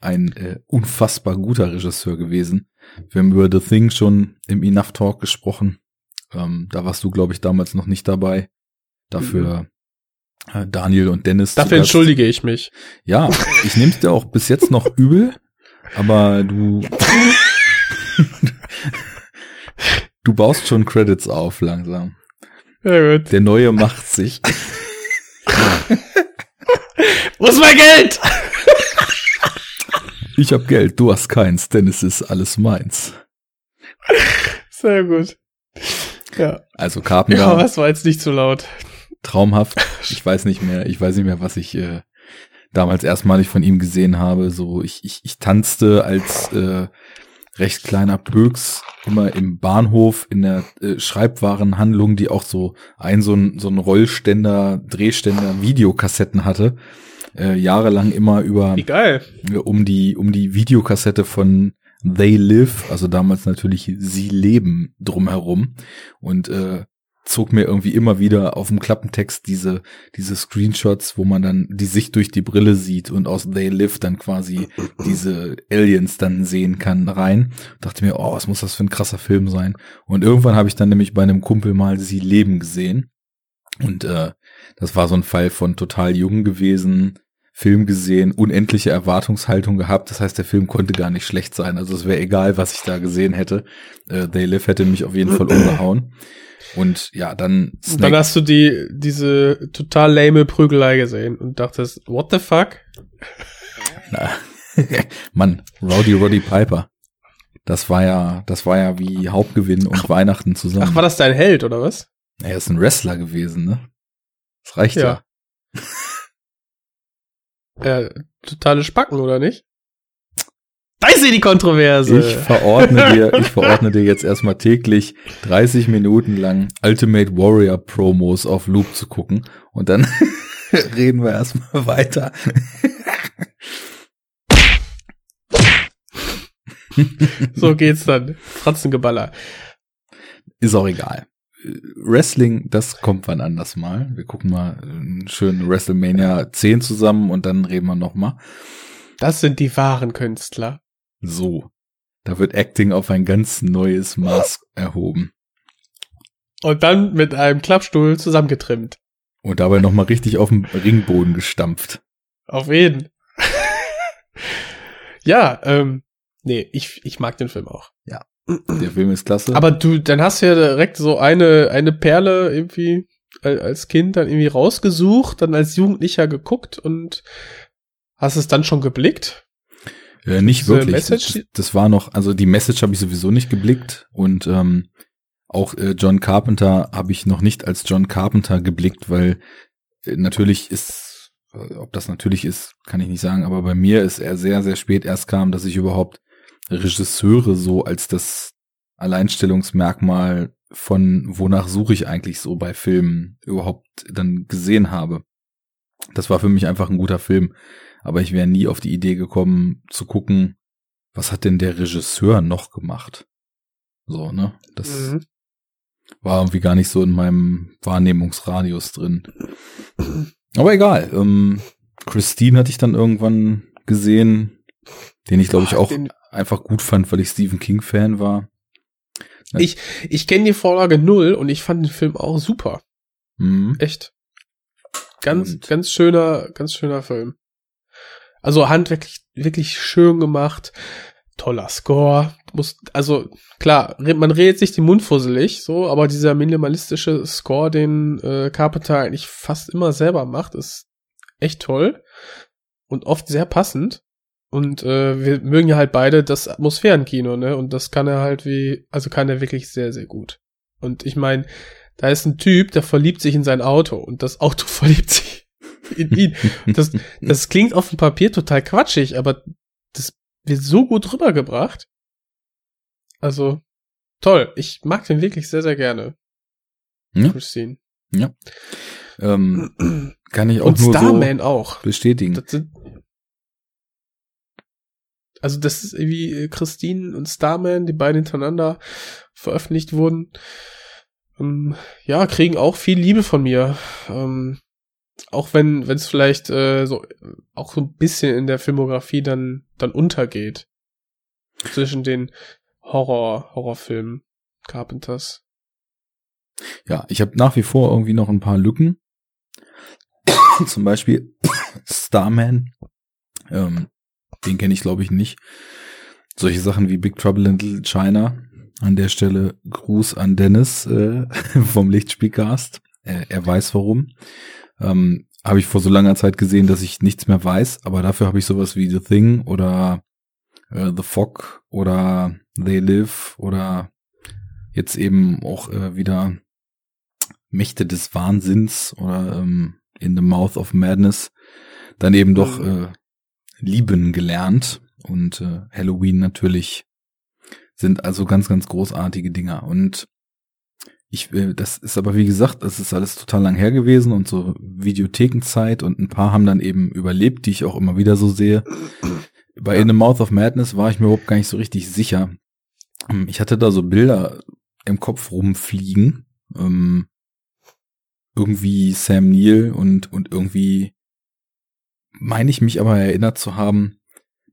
ein äh, unfassbar guter Regisseur gewesen. Wir haben über The Thing schon im Enough Talk gesprochen. Ähm, da warst du, glaube ich, damals noch nicht dabei. Dafür äh, Daniel und Dennis. Dafür entschuldige ich mich. Ja, ich nehme es dir auch bis jetzt noch übel, aber du du baust schon Credits auf langsam. Ja, gut. Der neue macht sich. Wo ist mein Geld? Ich hab Geld, du hast keins, denn es ist alles meins. Sehr gut. Ja. Also Ja, Carpenter, was war jetzt nicht zu laut? Traumhaft. Ich weiß nicht mehr, ich weiß nicht mehr, was ich äh, damals erstmalig von ihm gesehen habe. So, ich, ich, ich tanzte als äh, recht kleiner Pöks immer im Bahnhof in der äh, Schreibwarenhandlung, die auch so ein so ein, so ein Rollständer, Drehständer, Videokassetten hatte. Äh, jahrelang immer über geil. äh, um die um die Videokassette von They Live, also damals natürlich Sie leben drumherum und äh, zog mir irgendwie immer wieder auf dem Klappentext diese diese Screenshots, wo man dann die Sicht durch die Brille sieht und aus They Live dann quasi diese Aliens dann sehen kann rein. Dachte mir, oh, was muss das für ein krasser Film sein? Und irgendwann habe ich dann nämlich bei einem Kumpel mal Sie leben gesehen und äh, das war so ein Fall von total jung gewesen, Film gesehen, unendliche Erwartungshaltung gehabt. Das heißt, der Film konnte gar nicht schlecht sein. Also es wäre egal, was ich da gesehen hätte. Äh, They Live hätte mich auf jeden Fall umgehauen. Und ja, dann Und Snack. dann hast du die, diese total lame Prügelei gesehen und dachtest, what the fuck? Na, Mann, Rowdy Roddy Piper. Das war ja, das war ja wie Hauptgewinn und Weihnachten zusammen. Ach, war das dein Held, oder was? er ist ein Wrestler gewesen, ne? Das reicht ja. Ja. Ja, totale Spacken, oder nicht? Da ist sie die Kontroverse. Ich verordne dir, ich verordne dir jetzt erstmal täglich 30 Minuten lang Ultimate Warrior Promos auf Loop zu gucken und dann reden wir erstmal weiter. so geht's dann. Fratzengeballer. Ist auch egal. Wrestling, das kommt wann anders mal. Wir gucken mal einen schönen WrestleMania 10 zusammen und dann reden wir nochmal. Das sind die wahren Künstler. So. Da wird Acting auf ein ganz neues Maß erhoben. Und dann mit einem Klappstuhl zusammengetrimmt. Und dabei nochmal richtig auf dem Ringboden gestampft. Auf jeden. ja, ähm, nee, ich, ich mag den Film auch. Der Film ist klasse. Aber du, dann hast du ja direkt so eine, eine Perle irgendwie al- als Kind dann irgendwie rausgesucht, dann als Jugendlicher geguckt und hast es dann schon geblickt? Äh, nicht wirklich. Message- Das, das war noch, also die Message habe ich sowieso nicht geblickt und ähm, auch äh, John Carpenter habe ich noch nicht als John Carpenter geblickt, weil äh, natürlich ist, äh, ob das natürlich ist, kann ich nicht sagen, aber bei mir ist er sehr, sehr spät erst kam, dass ich überhaupt Regisseure so als das Alleinstellungsmerkmal von wonach suche ich eigentlich so bei Filmen überhaupt dann gesehen habe. Das war für mich einfach ein guter Film, aber ich wäre nie auf die Idee gekommen zu gucken, was hat denn der Regisseur noch gemacht? So, ne? Das mhm. war irgendwie gar nicht so in meinem Wahrnehmungsradius drin. Aber egal. Ähm, Christine hatte ich dann irgendwann gesehen, den ich glaube ich auch einfach gut fand, weil ich Stephen King Fan war. Ich, ich kenne die Vorlage null und ich fand den Film auch super. Mhm. Echt. Ganz, und. ganz schöner, ganz schöner Film. Also handwerklich, wirklich schön gemacht. Toller Score. Muss, also, klar, man redet sich den Mund fusselig, so, aber dieser minimalistische Score, den äh, Carpenter eigentlich fast immer selber macht, ist echt toll. Und oft sehr passend. Und äh, wir mögen ja halt beide das Atmosphärenkino, ne? Und das kann er halt wie, also kann er wirklich sehr, sehr gut. Und ich meine, da ist ein Typ, der verliebt sich in sein Auto und das Auto verliebt sich in ihn. Das, das klingt auf dem Papier total quatschig, aber das wird so gut rübergebracht. Also, toll. Ich mag den wirklich sehr, sehr gerne. Ja. Christine. Ja. Ähm, kann ich auch und nur Starman so auch. bestätigen. Das sind, also das ist irgendwie äh, Christine und Starman, die beiden hintereinander veröffentlicht wurden. Ähm, ja, kriegen auch viel Liebe von mir. Ähm, auch wenn wenn es vielleicht äh, so auch so ein bisschen in der Filmografie dann dann untergeht zwischen den Horror Horrorfilmen Carpenters. Ja, ich habe nach wie vor irgendwie noch ein paar Lücken. Zum Beispiel Starman. Ähm, den kenne ich, glaube ich, nicht. Solche Sachen wie Big Trouble in Little China. An der Stelle Gruß an Dennis äh, vom Lichtspielcast. Er, er weiß warum. Ähm, habe ich vor so langer Zeit gesehen, dass ich nichts mehr weiß, aber dafür habe ich sowas wie The Thing oder äh, The Fog oder They Live oder jetzt eben auch äh, wieder Mächte des Wahnsinns oder ähm, In the Mouth of Madness dann eben doch mhm. äh, lieben gelernt und äh, Halloween natürlich sind also ganz, ganz großartige Dinger und ich, äh, das ist aber wie gesagt, das ist alles total lang her gewesen und so Videothekenzeit und ein paar haben dann eben überlebt, die ich auch immer wieder so sehe. Bei ja. In the Mouth of Madness war ich mir überhaupt gar nicht so richtig sicher. Ähm, ich hatte da so Bilder im Kopf rumfliegen. Ähm, irgendwie Sam Neill und, und irgendwie meine ich mich aber erinnert zu haben,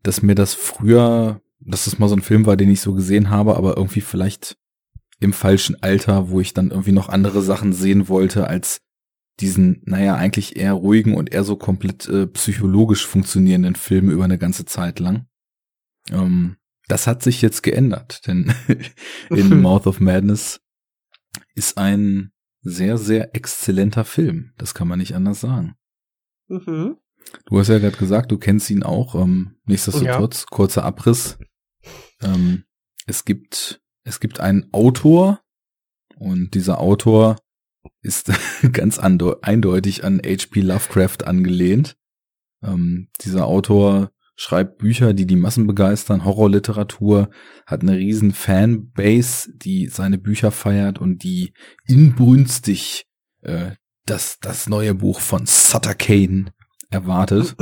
dass mir das früher, dass es mal so ein Film war, den ich so gesehen habe, aber irgendwie vielleicht im falschen Alter, wo ich dann irgendwie noch andere Sachen sehen wollte als diesen, naja, eigentlich eher ruhigen und eher so komplett äh, psychologisch funktionierenden Film über eine ganze Zeit lang. Ähm, das hat sich jetzt geändert, denn in The Mouth of Madness ist ein sehr, sehr exzellenter Film. Das kann man nicht anders sagen. Mhm. Du hast ja gerade gesagt, du kennst ihn auch. Ähm, nichtsdestotrotz, ja. kurzer Abriss. Ähm, es gibt, es gibt einen Autor und dieser Autor ist ganz eindeutig an H.P. Lovecraft angelehnt. Ähm, dieser Autor schreibt Bücher, die die Massen begeistern, Horrorliteratur, hat eine riesen Fanbase, die seine Bücher feiert und die inbrünstig äh, das, das neue Buch von Sutter Kane erwartet.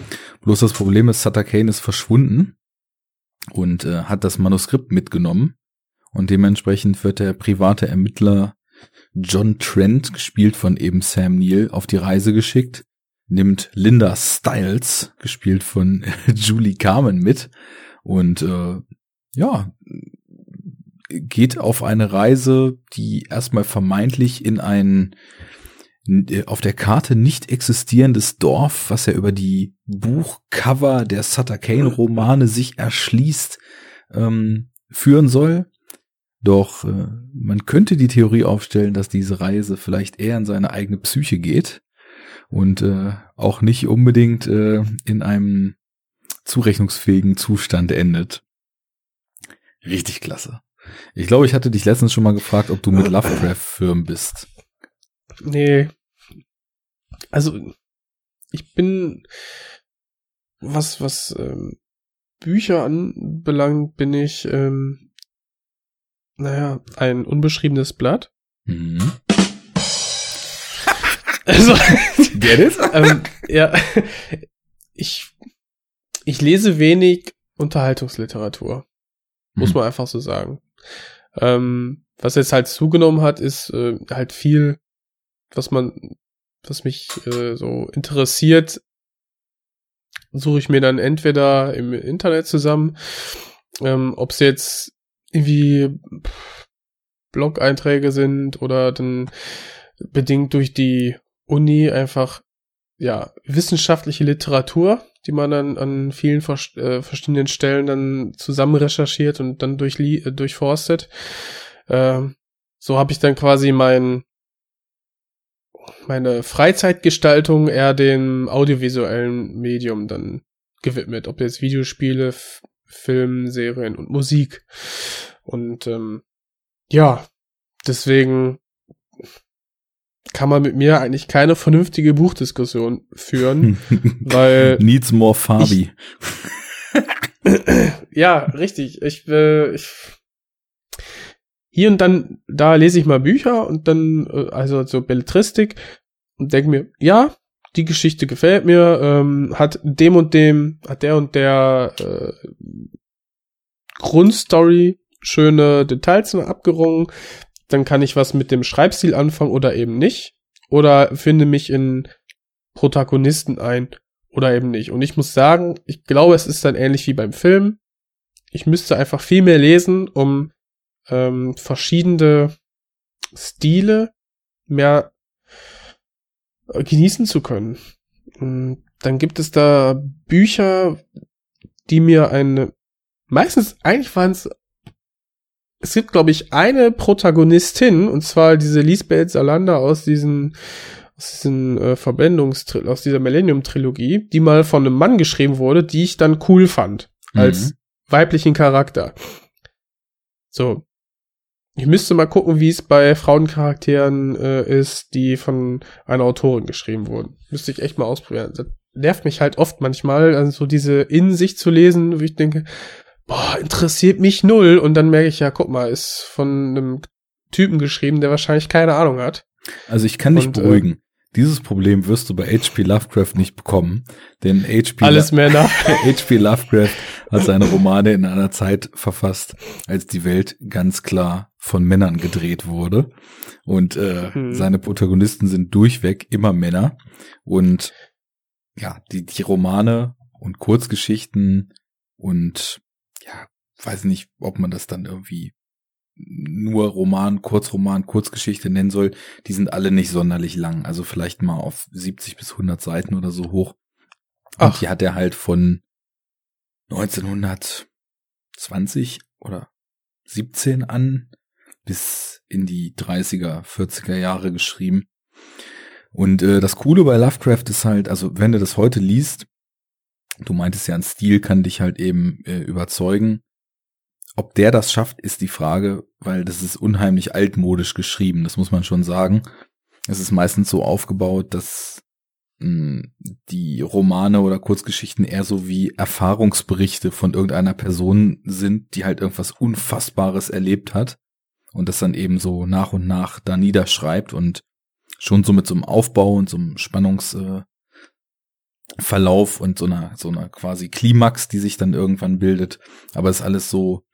Bloß das Problem ist, Sutter Kane ist verschwunden und äh, hat das Manuskript mitgenommen. Und dementsprechend wird der private Ermittler John Trent, gespielt von eben Sam Neill, auf die Reise geschickt, nimmt Linda Stiles, gespielt von Julie Carmen, mit und äh, ja, geht auf eine Reise, die erstmal vermeintlich in ein äh, auf der Karte nicht existierendes Dorf, was ja über die Buchcover der Sutter Kane Romane sich erschließt, ähm, führen soll. Doch äh, man könnte die Theorie aufstellen, dass diese Reise vielleicht eher in seine eigene Psyche geht und äh, auch nicht unbedingt äh, in einem zurechnungsfähigen Zustand endet. Richtig klasse. Ich glaube, ich hatte dich letztens schon mal gefragt, ob du mit Lovecraft firm bist. Nee, also ich bin, was, was ähm, Bücher anbelangt, bin ich, ähm, naja, ein unbeschriebenes Blatt. Mhm. Also, Get it? ähm, ja, ich, ich lese wenig Unterhaltungsliteratur. Muss Mhm. man einfach so sagen. Ähm, was jetzt halt zugenommen hat, ist äh, halt viel, was man, was mich äh, so interessiert, suche ich mir dann entweder im Internet zusammen, ähm, ob es jetzt irgendwie Blog-Einträge sind oder dann bedingt durch die Uni einfach ja wissenschaftliche Literatur, die man dann an vielen äh, verschiedenen Stellen dann zusammen recherchiert und dann durchli äh, durchforstet. Ähm, so habe ich dann quasi mein meine Freizeitgestaltung eher dem audiovisuellen Medium dann gewidmet, ob jetzt Videospiele, Film, Serien und Musik. Und ähm, ja, deswegen kann man mit mir eigentlich keine vernünftige Buchdiskussion führen, weil Needs more Fabi. ja, richtig. Ich, äh, ich hier und dann, da lese ich mal Bücher und dann, äh, also so Belletristik und denke mir, ja, die Geschichte gefällt mir, ähm, hat dem und dem, hat der und der äh, Grundstory schöne Details abgerungen, dann kann ich was mit dem Schreibstil anfangen oder eben nicht. Oder finde mich in Protagonisten ein oder eben nicht. Und ich muss sagen, ich glaube, es ist dann ähnlich wie beim Film. Ich müsste einfach viel mehr lesen, um ähm, verschiedene Stile mehr genießen zu können. Und dann gibt es da Bücher, die mir eine, meistens, eigentlich waren es, es gibt, glaube ich, eine Protagonistin, und zwar diese Lisbeth Salander aus diesen, aus diesen äh, Verbindungstri aus dieser Millennium-Trilogie, die mal von einem Mann geschrieben wurde, die ich dann cool fand, als Mhm. weiblichen Charakter. So. Ich müsste mal gucken, wie es bei Frauencharakteren äh, ist, die von einer Autorin geschrieben wurden. Müsste ich echt mal ausprobieren. Das nervt mich halt oft manchmal, also so diese Innensicht zu lesen, wo ich denke, boah, interessiert mich null. Und dann merke ich, ja, guck mal, ist von einem Typen geschrieben, der wahrscheinlich keine Ahnung hat. Also ich kann dich Und, äh, beruhigen. Dieses Problem wirst du bei H.P. Lovecraft nicht bekommen, denn H.P. Alles Männer. H.P. Lovecraft hat seine Romane in einer Zeit verfasst, als die Welt ganz klar von Männern gedreht wurde. Und äh, Hm. seine Protagonisten sind durchweg immer Männer. Und ja, die, die Romane und Kurzgeschichten und ja, weiß nicht, ob man das dann irgendwie nur Roman, Kurzroman, Kurzgeschichte nennen soll, die sind alle nicht sonderlich lang. Also vielleicht mal auf 70 bis 100 Seiten oder so hoch. Und Ach. die hat er halt von 1920 oder 17 an bis in die 30er, 40er Jahre geschrieben. Und äh, das Coole bei Lovecraft ist halt, also wenn du das heute liest, du meintest ja, ein Stil kann dich halt eben äh, überzeugen. Ob der das schafft, ist die Frage, weil das ist unheimlich altmodisch geschrieben, das muss man schon sagen. Es ist meistens so aufgebaut, dass mh, die Romane oder Kurzgeschichten eher so wie Erfahrungsberichte von irgendeiner Person sind, die halt irgendwas Unfassbares erlebt hat und das dann eben so nach und nach da niederschreibt und schon so mit so einem Aufbau und so einem Spannungsverlauf äh, und so einer so einer quasi Klimax, die sich dann irgendwann bildet. Aber es ist alles so,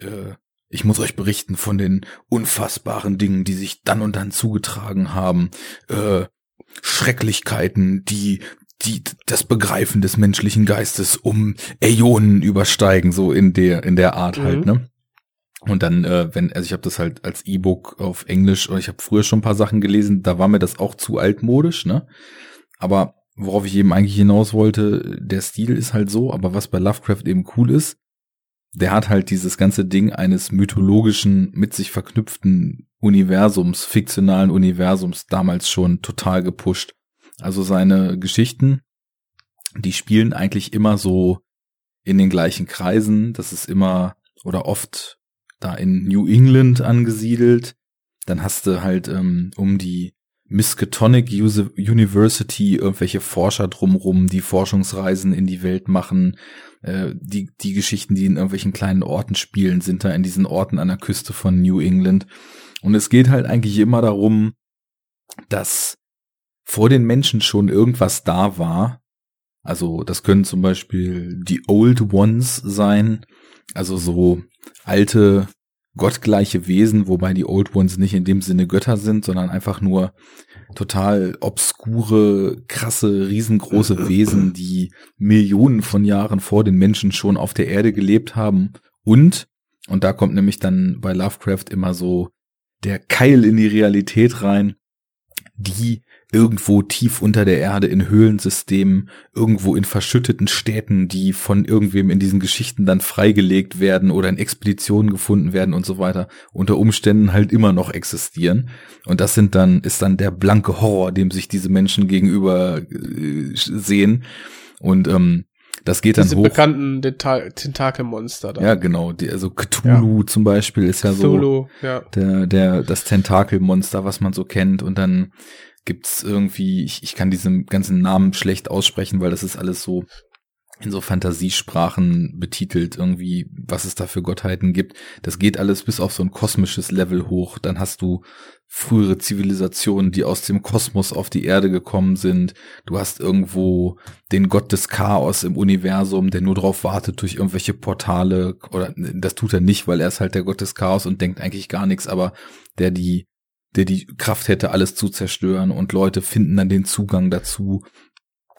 äh, ich muss euch berichten von den unfassbaren Dingen, die sich dann und dann zugetragen haben, äh, Schrecklichkeiten, die die das Begreifen des menschlichen Geistes um Äonen übersteigen, so in der in der Art Mhm. halt, ne? Und dann, äh, wenn, also ich habe das halt als E-Book auf Englisch, oder ich habe früher schon ein paar Sachen gelesen, da war mir das auch zu altmodisch, ne? Aber worauf ich eben eigentlich hinaus wollte, der Stil ist halt so, aber was bei Lovecraft eben cool ist, der hat halt dieses ganze Ding eines mythologischen, mit sich verknüpften Universums, fiktionalen Universums damals schon total gepusht. Also seine Geschichten, die spielen eigentlich immer so in den gleichen Kreisen. Das ist immer oder oft da in New England angesiedelt. Dann hast du halt ähm, um die Miskatonic University irgendwelche Forscher drumrum, die Forschungsreisen in die Welt machen. Äh, die, die Geschichten, die in irgendwelchen kleinen Orten spielen, sind da in diesen Orten an der Küste von New England. Und es geht halt eigentlich immer darum, dass vor den Menschen schon irgendwas da war. Also das können zum Beispiel die Old Ones sein, also so alte gottgleiche Wesen, wobei die Old Ones nicht in dem Sinne Götter sind, sondern einfach nur total obskure, krasse, riesengroße Wesen, die Millionen von Jahren vor den Menschen schon auf der Erde gelebt haben. Und, und da kommt nämlich dann bei Lovecraft immer so der Keil in die Realität rein, die irgendwo tief unter der Erde in Höhlensystemen, irgendwo in verschütteten Städten, die von irgendwem in diesen Geschichten dann freigelegt werden oder in Expeditionen gefunden werden und so weiter, unter Umständen halt immer noch existieren. Und das sind dann, ist dann der blanke Horror, dem sich diese Menschen gegenüber äh, sehen. Und ähm, das geht dann Diese hoch. bekannten Tentakelmonster da. Ja, genau. Die, also Cthulhu zum Beispiel ist ja so Cthulhu, ja. der, der, das Tentakelmonster, was man so kennt. Und dann gibt's irgendwie, ich, ich kann diesen ganzen Namen schlecht aussprechen, weil das ist alles so in so Fantasiesprachen betitelt, irgendwie, was es da für Gottheiten gibt. Das geht alles bis auf so ein kosmisches Level hoch. Dann hast du frühere Zivilisationen, die aus dem Kosmos auf die Erde gekommen sind. Du hast irgendwo den Gott des Chaos im Universum, der nur darauf wartet durch irgendwelche Portale. Oder das tut er nicht, weil er ist halt der Gott des Chaos und denkt eigentlich gar nichts, aber der die der die Kraft hätte, alles zu zerstören und Leute finden dann den Zugang dazu.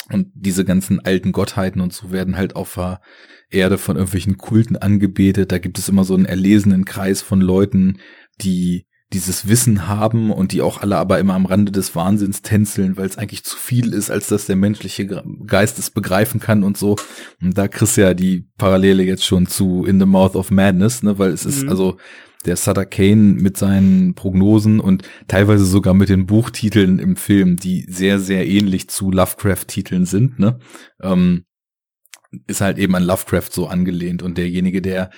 Und diese ganzen alten Gottheiten und so werden halt auf der Erde von irgendwelchen Kulten angebetet. Da gibt es immer so einen erlesenen Kreis von Leuten, die dieses Wissen haben und die auch alle aber immer am Rande des Wahnsinns tänzeln, weil es eigentlich zu viel ist, als dass der menschliche Ge- Geist es begreifen kann und so. Und da kriegst du ja die Parallele jetzt schon zu In the Mouth of Madness, ne, weil es ist Mhm. also der Sutter Kane mit seinen Prognosen und teilweise sogar mit den Buchtiteln im Film, die sehr, sehr ähnlich zu Lovecraft-Titeln sind, ne? Ähm, ist halt eben an Lovecraft so angelehnt und derjenige, der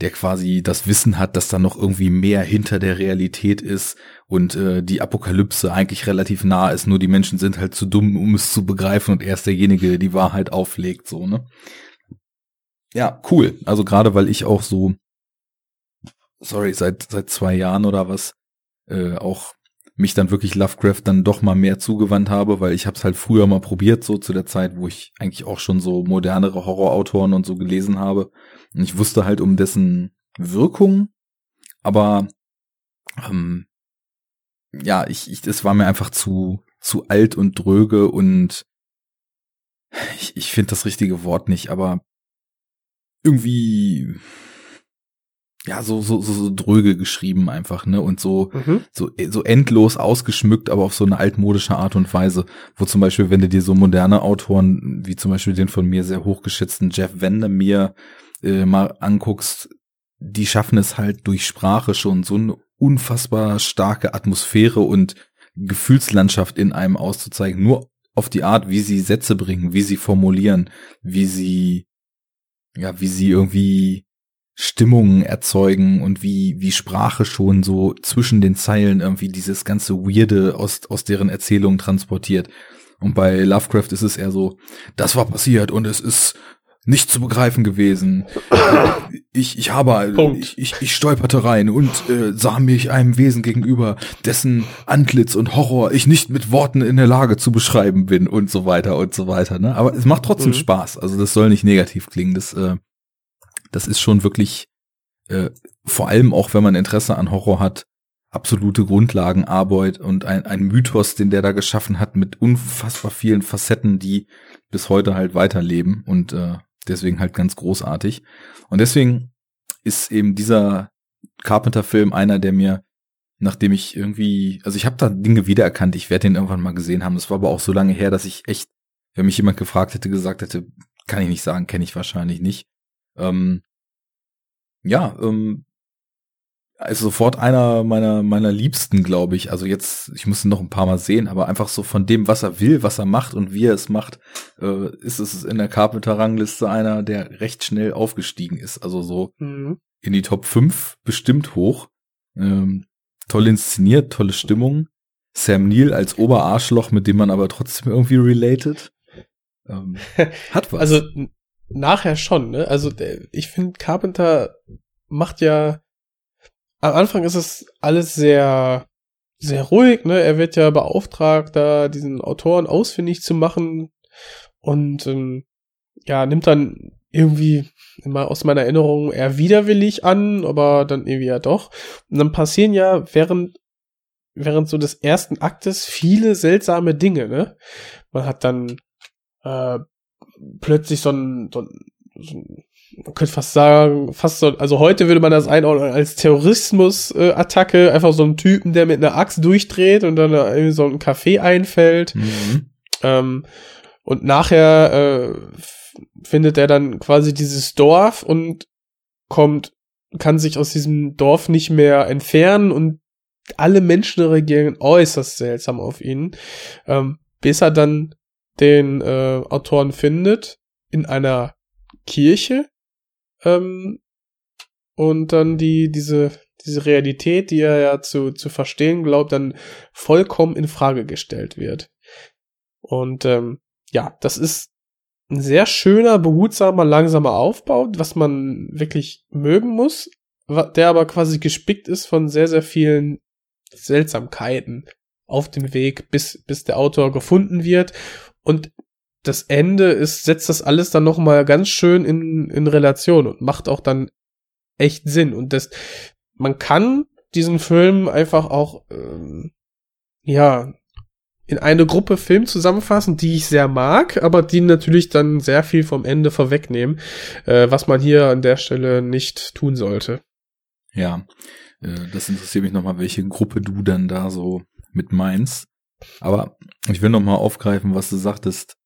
der quasi das Wissen hat, dass da noch irgendwie mehr hinter der Realität ist und äh, die Apokalypse eigentlich relativ nah ist, nur die Menschen sind halt zu dumm, um es zu begreifen und er ist derjenige, der die Wahrheit auflegt, so, ne? Ja, cool. Also gerade weil ich auch so, sorry, seit seit zwei Jahren oder was, äh, auch mich dann wirklich Lovecraft dann doch mal mehr zugewandt habe, weil ich habe es halt früher mal probiert, so zu der Zeit, wo ich eigentlich auch schon so modernere Horrorautoren und so gelesen habe. Und ich wusste halt um dessen Wirkung, aber ähm, ja, ich, ich, es war mir einfach zu zu alt und dröge und ich, ich finde das richtige Wort nicht, aber irgendwie ja so so so, so dröge geschrieben einfach ne? Und so Mhm. so so endlos ausgeschmückt, aber auf so eine altmodische Art und Weise, wo zum Beispiel, wenn du dir so moderne Autoren wie zum Beispiel den von mir sehr hochgeschätzten Jeff Vandermeer äh, mal anguckst, die schaffen es halt durch Sprache schon so eine unfassbar starke Atmosphäre und Gefühlslandschaft in einem auszuzeigen, nur auf die Art, wie sie Sätze bringen, wie sie formulieren, wie sie ja, wie sie irgendwie Stimmungen erzeugen und wie, wie Sprache schon so zwischen den Zeilen irgendwie dieses ganze Weirde aus, aus deren Erzählungen transportiert. Und bei Lovecraft ist es eher so, das war passiert und es ist nicht zu begreifen gewesen. Ich, ich habe, Punkt. ich, ich, ich stolperte rein und äh, sah mich einem Wesen gegenüber, dessen Antlitz und Horror ich nicht mit Worten in der Lage zu beschreiben bin und so weiter und so weiter. Ne? Aber es macht trotzdem Mhm. Spaß. Also das soll nicht negativ klingen. Das, äh, das ist schon wirklich, äh, vor allem auch wenn man Interesse an Horror hat, absolute Grundlagenarbeit und ein, ein Mythos, den der da geschaffen hat mit unfassbar vielen Facetten, die bis heute halt weiterleben und äh, deswegen halt ganz großartig. Und deswegen ist eben dieser Carpenter-Film einer, der mir, nachdem ich irgendwie, also ich habe da Dinge wiedererkannt, ich werde den irgendwann mal gesehen haben. Das war aber auch so lange her, dass ich echt, wenn mich jemand gefragt hätte, gesagt hätte, kann ich nicht sagen, kenne ich wahrscheinlich nicht. Ähm, ja, ähm, also sofort einer meiner meiner Liebsten, glaube ich. Also jetzt, ich muss ihn noch ein paar Mal sehen, aber einfach so von dem, was er will, was er macht und wie er es macht, äh, ist es in der Carpenter-Rangliste einer, der recht schnell aufgestiegen ist. Also so Mhm. in die Top 5 bestimmt hoch. Ähm, toll inszeniert, tolle Stimmung. Sam Neill als Oberarschloch, mit dem man aber trotzdem irgendwie related. Ähm, hat was. Also nachher schon, ne? Also der, ich finde, Carpenter macht ja am Anfang ist es alles sehr sehr ruhig, ne? Er wird ja beauftragt, da diesen Autoren ausfindig zu machen und ähm, ja, nimmt dann irgendwie immer aus meiner Erinnerung eher widerwillig an, aber dann irgendwie ja doch. Und dann passieren ja während während so des ersten Aktes viele seltsame Dinge, ne? Man hat dann äh, plötzlich so ein, so ein, so ein man könnte fast sagen, fast so, also heute würde man das einordnen als Terrorismus-Attacke, einfach so ein Typen, der mit einer Axt durchdreht und dann irgendwie so ein Café einfällt. Mhm. Ähm, und nachher äh, findet er dann quasi dieses Dorf und kommt, kann sich aus diesem Dorf nicht mehr entfernen und alle Menschen reagieren äußerst seltsam auf ihn, ähm, bis er dann den äh, Autoren findet in einer Kirche ähm, und dann die diese diese Realität, die er ja zu zu verstehen glaubt, dann vollkommen in Frage gestellt wird. Und ähm, ja, das ist ein sehr schöner, behutsamer, langsamer Aufbau, was man wirklich mögen muss, der aber quasi gespickt ist von sehr, sehr vielen Seltsamkeiten auf dem Weg, bis, bis der Autor gefunden wird. Und das Ende ist, setzt das alles dann nochmal ganz schön in, in Relation und macht auch dann echt Sinn. Und das, man kann diesen Film einfach auch, ähm, ja, in eine Gruppe Film zusammenfassen, die ich sehr mag, aber die natürlich dann sehr viel vom Ende vorwegnehmen, äh, was man hier an der Stelle nicht tun sollte. Ja, äh, das interessiert mich nochmal, welche Gruppe du dann da so mit meinst. Aber ich will nochmal aufgreifen, was du sagtest.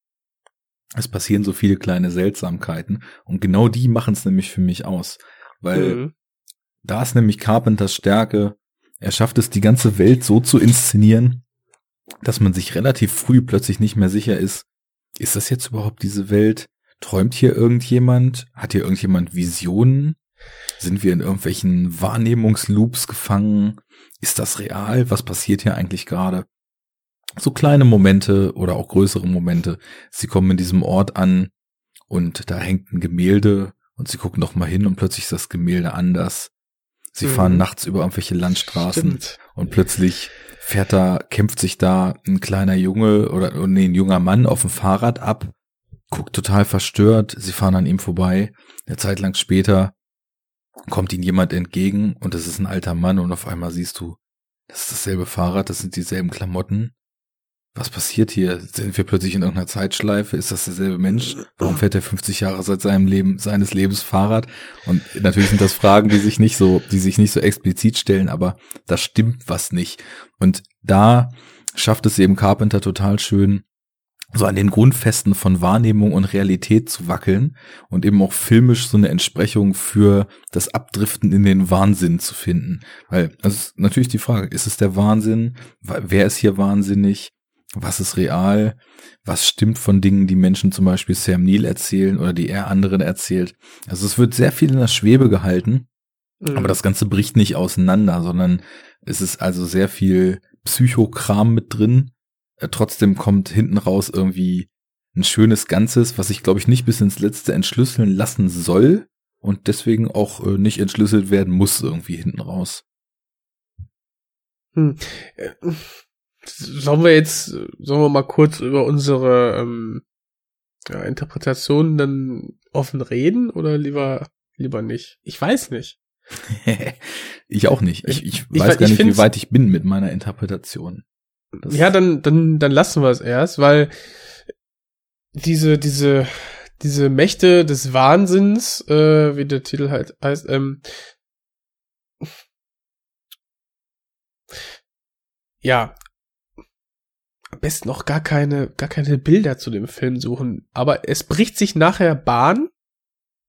Es passieren so viele kleine Seltsamkeiten und genau die machen es nämlich für mich aus. Weil Mhm. da ist nämlich Carpenters Stärke. Er schafft es, die ganze Welt so zu inszenieren, dass man sich relativ früh plötzlich nicht mehr sicher ist, ist das jetzt überhaupt diese Welt? Träumt hier irgendjemand? Hat hier irgendjemand Visionen? Sind wir in irgendwelchen Wahrnehmungsloops gefangen? Ist das real? Was passiert hier eigentlich gerade? So kleine Momente oder auch größere Momente. Sie kommen in diesem Ort an und da hängt ein Gemälde und sie gucken doch mal hin und plötzlich ist das Gemälde anders. Sie Mhm. fahren nachts über irgendwelche Landstraßen Stimmt. und plötzlich fährt da, kämpft sich da ein kleiner Junge oder oh nee, ein junger Mann auf dem Fahrrad ab, guckt total verstört, sie fahren an ihm vorbei. Eine Zeit lang später kommt ihnen jemand entgegen und das ist ein alter Mann und auf einmal siehst du, das ist dasselbe Fahrrad, das sind dieselben Klamotten. Was passiert hier? Sind wir plötzlich in irgendeiner Zeitschleife? Ist das derselbe Mensch? Warum fährt er 50 Jahre seit seinem Leben, seines Lebens Fahrrad? Und natürlich sind das Fragen, die sich nicht so, die sich nicht so explizit stellen, aber da stimmt was nicht. Und da schafft es eben Carpenter total schön, so an den Grundfesten von Wahrnehmung und Realität zu wackeln und eben auch filmisch so eine Entsprechung für das Abdriften in den Wahnsinn zu finden. Weil, das ist natürlich die Frage, ist es der Wahnsinn? Wer ist hier wahnsinnig? Was ist real? Was stimmt von Dingen, die Menschen zum Beispiel Sam Neill erzählen oder die er anderen erzählt? Also es wird sehr viel in der Schwebe gehalten, Mhm. aber das Ganze bricht nicht auseinander, sondern es ist also sehr viel Psychokram mit drin. Äh, Trotzdem kommt hinten raus irgendwie ein schönes Ganzes, was ich glaube ich nicht bis ins Letzte entschlüsseln lassen soll und deswegen auch äh, nicht entschlüsselt werden muss irgendwie hinten raus. Hm. Sollen wir jetzt, sollen wir mal kurz über unsere ähm, ja, Interpretationen dann offen reden oder lieber lieber nicht? Ich weiß nicht. ich auch nicht. Ich, Ich- ich, weiß ich gar nicht, wie weit ich bin mit meiner Interpretation. Das- Ja, dann dann dann lassen wir es erst, weil diese diese diese Mächte des Wahnsinns, äh, wie der Titel halt heißt, ähm, ja, besten noch gar keine, gar keine Bilder zu dem Film suchen. Aber es bricht sich nachher Bahn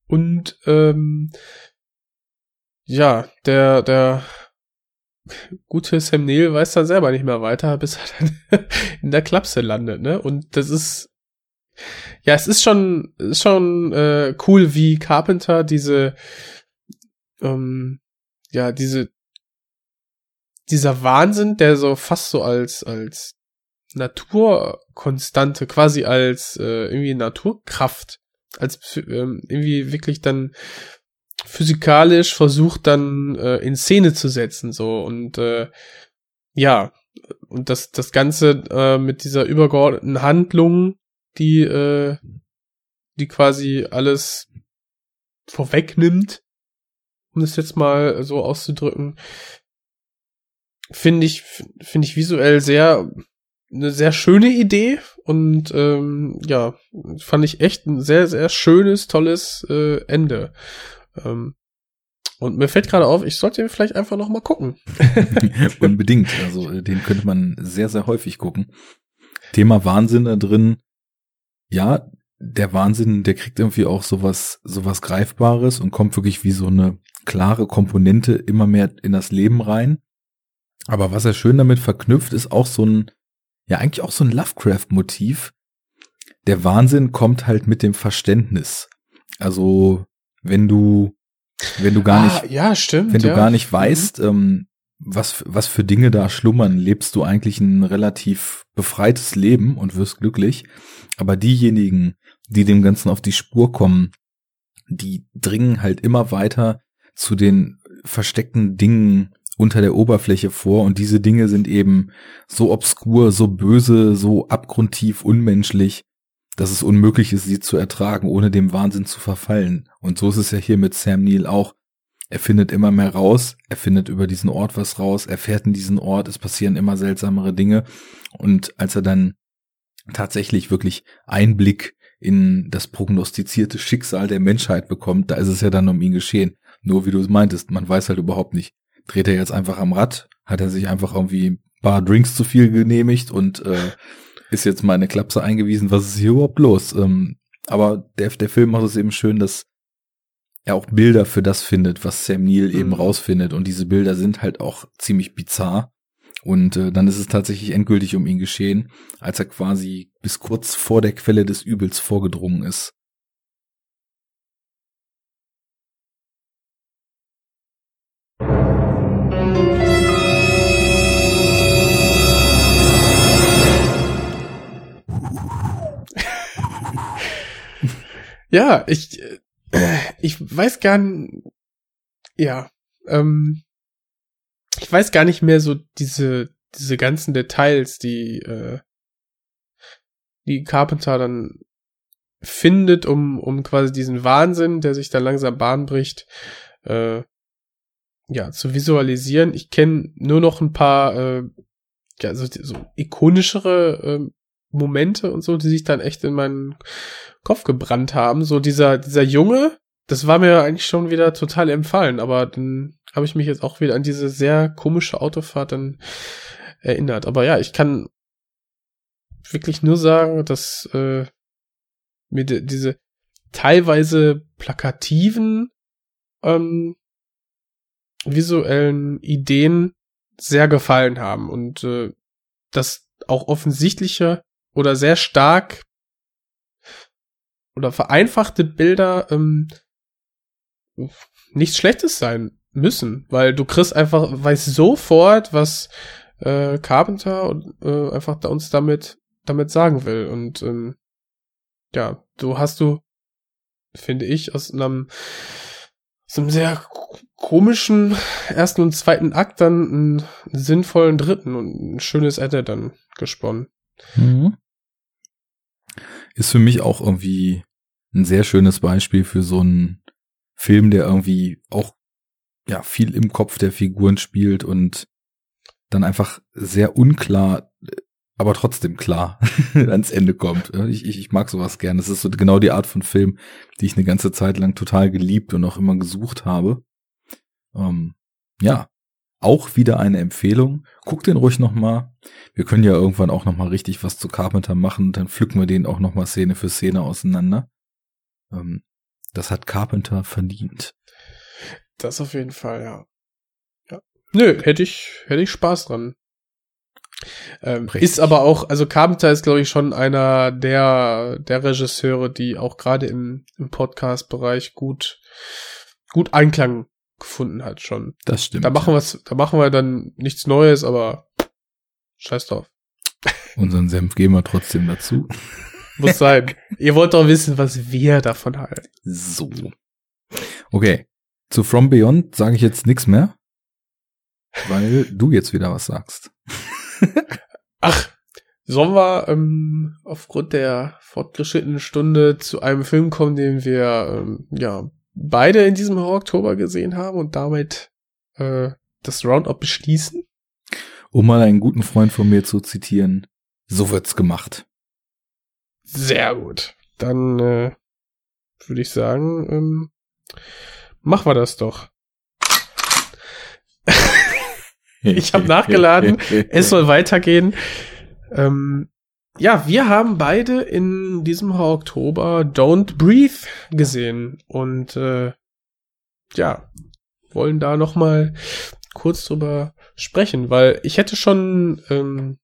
und ähm, ja, der, der gute Sam Neill weiß dann selber nicht mehr weiter, bis er dann in der Klapse landet, ne? Und das ist ja, es ist schon, ist schon äh, cool, wie Carpenter diese ähm, ja, diese dieser Wahnsinn, der so fast so als, als Naturkonstante, quasi als äh, irgendwie Naturkraft, als ähm, irgendwie wirklich dann physikalisch versucht dann äh, in Szene zu setzen, so. Und äh, ja, und das, das Ganze äh, mit dieser übergeordneten Handlung, die, äh, die quasi alles vorwegnimmt, um das jetzt mal so auszudrücken, finde ich, finde ich visuell sehr, eine sehr schöne Idee und ähm, ja, fand ich echt ein sehr, sehr schönes, tolles äh, Ende. Ähm, und mir fällt gerade auf, ich sollte vielleicht einfach noch mal gucken. Unbedingt. Also äh, den könnte man sehr, sehr häufig gucken. Thema Wahnsinn da drin. Ja, der Wahnsinn, der kriegt irgendwie auch sowas, sowas Greifbares und kommt wirklich wie so eine klare Komponente immer mehr in das Leben rein. Aber was er schön damit verknüpft, ist auch so ein, ja eigentlich auch so ein Lovecraft-Motiv. Der Wahnsinn kommt halt mit dem Verständnis. Also wenn du wenn du gar Ah, nicht, ja, stimmt. wenn du ja. gar nicht weißt, ähm, was, was für Dinge da schlummern, lebst du eigentlich ein relativ befreites Leben und wirst glücklich. Aber diejenigen, die dem Ganzen auf die Spur kommen, die dringen halt immer weiter zu den versteckten Dingen unter der Oberfläche vor und diese Dinge sind eben so obskur, so böse, so abgrundtief unmenschlich, dass es unmöglich ist, sie zu ertragen, ohne dem Wahnsinn zu verfallen. Und so ist es ja hier mit Sam Neill auch. Er findet immer mehr raus, er findet über diesen Ort was raus, er fährt in diesen Ort, es passieren immer seltsamere Dinge. Und als er dann tatsächlich wirklich Einblick in das prognostizierte Schicksal der Menschheit bekommt, da ist es ja dann um ihn geschehen. Nur wie du es meintest, man weiß halt überhaupt nicht, dreht er jetzt einfach am Rad, hat er sich einfach irgendwie ein paar Drinks zu viel genehmigt und äh, ist jetzt mal eine Klapse eingewiesen, was ist hier überhaupt los? Ähm, aber der, der Film macht es eben schön, dass er auch Bilder für das findet, was Sam Neill eben Mhm. rausfindet. Und diese Bilder sind halt auch ziemlich bizarr. Und äh, dann ist es tatsächlich endgültig um ihn geschehen, als er quasi bis kurz vor der Quelle des Übels vorgedrungen ist. Ja, ich, äh, ich weiß gar nicht, ja, ähm, ich weiß gar nicht mehr so diese, diese ganzen Details, die, äh, die Carpenter dann findet, um, um quasi diesen Wahnsinn, der sich dann langsam Bahn bricht, äh, ja, zu visualisieren. Ich kenne nur noch ein paar, äh, ja, so, so ikonischere äh, Momente und so, die sich dann echt in meinen Kopf gebrannt haben. So dieser, dieser Junge, das war mir eigentlich schon wieder total empfallen, aber dann habe ich mich jetzt auch wieder an diese sehr komische Autofahrt dann erinnert. Aber ja, ich kann wirklich nur sagen, dass äh, mir die, diese teilweise plakativen ähm, visuellen Ideen sehr gefallen haben und äh, das auch offensichtliche oder sehr stark oder vereinfachte Bilder ähm, nichts Schlechtes sein müssen, weil du kriegst einfach, weißt sofort, was äh, Carpenter und, äh, einfach da uns damit damit sagen will und ähm, ja, du hast du, finde ich, aus einem aus einem sehr komischen ersten und zweiten Akt dann einen sinnvollen dritten und ein schönes Ende dann gesponnen. Mhm. Ist für mich auch irgendwie ein sehr schönes Beispiel für so einen Film, der irgendwie auch ja viel im Kopf der Figuren spielt und dann einfach sehr unklar, aber trotzdem klar ans Ende kommt. Ich, ich, ich mag sowas gern. Das ist so genau die Art von Film, die ich eine ganze Zeit lang total geliebt und auch immer gesucht habe. Ähm, ja, auch wieder eine Empfehlung. Guck den ruhig noch mal. Wir können ja irgendwann auch noch mal richtig was zu Carpenter machen. Dann pflücken wir den auch noch mal Szene für Szene auseinander. Ähm, das hat Carpenter verdient. Das auf jeden Fall, ja. ja. Nö, hätte ich, hätte ich Spaß dran. Ähm, ist aber auch, also Carpenter ist, glaube ich, schon einer der, der Regisseure, die auch gerade im, im Podcast-Bereich gut, gut Einklang gefunden hat schon. Das stimmt. Da machen wir da machen wir dann nichts Neues, aber scheiß drauf. Unseren Senf geben wir trotzdem dazu. Muss sein. Ihr wollt doch wissen, was wir davon halten. So. Okay. Zu From Beyond sage ich jetzt nichts mehr, weil du jetzt wieder was sagst. Ach, sollen wir ähm, aufgrund der fortgeschrittenen Stunde zu einem Film kommen, den wir ähm, ja beide in diesem Oktober gesehen haben und damit äh, das Roundup beschließen? Um mal einen guten Freund von mir zu zitieren, so wird's gemacht. Sehr gut. Dann äh, würde ich sagen, ähm, machen wir das doch. ich habe nachgeladen. es soll weitergehen. Ähm, ja, wir haben beide in diesem Oktober Don't Breathe gesehen und äh, ja, wollen da noch mal kurz drüber sprechen, weil ich hätte schon ähm,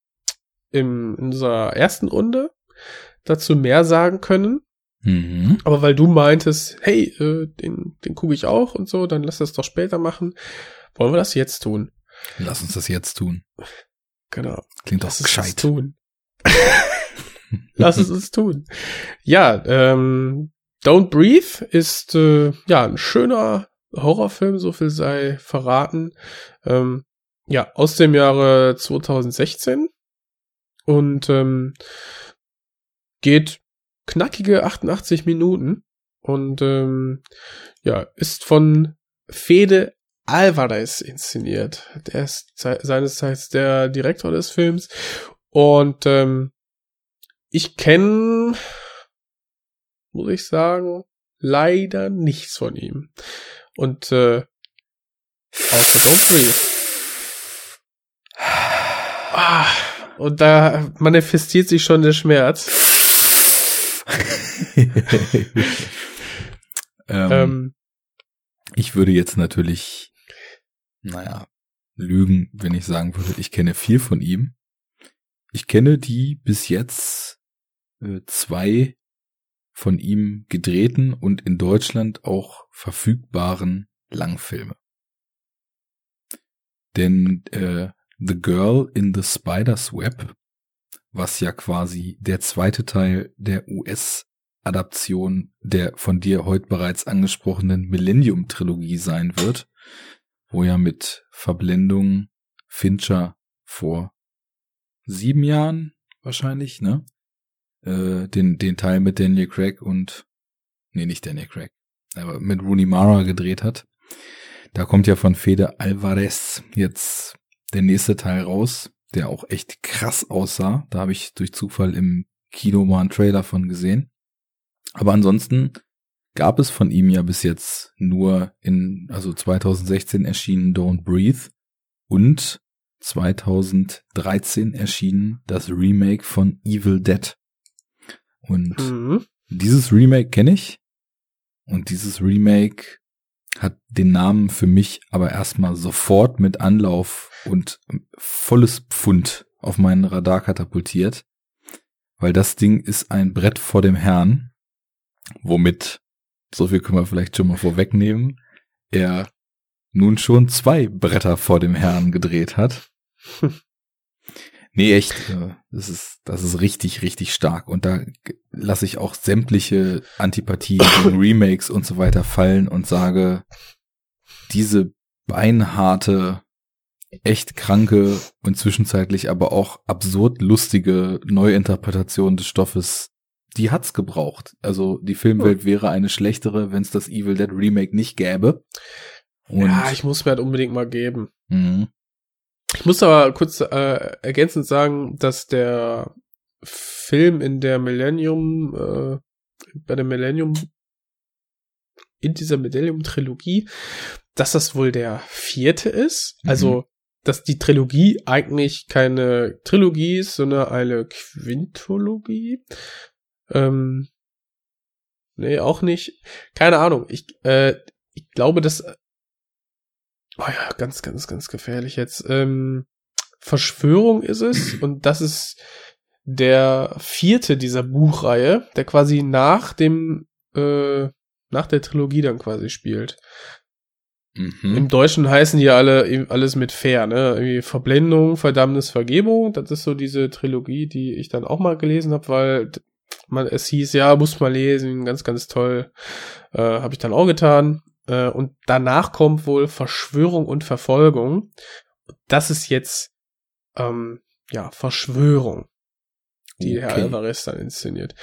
im, in unserer ersten Runde dazu mehr sagen können, Mhm. aber weil du meintest, hey, äh, den, den gucke ich auch und so, dann lass das doch später machen, wollen wir das jetzt tun. Lass uns das jetzt tun. Genau. Klingt doch gescheit. tun. Lass es uns tun. Ja, ähm, Don't Breathe ist äh, ja ein schöner Horrorfilm, so viel sei verraten. Ähm, ja, aus dem Jahre 2016 und ähm, geht knackige 88 Minuten und ähm, ja, ist von Fede Alvarez inszeniert. Der ist seines Zeichens der Direktor des Films und ähm, ich kenne, muss ich sagen, leider nichts von ihm. Und äh, außer Don't Breathe. Ah, und da manifestiert sich schon der Schmerz. ähm, Ähm, ich würde jetzt natürlich, naja, lügen, wenn ich sagen würde, ich kenne viel von ihm. Ich kenne die bis jetzt äh, zwei von ihm gedrehten und in Deutschland auch verfügbaren Langfilme. Denn äh, The Girl in the Spider's Web, was ja quasi der zweite Teil der US-Adaption der von dir heute bereits angesprochenen Millennium-Trilogie sein wird, wo ja mit Verblendung Fincher vor sieben Jahren wahrscheinlich, ne? Äh, den, den Teil mit Daniel Craig und, nee, nicht Daniel Craig, aber mit Rooney Mara gedreht hat. Da kommt ja von Fede Alvarez jetzt der nächste Teil raus, der auch echt krass aussah. Da habe ich durch Zufall im Kino mal einen Trailer von gesehen. Aber ansonsten gab es von ihm ja bis jetzt nur in, also 2016 erschienen Don't Breathe und 2013 erschienen das Remake von Evil Dead. Und mhm. dieses Remake kenne ich. Und dieses Remake hat den Namen für mich aber erstmal sofort mit Anlauf und volles Pfund auf meinen Radar katapultiert. Weil das Ding ist ein Brett vor dem Herrn, womit, so viel können wir vielleicht schon mal vorwegnehmen, er nun schon zwei Bretter vor dem Herrn gedreht hat. Nee, echt, äh, das ist, das ist richtig, richtig stark. Und da lasse ich auch sämtliche Antipathien gegen Remakes und so weiter fallen und sage, diese beinharte, echt kranke und zwischenzeitlich aber auch absurd lustige Neuinterpretation des Stoffes, die hat's gebraucht. Also die Filmwelt wäre eine schlechtere, wenn es das Evil Dead Remake nicht gäbe. Und ja, ich muss mir halt unbedingt mal geben. Mhm. Ich muss aber kurz äh, ergänzend sagen, dass der Film in der Millennium, äh, bei der Millennium, in dieser Millennium-Trilogie, dass das wohl der vierte ist. Mhm. Also, dass die Trilogie eigentlich keine Trilogie ist, sondern eine Quintologie. Ähm, nee, auch nicht. Keine Ahnung. Ich, äh, ich glaube, dass Oh ja, ganz, ganz, ganz gefährlich jetzt. Ähm, Verschwörung ist es und das ist der vierte dieser Buchreihe, der quasi nach dem, äh, nach der Trilogie dann quasi spielt. Mhm. Im Deutschen heißen die alle eben alles mit fair, ne? Irgendwie Verblendung, Verdammnis, Vergebung. Das ist so diese Trilogie, die ich dann auch mal gelesen habe, weil man es hieß, ja, muss mal lesen, ganz, ganz toll. Äh, habe ich dann auch getan. Äh, und danach kommt wohl Verschwörung und Verfolgung. Das ist jetzt ähm, ja Verschwörung, die Herr Okay. Alvarez dann inszeniert.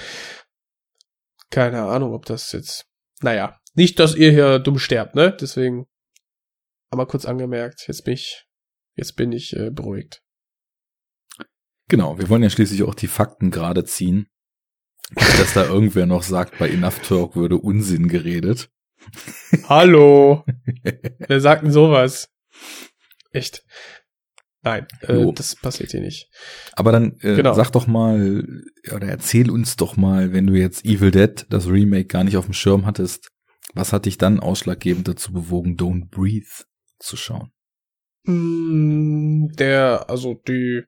Keine Ahnung, ob das jetzt. Naja, nicht, dass ihr hier dumm sterbt, ne? Deswegen aber kurz angemerkt, jetzt bin ich, jetzt bin ich äh, beruhigt. Genau, wir wollen ja schließlich auch die Fakten gerade ziehen. Dass da irgendwer noch sagt, bei Enough Talk würde Unsinn geredet. Hallo! Wer sagt denn sowas? Echt? Nein, äh, das passiert hier nicht. Aber dann äh, Genau. sag doch mal, oder erzähl uns doch mal, wenn du jetzt Evil Dead, das Remake, gar nicht auf dem Schirm hattest, was hat dich dann ausschlaggebend dazu bewogen, Don't Breathe zu schauen? Mm, Der, also die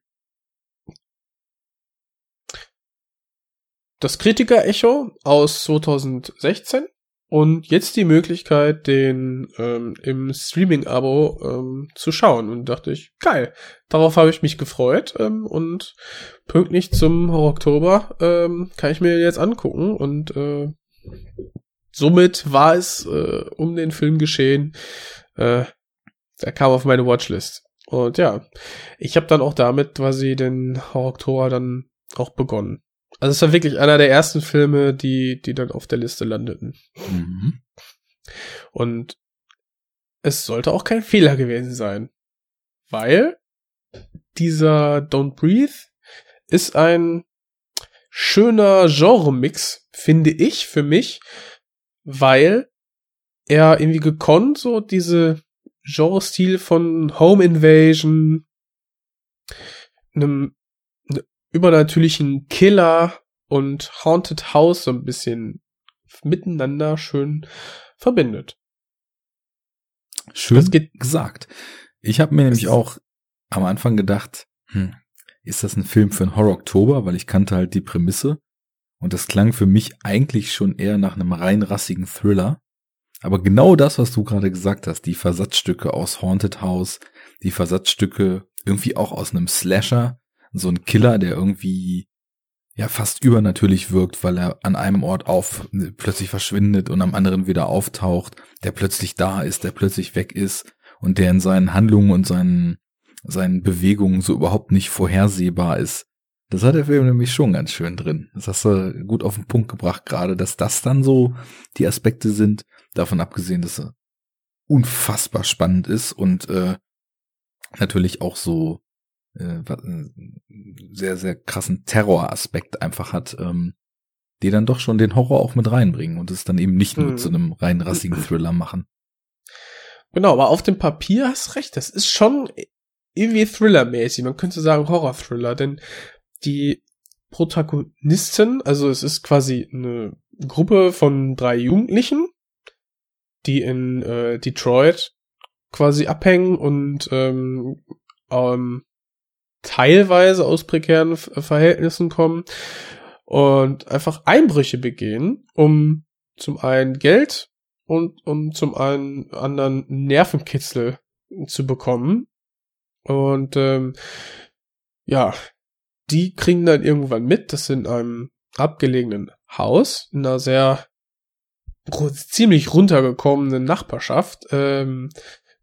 das Kritiker-Echo aus 2016 und jetzt die Möglichkeit, den ähm, im Streaming-Abo ähm, zu schauen. Und dachte ich, geil, darauf habe ich mich gefreut ähm, und pünktlich zum Oktober ähm, kann ich mir jetzt angucken und äh, somit war es äh, um den Film geschehen. Äh, der kam auf meine Watchlist. Und ja, ich habe dann auch damit quasi den Oktober dann auch begonnen. Also es war wirklich einer der ersten Filme, die, die dann auf der Liste landeten. Mhm. Und es sollte auch kein Fehler gewesen sein. Weil dieser Don't Breathe ist ein schöner Genre-Mix, finde ich, für mich, weil er irgendwie gekonnt so diese Genre-Stil von Home Invasion, einem, einem übernatürlichen Killer und Haunted House so ein bisschen miteinander schön verbindet. Schön Das geht- gesagt. Ich habe mir nämlich auch am Anfang gedacht, hm, ist das ein Film für einen Horror-Oktober? Weil ich kannte halt die Prämisse. Und das klang für mich eigentlich schon eher nach einem rein rassigen Thriller. Aber genau das, was du gerade gesagt hast, die Versatzstücke aus Haunted House, die Versatzstücke irgendwie auch aus einem Slasher, so ein Killer, der irgendwie ja fast übernatürlich wirkt, weil er an einem Ort auf plötzlich verschwindet und am anderen wieder auftaucht, der plötzlich da ist, der plötzlich weg ist und der in seinen Handlungen und seinen seinen Bewegungen so überhaupt nicht vorhersehbar ist. Das hat der Film nämlich schon ganz schön drin. Das hast du gut auf den Punkt gebracht gerade, dass das dann so die Aspekte sind, davon abgesehen, dass er unfassbar spannend ist und äh, natürlich auch so wa- äh, sehr, sehr krassen Terroraspekt einfach hat, ähm, die dann doch schon den Horror auch mit reinbringen und es dann eben nicht nur Mhm. zu einem rein rassigen Thriller machen. Genau, aber auf dem Papier hast recht, das ist schon irgendwie Thriller-mäßig. Man könnte sagen Horror-Thriller, denn die Protagonisten, also es ist quasi eine Gruppe von drei Jugendlichen, die in äh, Detroit quasi abhängen und ähm, ähm, teilweise aus prekären Verhältnissen kommen und einfach Einbrüche begehen, um zum einen Geld und um zum einen anderen Nervenkitzel zu bekommen. Und ähm, ja, die kriegen dann irgendwann mit, dass in einem abgelegenen Haus, in einer sehr ziemlich runtergekommenen Nachbarschaft, ähm,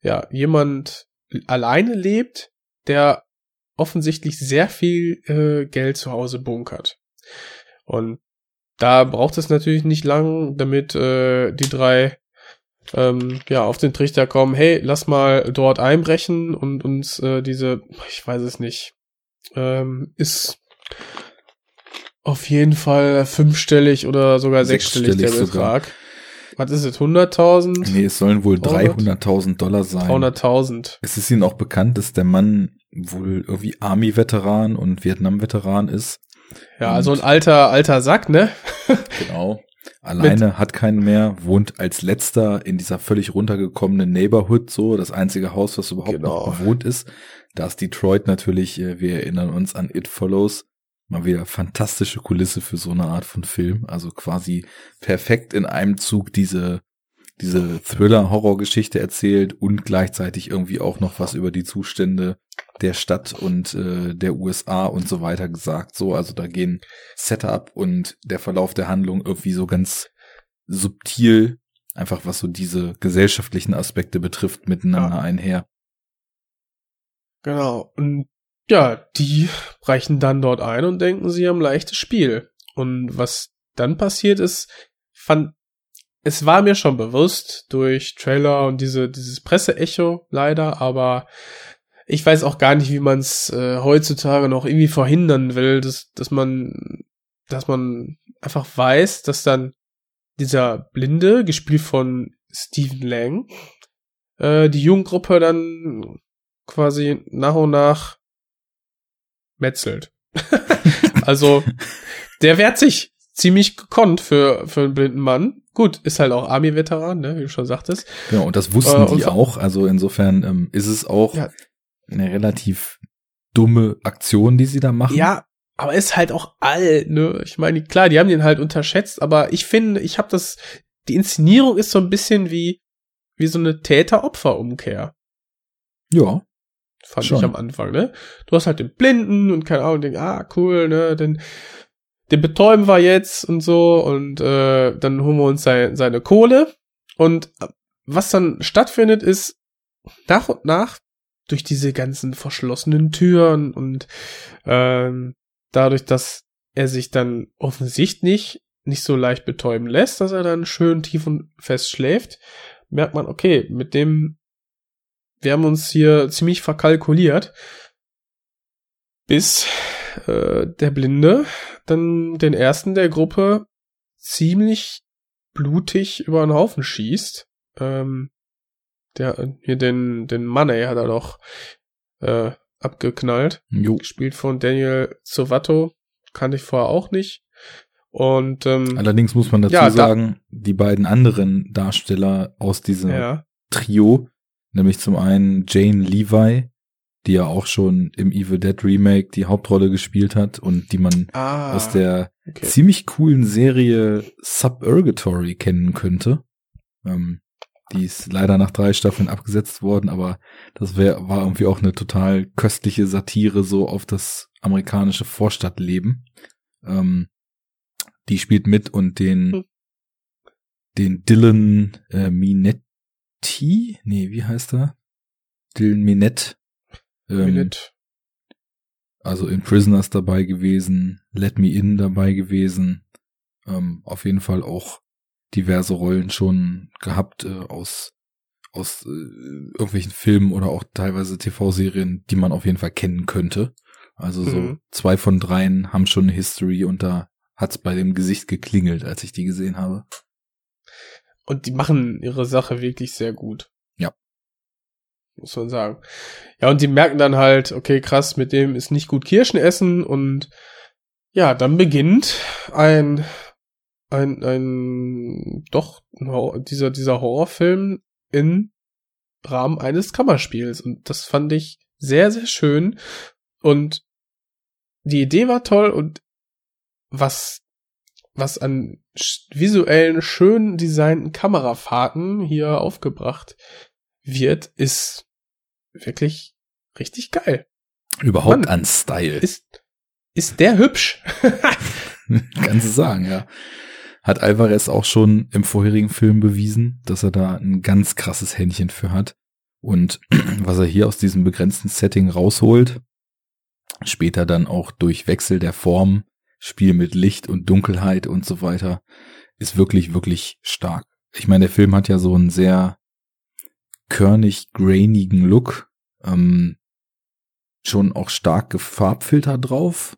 ja, jemand alleine lebt, der offensichtlich sehr viel äh, Geld zu Hause bunkert. Und da braucht es natürlich nicht lang, damit äh, die drei ähm, ja auf den Trichter kommen, hey, lass mal dort einbrechen und uns äh, diese, ich weiß es nicht, ähm, ist auf jeden Fall fünfstellig oder sogar sechsstellig, der Sechsstellig sogar. Betrag. Was ist es, 100.000? Nee, es sollen wohl 300? 300.000 Dollar sein. 300.000. Es ist ihnen auch bekannt, dass der Mann wohl irgendwie Army-Veteran und Vietnam-Veteran ist. Ja, Und- also ein alter, alter Sack, ne? Genau. Alleine hat keinen mehr, wohnt als letzter in dieser völlig runtergekommenen Neighborhood, so das einzige Haus, was überhaupt Genau. noch bewohnt ist. Da ist Detroit natürlich, äh, wir erinnern uns an It Follows, mal wieder fantastische Kulisse für so eine Art von Film. Also quasi perfekt in einem Zug diese, diese Thriller-Horror-Geschichte erzählt und gleichzeitig irgendwie auch noch was über die Zustände der Stadt und äh, der USA und so weiter gesagt. So, also da gehen Setup und der Verlauf der Handlung irgendwie so ganz subtil, einfach was so diese gesellschaftlichen Aspekte betrifft, miteinander ja. einher. Genau. Und ja, die brechen dann dort ein und denken, sie haben leichtes Spiel. Und was dann passiert ist, fand, es war mir schon bewusst durch Trailer und diese, dieses Presseecho leider, aber ich weiß auch gar nicht, wie man es äh, heutzutage noch irgendwie verhindern will, dass, dass man, dass man einfach weiß, dass dann dieser Blinde, gespielt von Stephen Lang, äh, die Jugendgruppe dann quasi nach und nach metzelt. also, der wehrt sich ziemlich gekonnt für, für einen blinden Mann. Gut, ist halt auch Army-Veteran, ne, wie du schon sagtest. Ja, und das wussten äh, die auch. Also insofern ähm, ist es auch ja. eine relativ dumme Aktion, die sie da machen. Ja, aber ist halt auch all, ne? Ich meine, klar, die haben den halt unterschätzt, aber ich finde, ich habe das, die Inszenierung ist so ein bisschen wie, wie so eine Täter-Opfer-Umkehr. Ja. Fand schon. ich am Anfang, ne? Du hast halt den Blinden und keine Ahnung, denk, ah, cool, ne? Den, den betäuben wir jetzt und so und äh, dann holen wir uns sein, seine Kohle. Und äh, was dann stattfindet, ist nach und nach durch diese ganzen verschlossenen Türen und ähm, dadurch, dass er sich dann offensichtlich nicht so leicht betäuben lässt, dass er dann schön tief und fest schläft, merkt man, okay, mit dem, wir haben uns hier ziemlich verkalkuliert, bis äh, der Blinde dann den ersten der Gruppe ziemlich blutig über den Haufen schießt. Ähm, der hier den den Money hat er doch äh, abgeknallt. Jo. Gespielt von Daniel Zovato. Kannte ich vorher auch nicht. Und ähm, allerdings muss man dazu ja, sagen, da, die beiden anderen Darsteller aus diesem ja. Trio, nämlich zum einen Jane Levi, die ja auch schon im Evil Dead Remake die Hauptrolle gespielt hat und die man ah, aus der okay. ziemlich coolen Serie Suburgatory kennen könnte. Ähm, die ist leider nach drei Staffeln abgesetzt worden, aber das wär, war irgendwie auch eine total köstliche Satire so auf das amerikanische Vorstadtleben. Ähm, die spielt mit und den, hm. den Dylan äh, Minetti, nee, wie heißt er? Dylan Minette. Ähm. Also in Prisoners dabei gewesen, Let Me In dabei gewesen. Ähm, auf jeden Fall auch diverse Rollen schon gehabt äh, aus aus äh, irgendwelchen Filmen oder auch teilweise TV-Serien, die man auf jeden Fall kennen könnte. Also so mhm. zwei von dreien haben schon eine History und da hat's bei dem Gesicht geklingelt, als ich die gesehen habe. Und die machen ihre Sache wirklich sehr gut. Muss man sagen. Ja, und die merken dann halt, okay, krass, mit dem ist nicht gut Kirschen essen und ja, dann beginnt ein ein, ein, doch, dieser, dieser Horrorfilm in Rahmen eines Kammerspiels. Und das fand ich sehr, sehr schön. Und die Idee war toll und was, was an visuellen, schön designten Kamerafahrten hier aufgebracht wird, ist wirklich richtig geil. Überhaupt Mann, an Style. Ist, ist der hübsch? Kannst du sagen, ja hat Alvarez auch schon im vorherigen Film bewiesen, dass er da ein ganz krasses Händchen für hat. Und was er hier aus diesem begrenzten Setting rausholt, später dann auch durch Wechsel der Form, Spiel mit Licht und Dunkelheit und so weiter, ist wirklich, wirklich stark. Ich meine, der Film hat ja so einen sehr körnig, grainigen Look, ähm, schon auch starke Farbfilter drauf,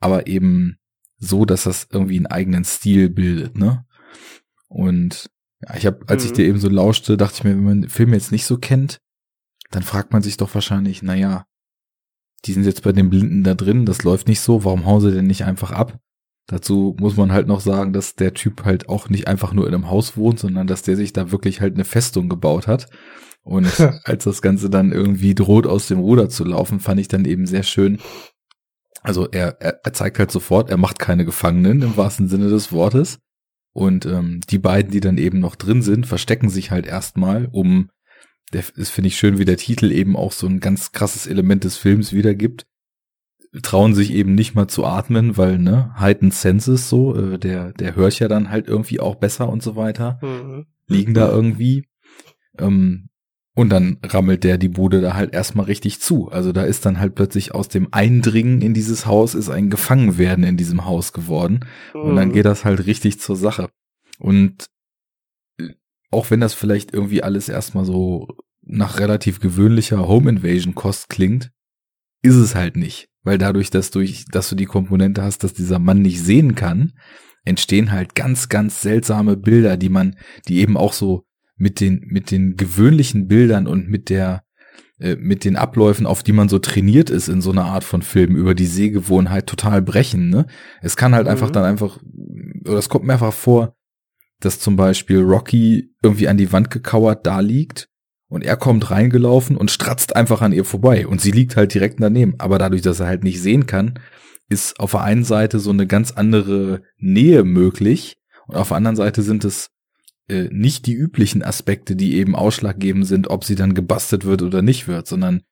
aber eben so, dass das irgendwie einen eigenen Stil bildet, ne? Und ja, ich habe, als mhm. ich dir eben so lauschte, dachte ich mir, wenn man den Film jetzt nicht so kennt, dann fragt man sich doch wahrscheinlich, na ja, die sind jetzt bei den Blinden da drin, das läuft nicht so, warum hauen sie denn nicht einfach ab? Dazu muss man halt noch sagen, dass der Typ halt auch nicht einfach nur in einem Haus wohnt, sondern dass der sich da wirklich halt eine Festung gebaut hat. Und als das Ganze dann irgendwie droht aus dem Ruder zu laufen, fand ich dann eben sehr schön, also er, er, er zeigt halt sofort, er macht keine Gefangenen im wahrsten Sinne des Wortes. Und ähm, die beiden, die dann eben noch drin sind, verstecken sich halt erstmal, um, das finde ich schön, wie der Titel eben auch so ein ganz krasses Element des Films wiedergibt, trauen sich eben nicht mal zu atmen, weil, ne, heightened senses so, äh, der, der hört ja dann halt irgendwie auch besser und so weiter, Mhm. liegen da irgendwie. Ähm, und dann rammelt der die Bude da halt erstmal richtig zu. Also da ist dann halt plötzlich aus dem Eindringen in dieses Haus ist ein Gefangenwerden in diesem Haus geworden. Und dann Mhm. geht das halt richtig zur Sache. Und äh, auch wenn das vielleicht irgendwie alles erstmal so nach relativ gewöhnlicher Home Invasion Kost klingt, ist es halt nicht. Weil dadurch, dass, durch, dass du die Komponente hast, dass dieser Mann nicht sehen kann, entstehen halt ganz, ganz seltsame Bilder, die man, die eben auch so mit den, mit den gewöhnlichen Bildern und mit der, äh, mit den Abläufen, auf die man so trainiert ist in so einer Art von Film, über die Sehgewohnheit total brechen, ne? Es kann halt einfach Mhm. dann einfach, oder es kommt mir einfach vor, dass zum Beispiel Rocky irgendwie an die Wand gekauert da liegt und er kommt reingelaufen und stratzt einfach an ihr vorbei und sie liegt halt direkt daneben. Aber dadurch, dass er halt nicht sehen kann, ist auf der einen Seite so eine ganz andere Nähe möglich und auf der anderen Seite sind es äh, nicht die üblichen Aspekte, die eben ausschlaggebend sind, ob sie dann gebastelt wird oder nicht wird, sondern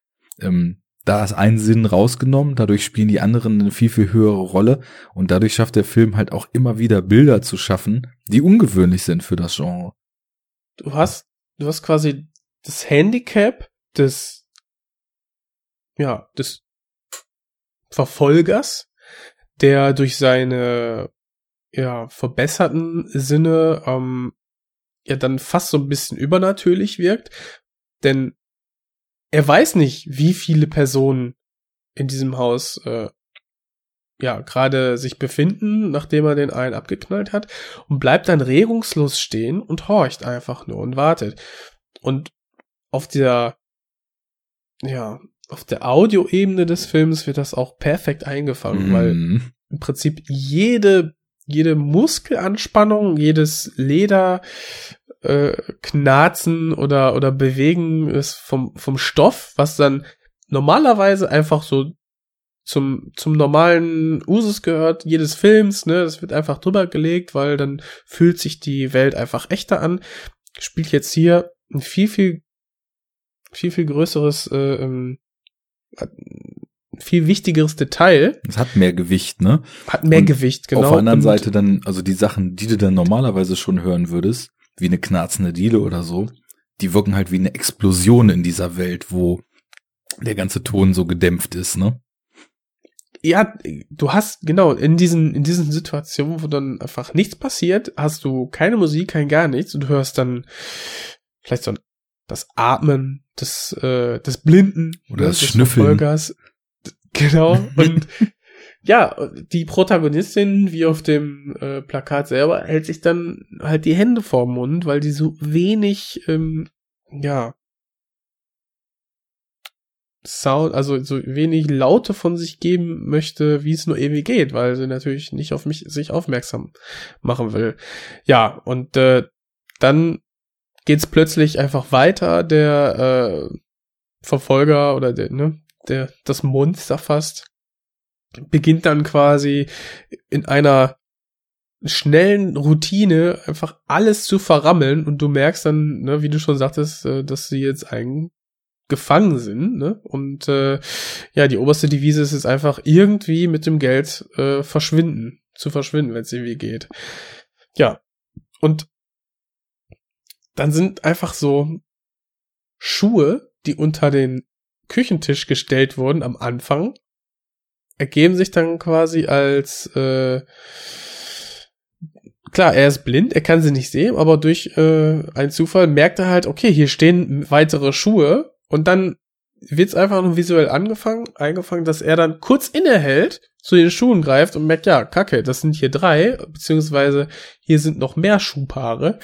ähm, da ist ein Sinn rausgenommen, dadurch spielen die anderen eine viel, viel höhere Rolle und dadurch schafft der Film halt auch immer wieder Bilder zu schaffen, die ungewöhnlich sind für das Genre. du hast, du hast quasi das Handicap des, ja, des Verfolgers, der durch seine, ja, verbesserten Sinne, ähm, ja, dann fast so ein bisschen übernatürlich wirkt, denn er weiß nicht, wie viele Personen in diesem Haus, äh, ja, gerade sich befinden, nachdem er den einen abgeknallt hat und bleibt dann regungslos stehen und horcht einfach nur und wartet. Und auf der, ja, auf der Audioebene des Films wird das auch perfekt eingefangen, weil Mhm. im Prinzip jede, jede Muskelanspannung, jedes Leder, äh, Knarzen oder, oder Bewegen ist vom, vom Stoff, was dann normalerweise einfach so zum, zum normalen Usus gehört, jedes Films, ne, das wird einfach drüber gelegt, weil dann fühlt sich die Welt einfach echter an. Spielt jetzt hier ein viel, viel, viel, viel größeres, äh, ähm, viel wichtigeres Detail, Es hat mehr Gewicht, ne? hat mehr Und Gewicht, genau. Auf der anderen und- Seite dann, also die Sachen, die du dann normalerweise schon hören würdest, wie eine knarzende Diele oder so, die wirken halt wie eine Explosion in dieser Welt, wo der ganze Ton so gedämpft ist, ne? ja, du hast, genau, in diesen, in diesen Situationen, wo dann einfach nichts passiert, hast du keine Musik, kein gar nichts und du hörst dann vielleicht so ein, das Atmen des, äh, des Blinden Oder das des Schnüffeln. Verfolgers. Genau. Und ja, die Protagonistin, wie auf dem äh, Plakat selber, hält sich dann halt die Hände vorm Mund, weil die so wenig, ähm, ja, Sound, also so wenig Laute von sich geben möchte, wie es nur irgendwie geht, weil sie natürlich nicht auf mich sich aufmerksam machen will. Ja, und äh, dann geht's plötzlich einfach weiter. Der äh, Verfolger oder der, ne, der das Monster fast beginnt dann quasi in einer schnellen Routine einfach alles zu verrammeln und du merkst dann, ne, wie du schon sagtest, äh, dass sie jetzt einen gefangen sind, ne? Und äh, ja, die oberste Devise ist es einfach irgendwie mit dem Geld äh, verschwinden, zu verschwinden, wenn es irgendwie geht. Ja. Und dann sind einfach so Schuhe, die unter den Küchentisch gestellt wurden am Anfang, ergeben sich dann quasi als äh, klar, er ist blind, er kann sie nicht sehen, aber durch äh, einen Zufall merkt er halt, okay, hier stehen weitere Schuhe und dann wird's einfach nur visuell angefangen, eingefangen, dass er dann kurz innehält, zu den Schuhen greift und merkt, ja, kacke, das sind hier drei, beziehungsweise hier sind noch mehr Schuhpaare.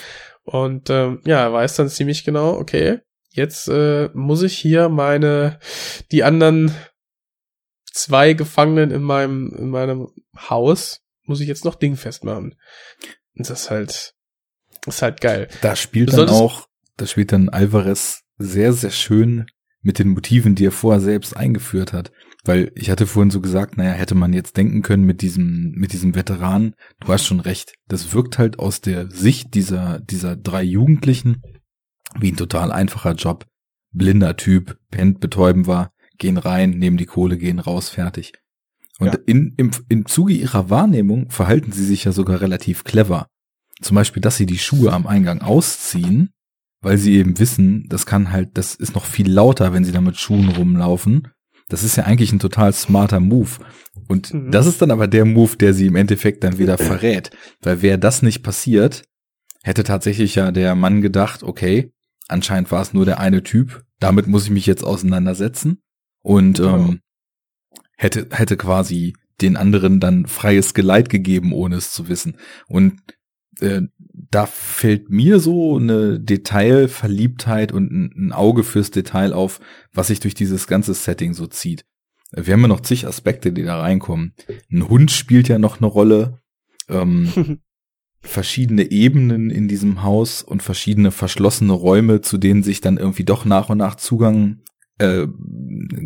Und ähm, ja, er weiß dann ziemlich genau, okay, jetzt äh, muss ich hier meine, die anderen zwei Gefangenen in meinem, in meinem Haus, muss ich jetzt noch dingfest machen. Und das ist halt, ist halt geil. Da spielt Du dann auch, da spielt dann Alvarez sehr, sehr schön mit den Motiven, die er vorher selbst eingeführt hat. Weil ich hatte vorhin so gesagt, naja, hätte man jetzt denken können mit diesem, mit diesem Veteran, du hast schon recht. Das wirkt halt aus der Sicht dieser, dieser drei Jugendlichen wie ein total einfacher Job. Blinder Typ, pennt, betäuben war, gehen rein, nehmen die Kohle, gehen raus, fertig. Und Ja. in, im, im Zuge ihrer Wahrnehmung verhalten sie sich ja sogar relativ clever. Zum Beispiel, dass sie die Schuhe am Eingang ausziehen, weil sie eben wissen, das kann halt, das ist noch viel lauter, wenn sie da mit Schuhen rumlaufen. Das ist ja eigentlich ein total smarter Move. Und Mhm. das ist dann aber der Move, der sie im Endeffekt dann wieder verrät. Weil wäre das nicht passiert, hätte tatsächlich ja der Mann gedacht, okay, anscheinend war es nur der eine Typ, damit muss ich mich jetzt auseinandersetzen. Und Genau. ähm, hätte, hätte quasi den anderen dann freies Geleit gegeben, ohne es zu wissen. Und äh, da fällt mir so eine Detailverliebtheit und ein, Auge fürs Detail auf, was sich durch dieses ganze Setting so zieht. Wir haben ja noch zig Aspekte, die da reinkommen. Ein Hund spielt ja noch eine Rolle. Ähm, verschiedene Ebenen in diesem Haus und verschiedene verschlossene Räume, zu denen sich dann irgendwie doch nach und nach Zugang äh,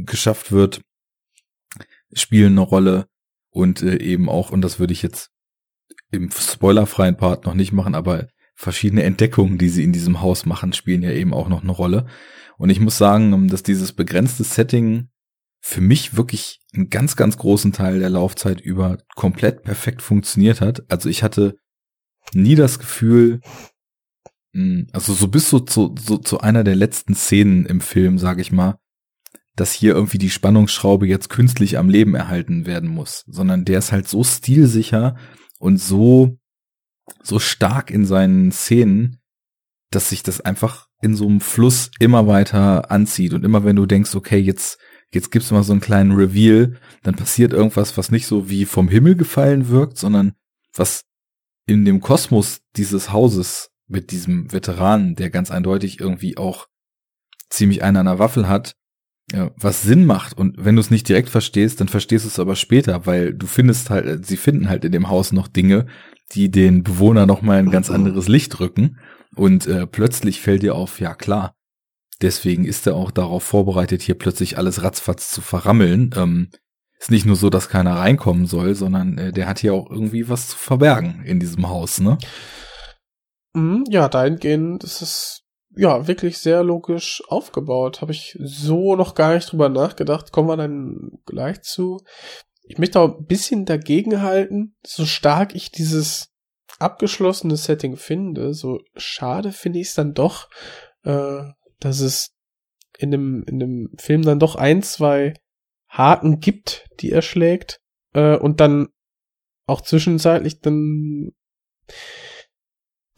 geschafft wird, spielen eine Rolle und äh, eben auch, und das würde ich jetzt im spoilerfreien Part noch nicht machen, aber verschiedene Entdeckungen, die sie in diesem Haus machen, spielen ja eben auch noch eine Rolle. Und ich muss sagen, dass dieses begrenzte Setting für mich wirklich einen ganz, ganz großen Teil der Laufzeit über komplett perfekt funktioniert hat. Also ich hatte nie das Gefühl, mh, also so bis so zu, so zu einer der letzten Szenen im Film, sage ich mal, dass hier irgendwie die Spannungsschraube jetzt künstlich am Leben erhalten werden muss, sondern der ist halt so stilsicher und so so stark in seinen Szenen, dass sich das einfach in so einem Fluss immer weiter anzieht. Und immer wenn du denkst, okay, jetzt jetzt gibt's mal so einen kleinen Reveal, dann passiert irgendwas, was nicht so wie vom Himmel gefallen wirkt, sondern was in dem Kosmos dieses Hauses mit diesem Veteranen, der ganz eindeutig irgendwie auch ziemlich einen an der Waffel hat, ja, was Sinn macht. Und wenn du es nicht direkt verstehst, dann verstehst du es aber später, weil du findest halt, sie finden halt in dem Haus noch Dinge, die den Bewohner noch mal ein ganz anderes Licht rücken. Und äh, plötzlich fällt dir auf, ja klar, deswegen ist er auch darauf vorbereitet, hier plötzlich alles ratzfatz zu verrammeln. Ähm, ist nicht nur so, dass keiner reinkommen soll, sondern äh, der hat hier auch irgendwie was zu verbergen in diesem Haus, ne? Mhm, ja, dahingehend ist es ja wirklich sehr logisch aufgebaut. Habe ich so noch gar nicht drüber nachgedacht. Kommen wir dann gleich zu. Ich möchte auch ein bisschen dagegen halten, so stark ich dieses abgeschlossene Setting finde, so schade finde ich es dann doch, äh, dass es in dem, in dem Film dann doch ein, zwei Haken gibt, die er schlägt, äh, und dann auch zwischenzeitlich dann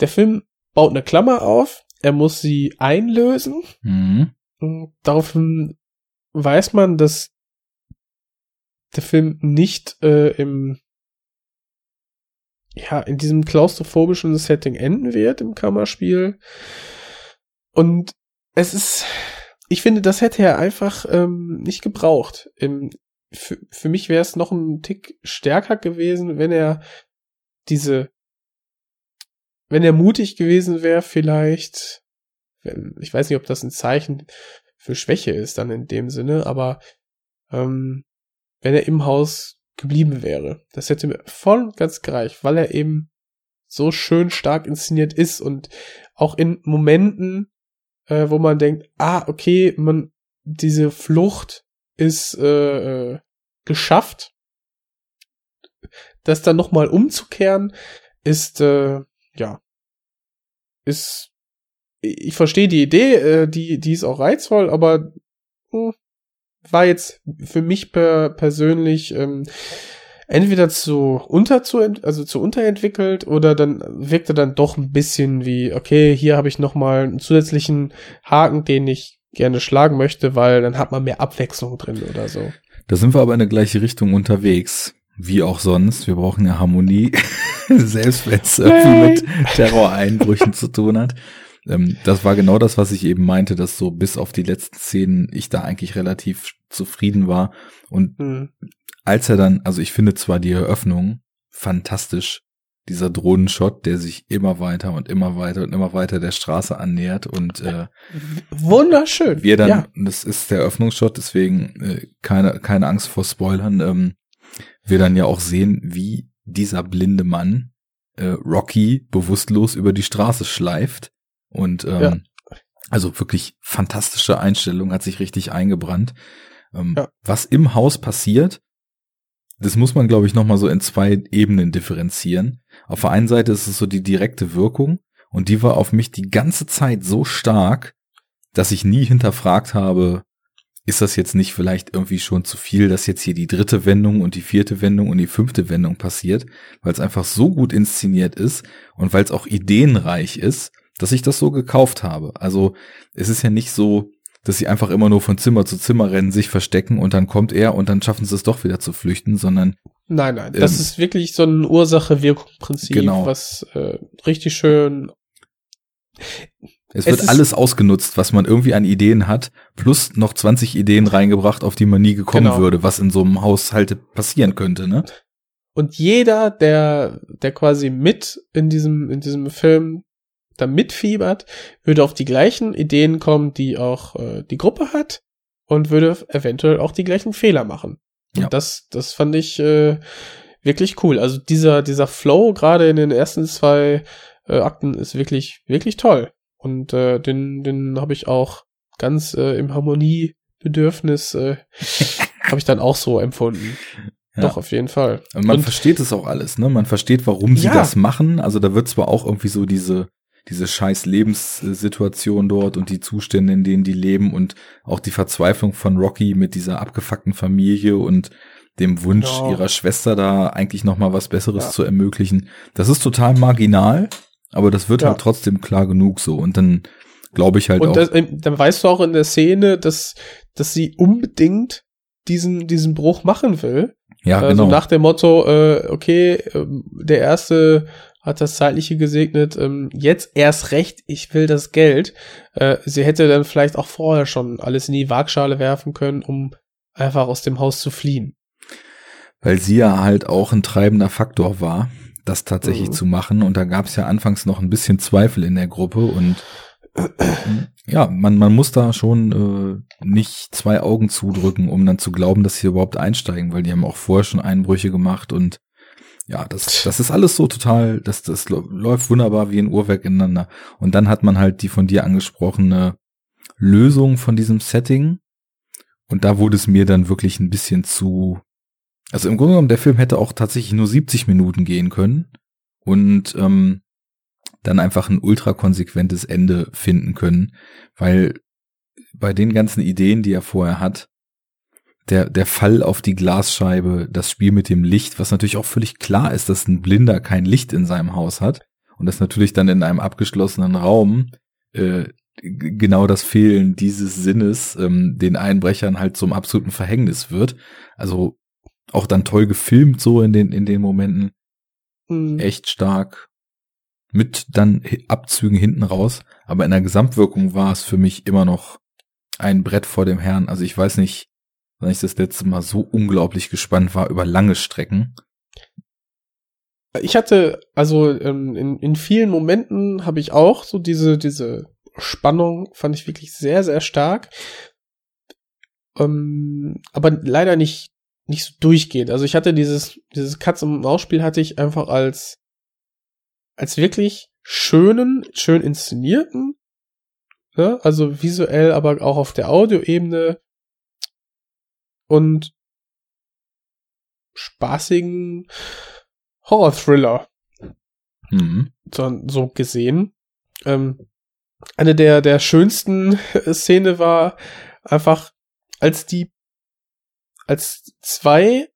der Film baut eine Klammer auf, er muss sie einlösen. Mhm. Und Daraufhin weiß man, dass der Film nicht äh, im ja in diesem klaustrophobischen Setting enden wird im Kammerspiel. Und es ist, ich finde, das hätte er einfach ähm, nicht gebraucht. Im, für, für mich wäre es noch ein Tick stärker gewesen, wenn er diese wenn er mutig gewesen wäre, vielleicht, wenn, ich weiß nicht, ob das ein Zeichen für Schwäche ist dann in dem Sinne, aber ähm, wenn er im Haus geblieben wäre, das hätte mir voll und ganz gereicht, weil er eben so schön stark inszeniert ist und auch in Momenten, äh, wo man denkt, ah, okay, man, diese Flucht ist äh, äh, geschafft, das dann nochmal umzukehren, ist äh, ja, ist, ich verstehe die Idee, äh, die, die ist auch reizvoll, aber mh, war jetzt für mich per, persönlich ähm, entweder zu unter zu, also zu unterentwickelt oder dann wirkte dann doch ein bisschen wie, okay, hier habe ich noch mal einen zusätzlichen Haken, den ich gerne schlagen möchte, weil dann hat man mehr Abwechslung drin oder so. Da sind wir aber in der gleiche Richtung unterwegs. Wie auch sonst. Wir brauchen ja Harmonie. Selbst wenn es irgendwie mit Terroreinbrüchen zu tun hat. Ähm, das war genau das, was ich eben meinte, dass so bis auf die letzten Szenen ich da eigentlich relativ zufrieden war. Und Hm. als er dann, also ich finde zwar die Eröffnung fantastisch, dieser Drohnenshot, der sich immer weiter und immer weiter und immer weiter der Straße annähert und äh, Wunderschön. wir dann, ja. das ist der Öffnungsshot, deswegen äh, keine, keine Angst vor Spoilern, ähm, wir dann ja auch sehen, wie dieser blinde Mann äh, Rocky bewusstlos über die Straße schleift und ähm, Ja. also wirklich fantastische Einstellung, hat sich richtig eingebrannt. Ähm, Ja. Was im Haus passiert, das muss man, glaube ich, nochmal so in zwei Ebenen differenzieren. Auf der einen Seite ist es so die direkte Wirkung und die war auf mich die ganze Zeit so stark, dass ich nie hinterfragt habe, ist das jetzt nicht vielleicht irgendwie schon zu viel, dass jetzt hier die dritte Wendung und die vierte Wendung und die fünfte Wendung passiert, weil es einfach so gut inszeniert ist und weil es auch ideenreich ist, dass ich das so gekauft habe. Also es ist ja nicht so, dass sie einfach immer nur von Zimmer zu Zimmer rennen, sich verstecken und dann kommt er und dann schaffen sie es doch wieder zu flüchten, sondern Nein, nein. Das Ähm, ist wirklich so ein Ursache-Wirkung-Prinzip, Genau. was äh, richtig schön. Es Es wird alles ausgenutzt, was man irgendwie an Ideen hat, plus noch 20 Ideen reingebracht, auf die man nie gekommen Genau. würde, was in so einem Haushalt passieren könnte, ne? Und jeder, der, der quasi mit in diesem, in diesem Film da mitfiebert, würde auf die gleichen Ideen kommen, die auch äh, die Gruppe hat und würde eventuell auch die gleichen Fehler machen. Und Ja. das, das fand ich äh, wirklich cool. Also dieser, dieser Flow gerade in den ersten zwei äh, Akten ist wirklich, wirklich toll. Und äh, den, den habe ich auch ganz äh, im Harmoniebedürfnis äh, habe ich dann auch so empfunden. Ja. Doch, auf jeden Fall. Man Und- versteht es auch alles, ne? Man versteht, warum sie Ja. das machen. Also da wird zwar auch irgendwie so diese, diese scheiß Lebenssituation dort und die Zustände, in denen die leben und auch die Verzweiflung von Rocky mit dieser abgefuckten Familie und dem Wunsch Ja. ihrer Schwester da eigentlich noch mal was Besseres Ja. zu ermöglichen. Das ist total marginal, aber das wird Ja. halt trotzdem klar genug so. Und dann glaube ich halt Und auch. das, ähm, dann weißt du auch in der Szene, dass, dass sie unbedingt diesen, diesen Bruch machen will. ja, also genau. nach dem Motto, äh, okay, ähm, der erste hat das Zeitliche gesegnet, ähm, jetzt erst recht, ich will das Geld. Äh, sie hätte dann vielleicht auch vorher schon alles in die Waagschale werfen können, um einfach aus dem Haus zu fliehen. weil sie ja halt auch ein treibender Faktor war, das tatsächlich Mhm. zu machen. Und da gab es ja anfangs noch ein bisschen Zweifel in der Gruppe und ja, man, man muss da schon äh, nicht zwei Augen zudrücken, um dann zu glauben, dass sie überhaupt einsteigen, weil die haben auch vorher schon Einbrüche gemacht und ja, das, das ist alles so total, das, das läuft wunderbar wie ein Uhrwerk ineinander. Und dann hat man halt die von dir angesprochene Lösung von diesem Setting. Und da wurde es mir dann wirklich ein bisschen zu, also im Grunde genommen, der Film hätte auch tatsächlich nur 70 Minuten gehen können und ähm, dann einfach ein ultra konsequentes Ende finden können, weil bei den ganzen Ideen, die er vorher hat, der, der Fall auf die Glasscheibe, das Spiel mit dem Licht, was natürlich auch völlig klar ist, dass ein Blinder kein Licht in seinem Haus hat und das natürlich dann in einem abgeschlossenen Raum äh, genau das Fehlen dieses Sinnes ähm, den Einbrechern halt zum absoluten Verhängnis wird. Also auch dann toll gefilmt so in den in den Momenten Mhm. echt stark mit dann Abzügen hinten raus, aber in der Gesamtwirkung war es für mich immer noch ein Brett vor dem Herrn. Also ich weiß nicht, wann ich das letzte Mal so unglaublich gespannt war über lange Strecken. Ich hatte, also ähm, in, in vielen Momenten habe ich auch so diese, diese Spannung, fand ich wirklich sehr, sehr stark. Ähm, aber leider nicht, nicht so durchgehend. Also ich hatte dieses, dieses Katz- und Maus-Spiel hatte ich einfach als, als wirklich schönen, schön inszenierten, ne? also visuell, aber auch auf der Audioebene und spaßigen Horror-Thriller Mhm. so, so gesehen. Ähm, eine der, der schönsten Szene war einfach, als die, als zwei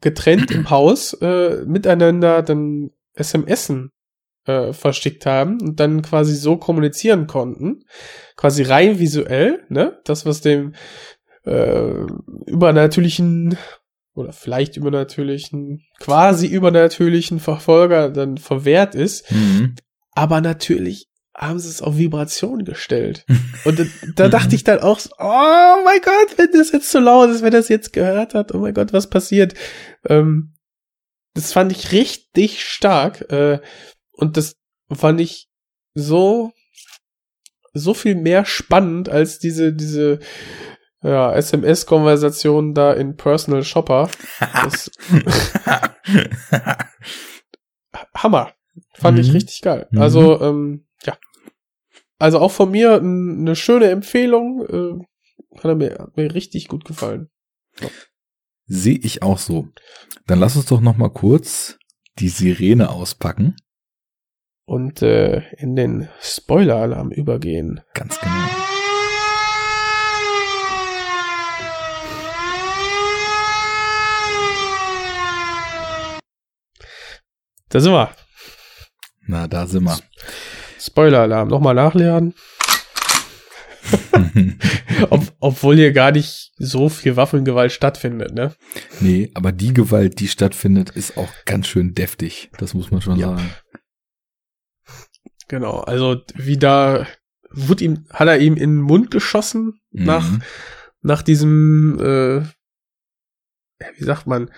getrennt im Haus äh, miteinander dann SMSen äh, versteckt haben und dann quasi so kommunizieren konnten, quasi rein visuell, ne, das was dem äh, übernatürlichen oder vielleicht übernatürlichen, quasi übernatürlichen Verfolger dann verwehrt ist, Mhm. aber natürlich haben sie es auf Vibration gestellt. Und da, da dachte ich dann auch, so, oh mein Gott, wenn das jetzt so laut ist, wenn das jetzt gehört hat, oh mein Gott, was passiert? Ähm, das fand ich richtig stark. Äh, und das fand ich so, so viel mehr spannend als diese, diese, ja, SMS-Konversation da in Personal Shopper. Hammer. Fand ich Mhm. richtig geil. Mhm. Also, ähm, ja. Also auch von mir eine schöne Empfehlung. Äh, hat er mir, hat mir richtig gut gefallen. Sehe ich auch so. Dann lass uns doch noch mal kurz die Sirene auspacken. Und äh, in den Spoiler-Alarm übergehen. Ganz genau. Da sind wir. Na, da sind wir. Spoiler-Alarm. Nochmal nachladen. Ob, obwohl hier gar nicht so viel Waffengewalt stattfindet, ne? nee, aber die Gewalt, die stattfindet, ist auch ganz schön deftig. Das muss man schon Ja. sagen. Genau. Also wie da wurde ihm, hat er ihm in den Mund geschossen nach Mhm. nach diesem, äh, wie sagt man,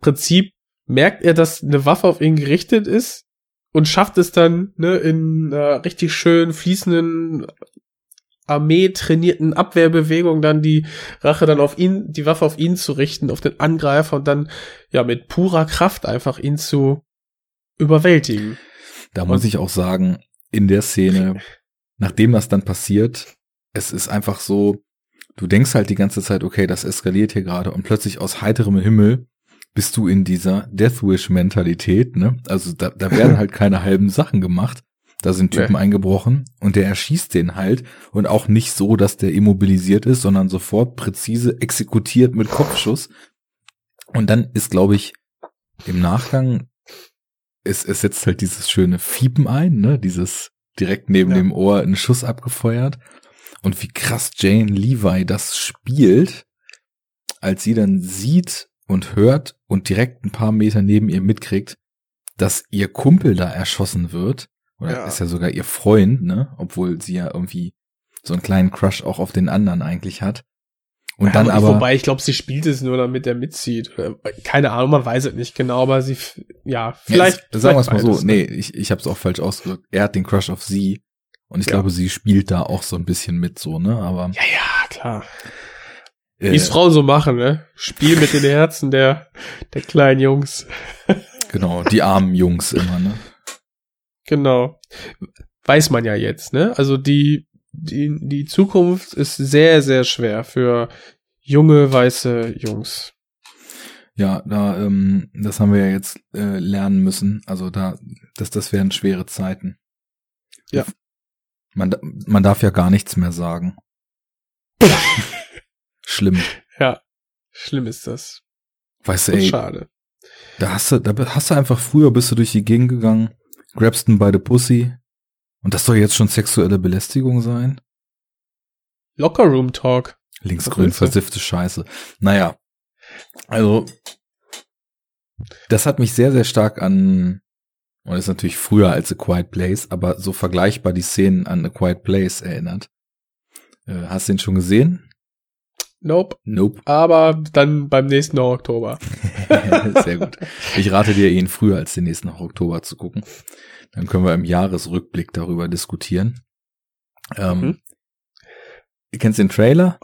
Prinzip merkt er, dass eine Waffe auf ihn gerichtet ist und schafft es dann, ne, in einer richtig schön fließenden Armee trainierten Abwehrbewegung dann die Rache dann auf ihn, die Waffe auf ihn zu richten, auf den Angreifer und dann ja mit purer Kraft einfach ihn zu überwältigen. Da muss Und- ich auch sagen, in der Szene, nachdem das dann passiert, es ist einfach so, du denkst halt die ganze Zeit, okay, das eskaliert hier gerade und plötzlich aus heiterem Himmel bist du in dieser Deathwish-Mentalität, ne? Also da, da werden halt keine halben Sachen gemacht. Da sind Typen Nee. eingebrochen und der erschießt den halt und auch nicht so, dass der immobilisiert ist, sondern sofort präzise exekutiert mit Kopfschuss. Und dann ist, glaube ich, im Nachgang es, es setzt halt dieses schöne Fiepen ein, ne? Dieses direkt neben Ja. dem Ohr einen Schuss abgefeuert. Und wie krass Jane Levi das spielt, als sie dann sieht und hört und direkt ein paar Meter neben ihr mitkriegt, dass ihr Kumpel da erschossen wird. Oder Ja. ist ja sogar ihr Freund, ne? Obwohl sie ja irgendwie so einen kleinen Crush auch auf den anderen eigentlich hat. Und dann Ja, aber. Wobei, ich glaube, sie spielt es nur, damit er mitzieht. Oder- Keine Ahnung, man weiß es nicht genau, aber sie, ja, vielleicht. Ja, es- sagen wir es mal so, ne? nee, ich, ich habe es auch falsch ausgedrückt. Er hat den Crush auf sie und ich Ja. glaube, sie spielt da auch so ein bisschen mit so, ne? Aber Ja, ja, klar. Äh, Wie es Frauen so machen, ne? Spiel mit den Herzen der, der kleinen Jungs. genau, die armen Jungs immer, ne? Genau. Weiß man ja jetzt, ne? Also die, die, die Zukunft ist sehr, sehr schwer für junge, weiße Jungs. Ja, da, ähm, das haben wir ja jetzt äh, lernen müssen. Also da, das, das wären schwere Zeiten. Ja. Man, man darf ja gar nichts mehr sagen. Schlimm. Ja. Schlimm ist das. Weißt du, ey, schade. da hast du, da hast du einfach früher bist du durch die Gegend gegangen, grabst ihn bei der Pussy und das soll jetzt schon sexuelle Belästigung sein? Locker Room Talk. Linksgrün versiffte Scheiße. Naja, also das hat mich sehr, sehr stark an, und ist natürlich früher als A Quiet Place, aber so vergleichbar die Szenen an A Quiet Place erinnert. Äh, hast du den schon gesehen? Nope. Nope. Aber dann beim nächsten Oktober. sehr gut. Ich rate dir, ihn früher als den nächsten Oktober zu gucken. Dann können wir im Jahresrückblick darüber diskutieren. Ähm, Mhm. Du kennst den Trailer?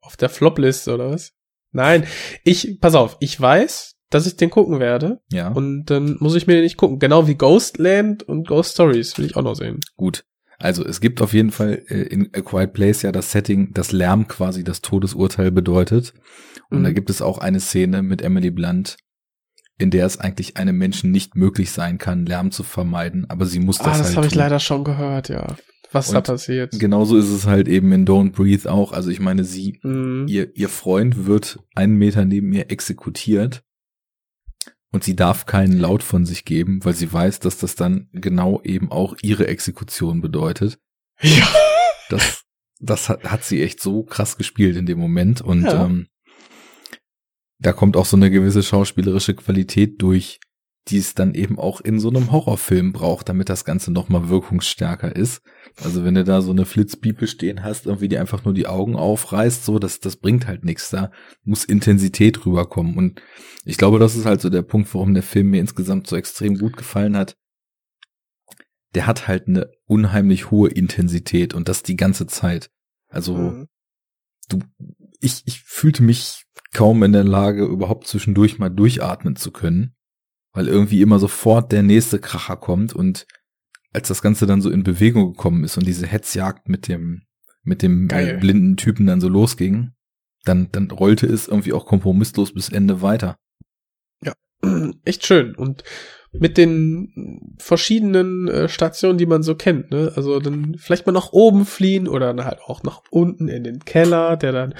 Auf der Flopliste oder was? Nein, ich, pass auf, ich weiß, dass ich den gucken werde Ja. und dann muss ich mir den nicht gucken. Genau wie Ghostland und Ghost Stories will ich auch noch sehen. Gut. Also es gibt auf jeden Fall äh, in A Quiet Place ja das Setting, das Lärm quasi das Todesurteil bedeutet. Und Mhm. da gibt es auch eine Szene mit Emily Blunt, in der es eigentlich einem Menschen nicht möglich sein kann, Lärm zu vermeiden, aber sie muss das ah, das halt habe ich leider schon gehört, ja. Was da Und passiert. Genauso ist es halt eben in Don't Breathe auch. Also ich meine, sie, Mhm. ihr, ihr Freund wird einen Meter neben ihr exekutiert und sie darf keinen Laut von sich geben, weil sie weiß, dass das dann genau eben auch ihre Exekution bedeutet. Ja. Das, das hat, hat sie echt so krass gespielt in dem Moment und Ja. ähm, da kommt auch so eine gewisse schauspielerische Qualität durch, die es dann eben auch in so einem Horrorfilm braucht, damit das Ganze nochmal wirkungsstärker ist. Also wenn du da so eine Flitzpiepe stehen hast, irgendwie die einfach nur die Augen aufreißt, so, das, das bringt halt nichts. Da muss Intensität rüberkommen. Und ich glaube, das ist halt so der Punkt, warum der Film mir insgesamt so extrem gut gefallen hat. Der hat halt eine unheimlich hohe Intensität und das die ganze Zeit. Also, mhm. du, ich, ich fühlte mich kaum in der Lage, überhaupt zwischendurch mal durchatmen zu können, weil irgendwie immer sofort der nächste Kracher kommt und als das Ganze dann so in Bewegung gekommen ist und diese Hetzjagd mit dem, mit dem äh, blinden Typen dann so losging, dann, dann rollte es irgendwie auch kompromisslos bis Ende weiter. Ja, echt schön. Und mit den verschiedenen äh, Stationen, die man so kennt, ne? Also dann vielleicht mal nach oben fliehen oder dann halt auch nach unten in den Keller, der dann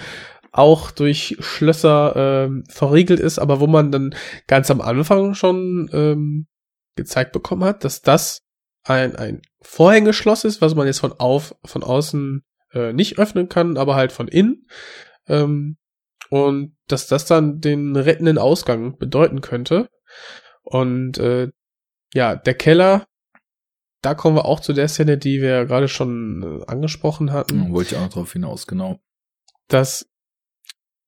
auch durch Schlösser ähm, verriegelt ist, aber wo man dann ganz am Anfang schon ähm, gezeigt bekommen hat, dass das ein, ein Vorhängeschloss ist, was man jetzt von auf, von außen äh, nicht öffnen kann, aber halt von innen. Ähm, und dass das dann den rettenden Ausgang bedeuten könnte. Und äh, ja, der Keller, da kommen wir auch zu der Szene, die wir gerade schon äh, angesprochen hatten. Wollte ich auch noch drauf hinaus, genau. Dass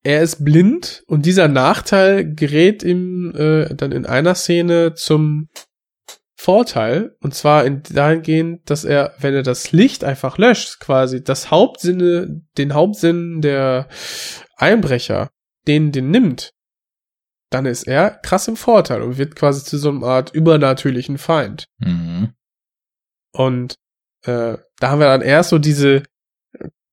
er ist blind und dieser Nachteil gerät ihm äh, dann in einer Szene zum Vorteil und zwar in dahingehend, dass er, wenn er das Licht einfach löscht, quasi das Hauptsinne, den Hauptsinn der Einbrecher, den den nimmt, dann ist er krass im Vorteil und wird quasi zu so einer Art übernatürlichen Feind. Mhm. Und äh, da haben wir dann erst so diese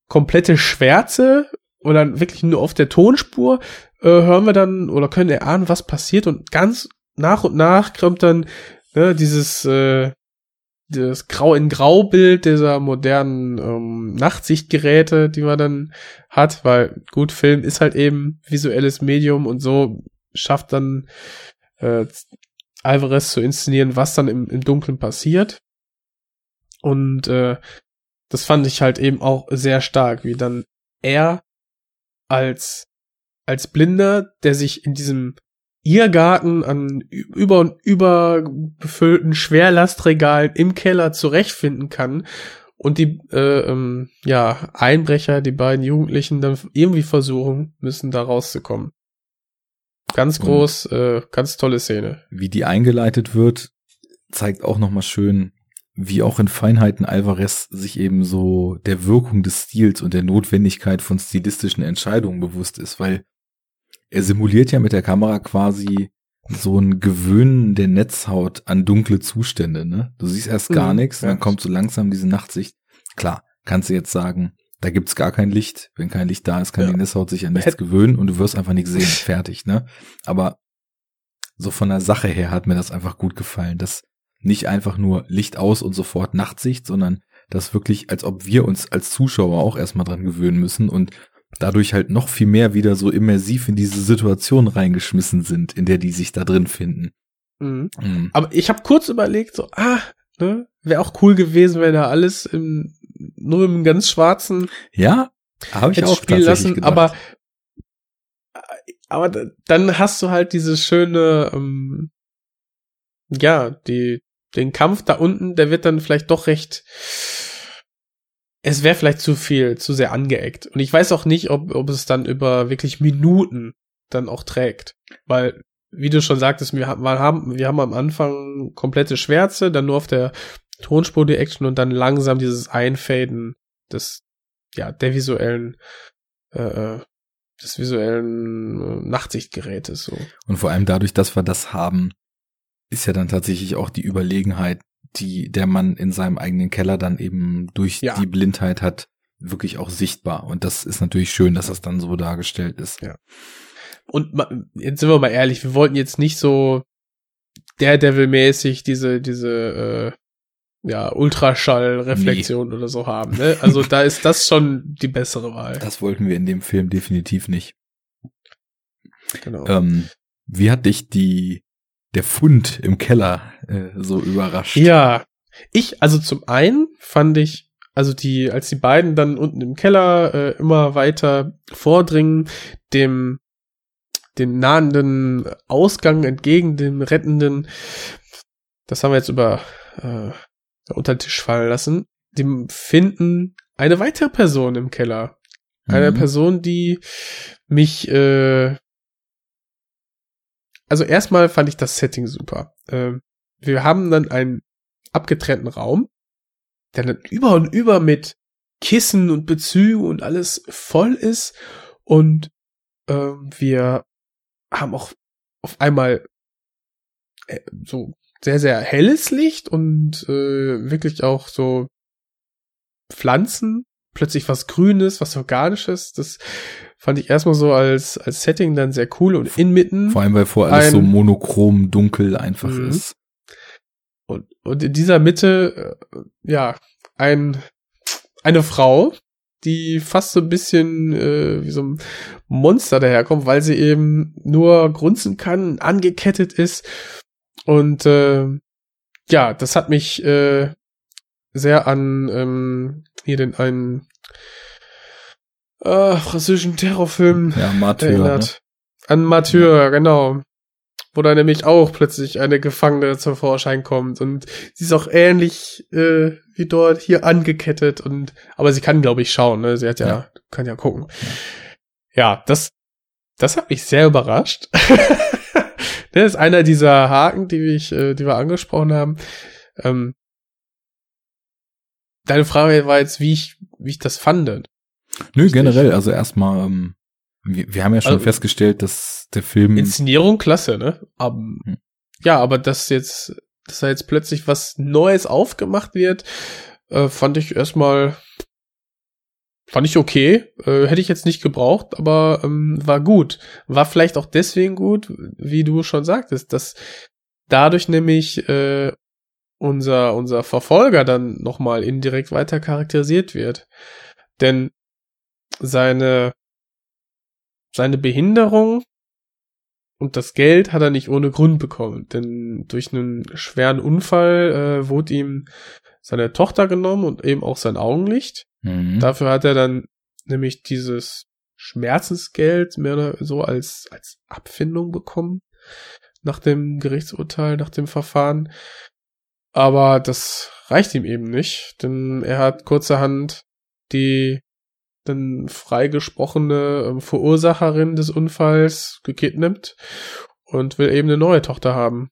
komplette Schwärze und dann wirklich nur auf der Tonspur äh, hören wir dann oder können erahnen, was passiert und ganz nach und nach kommt dann ne, dieses äh, das Grau in Grau Bild dieser modernen ähm, Nachtsichtgeräte, die man dann hat, weil gut Film ist halt eben visuelles Medium und so schafft dann äh, Alvarez zu inszenieren, was dann im, im Dunkeln passiert. Und äh, das fand ich halt eben auch sehr stark, wie dann er als, als Blinder, der sich in diesem Irrgarten an über und über befüllten Schwerlastregalen im Keller zurechtfinden kann und die äh, ähm, ja Einbrecher, die beiden Jugendlichen dann irgendwie versuchen müssen, da rauszukommen. Ganz groß, äh, ganz tolle Szene. Wie die eingeleitet wird, zeigt auch noch mal schön, wie auch in Feinheiten Alvarez sich eben so der Wirkung des Stils und der Notwendigkeit von stilistischen Entscheidungen bewusst ist, weil er simuliert ja mit der Kamera quasi so ein Gewöhnen der Netzhaut an dunkle Zustände, ne? Du siehst erst gar mhm, nichts, ja. dann kommt so langsam diese Nachtsicht. Klar, kannst du jetzt sagen, da gibt's gar kein Licht. Wenn kein Licht da ist, kann ja. die Netzhaut sich an nichts gewöhnen und du wirst einfach nichts sehen. Fertig, ne? Aber so von der Sache her hat mir das einfach gut gefallen, dass nicht einfach nur Licht aus und sofort Nachtsicht, sondern das wirklich, als ob wir uns als Zuschauer auch erstmal dran gewöhnen müssen und dadurch halt noch viel mehr wieder so immersiv in diese Situation reingeschmissen sind, in der die sich da drin finden. Mhm. Mhm. Aber ich habe kurz überlegt, so, ah, ne, wäre auch cool gewesen, wenn da alles im, nur im ganz schwarzen ja, habe ich auch spielen lassen, gedacht. aber aber dann hast du halt diese schöne ähm, ja, die den Kampf da unten, der wird dann vielleicht doch recht es wäre vielleicht zu viel, zu sehr angeeckt. Und ich weiß auch nicht, ob, ob es dann über wirklich Minuten dann auch trägt. Weil, wie du schon sagtest, wir haben, wir haben am Anfang komplette Schwärze, dann nur auf der Tonspur die Action und dann langsam dieses Einfaden des, ja, der visuellen, äh, äh des visuellen äh, Nachtsichtgerätes, so. Und vor allem dadurch, dass wir das haben, ist ja dann tatsächlich auch die Überlegenheit, die der Mann in seinem eigenen Keller dann eben durch ja. die Blindheit hat, wirklich auch sichtbar. Und das ist natürlich schön, dass das dann so dargestellt ist. Ja. Und jetzt sind wir mal ehrlich, wir wollten jetzt nicht so Daredevil-mäßig diese, diese, äh, ja, Ultraschall-Reflexion nee. oder so haben. Ne? Also da ist das schon die bessere Wahl. Das wollten wir in dem Film definitiv nicht. Genau. Ähm, wie hat dich die der Fund im Keller äh, so überrascht. Ja, ich, also zum einen fand ich, also die, als die beiden dann unten im Keller äh, immer weiter vordringen, dem den nahenden Ausgang entgegen, dem rettenden. Das haben wir jetzt über äh, unter den Tisch fallen lassen. Die finden eine weitere Person im Keller. Eine Mhm. Person, die mich, äh, also erstmal fand ich das Setting super. Ähm, wir haben dann einen abgetrennten Raum, der dann über und über mit Kissen und Bezügen und alles voll ist. Und ähm, wir haben auch auf einmal äh, so sehr, sehr helles Licht und äh, wirklich auch so Pflanzen, plötzlich was Grünes, was Organisches. Das fand ich erstmal so als, als Setting dann sehr cool und inmitten Vor allem, weil vor alles so monochrom dunkel einfach Mhm. ist. und, und in dieser Mitte, äh, ja, ein, eine Frau, die fast so ein bisschen äh, wie so ein Monster daherkommt, weil sie eben nur grunzen kann, angekettet ist. Und äh, ja, das hat mich äh, sehr an ähm, hier den einen äh, französischen Terrorfilm Ja, Martyr. Ne? erinnert. An Martyr, genau. Wo da nämlich auch plötzlich eine Gefangene zum Vorschein kommt und sie ist auch ähnlich äh, wie dort hier angekettet und aber sie kann glaube ich schauen, ne? Sie hat ja, Ja. kann ja gucken. Ja, das das hat mich sehr überrascht. das ist einer dieser Haken, die ich äh, die wir angesprochen haben. Ähm, deine Frage war jetzt, wie ich wie ich das fand. Nö, Richtig. generell, also erstmal, ähm, wir, wir haben ja schon Also- festgestellt, dass der Film Inszenierung klasse, ne? Aber, Hm. Ja, aber dass jetzt, dass da jetzt plötzlich was Neues aufgemacht wird, äh, fand ich erstmal, fand ich okay. Äh, hätte ich jetzt nicht gebraucht, aber ähm, war gut. War vielleicht auch deswegen gut, wie du schon sagtest, dass dadurch nämlich äh, unser, unser Verfolger dann nochmal indirekt weiter charakterisiert wird. Denn seine, seine Behinderung und das Geld hat er nicht ohne Grund bekommen, denn durch einen schweren Unfall äh, wurde ihm seine Tochter genommen und eben auch sein Augenlicht. Mhm. Dafür hat er dann nämlich dieses Schmerzensgeld mehr oder so als, als Abfindung bekommen nach dem Gerichtsurteil, nach dem Verfahren. Aber das reicht ihm eben nicht, denn er hat kurzerhand die dann freigesprochene ähm, Verursacherin des Unfalls gekidnappt und will eben eine neue Tochter haben.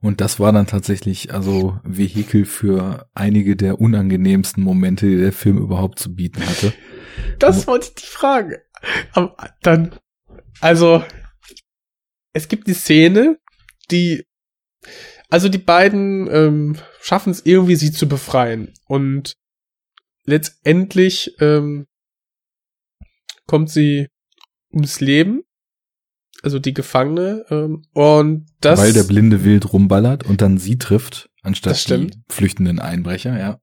Und das war dann tatsächlich also Vehikel für einige der unangenehmsten Momente, die der Film überhaupt zu bieten hatte. Das wollte ich dich fragen. Aber dann, also, es gibt die Szene, die, also die beiden ähm, schaffen es irgendwie, sie zu befreien. Und letztendlich ähm, kommt sie ums Leben, also die Gefangene. Ähm, und das, weil der blinde Wild rumballert und dann sie trifft, anstatt die flüchtenden Einbrecher, ja.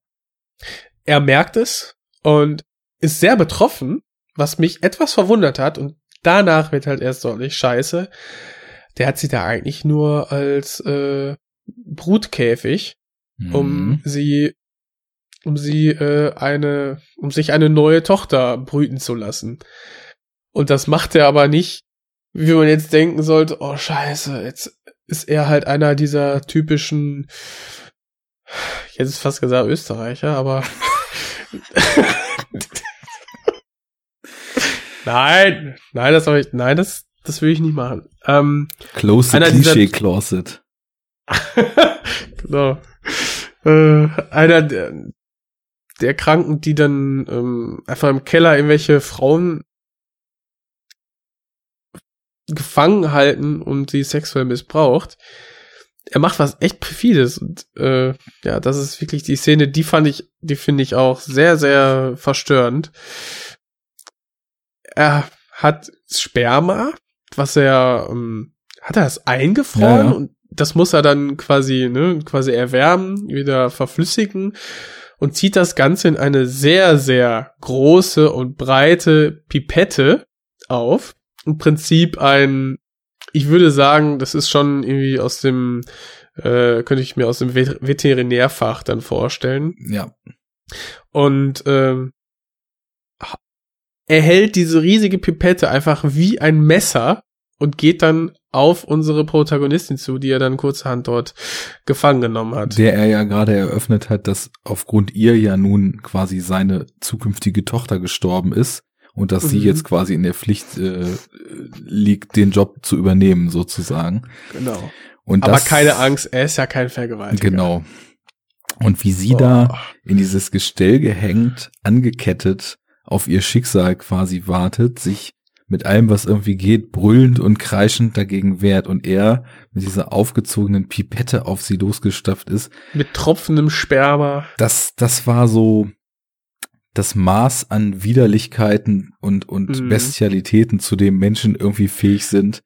er merkt es und ist sehr betroffen, was mich etwas verwundert hat. Und danach wird halt erst deutlich scheiße. Der hat sie da eigentlich nur als äh, Brutkäfig, um Mhm. sie, um sie äh, eine, um sich eine neue Tochter brüten zu lassen. Und das macht er aber nicht, wie man jetzt denken sollte, oh scheiße, jetzt ist er halt einer dieser typischen, jetzt ist fast gesagt Österreicher, aber nein, nein, das habe ich, nein, das, das will ich nicht machen. Ähm, Close Cliché Closet. genau. Äh, einer der, der Kranken, die dann ähm, einfach im Keller irgendwelche Frauen gefangen halten und sie sexuell missbraucht. Er macht was echt perfides und äh, ja, das ist wirklich die Szene, die fand ich, die finde ich auch sehr, sehr verstörend. Er hat Sperma, was er ähm, hat er das eingefroren Ja, ja. und das muss er dann quasi, ne, quasi erwärmen, wieder verflüssigen und zieht das Ganze in eine sehr, sehr große und breite Pipette auf. Im Prinzip ein, ich würde sagen, das ist schon irgendwie aus dem, äh, könnte ich mir aus dem Vet- Veterinärfach dann vorstellen. Ja. Und ähm, er hält diese riesige Pipette einfach wie ein Messer und geht dann auf unsere Protagonistin zu, die er dann kurzerhand dort gefangen genommen hat. Der er ja gerade eröffnet hat, dass aufgrund ihr ja nun quasi seine zukünftige Tochter gestorben ist und dass sie Mhm. jetzt quasi in der Pflicht äh, liegt, den Job zu übernehmen sozusagen. genau. Und Aber das, keine Angst, er ist ja kein Vergewaltiger. Genau. Und wie sie Oh. da in dieses Gestell gehängt, angekettet, auf ihr Schicksal quasi wartet, sich mit allem, was irgendwie geht, brüllend und kreischend dagegen wehrt und er mit dieser aufgezogenen Pipette auf sie losgestapft ist, Mit tropfendem Sperma. das, das war so das Maß an Widerlichkeiten und, und Mhm. Bestialitäten, zu dem Menschen irgendwie fähig sind,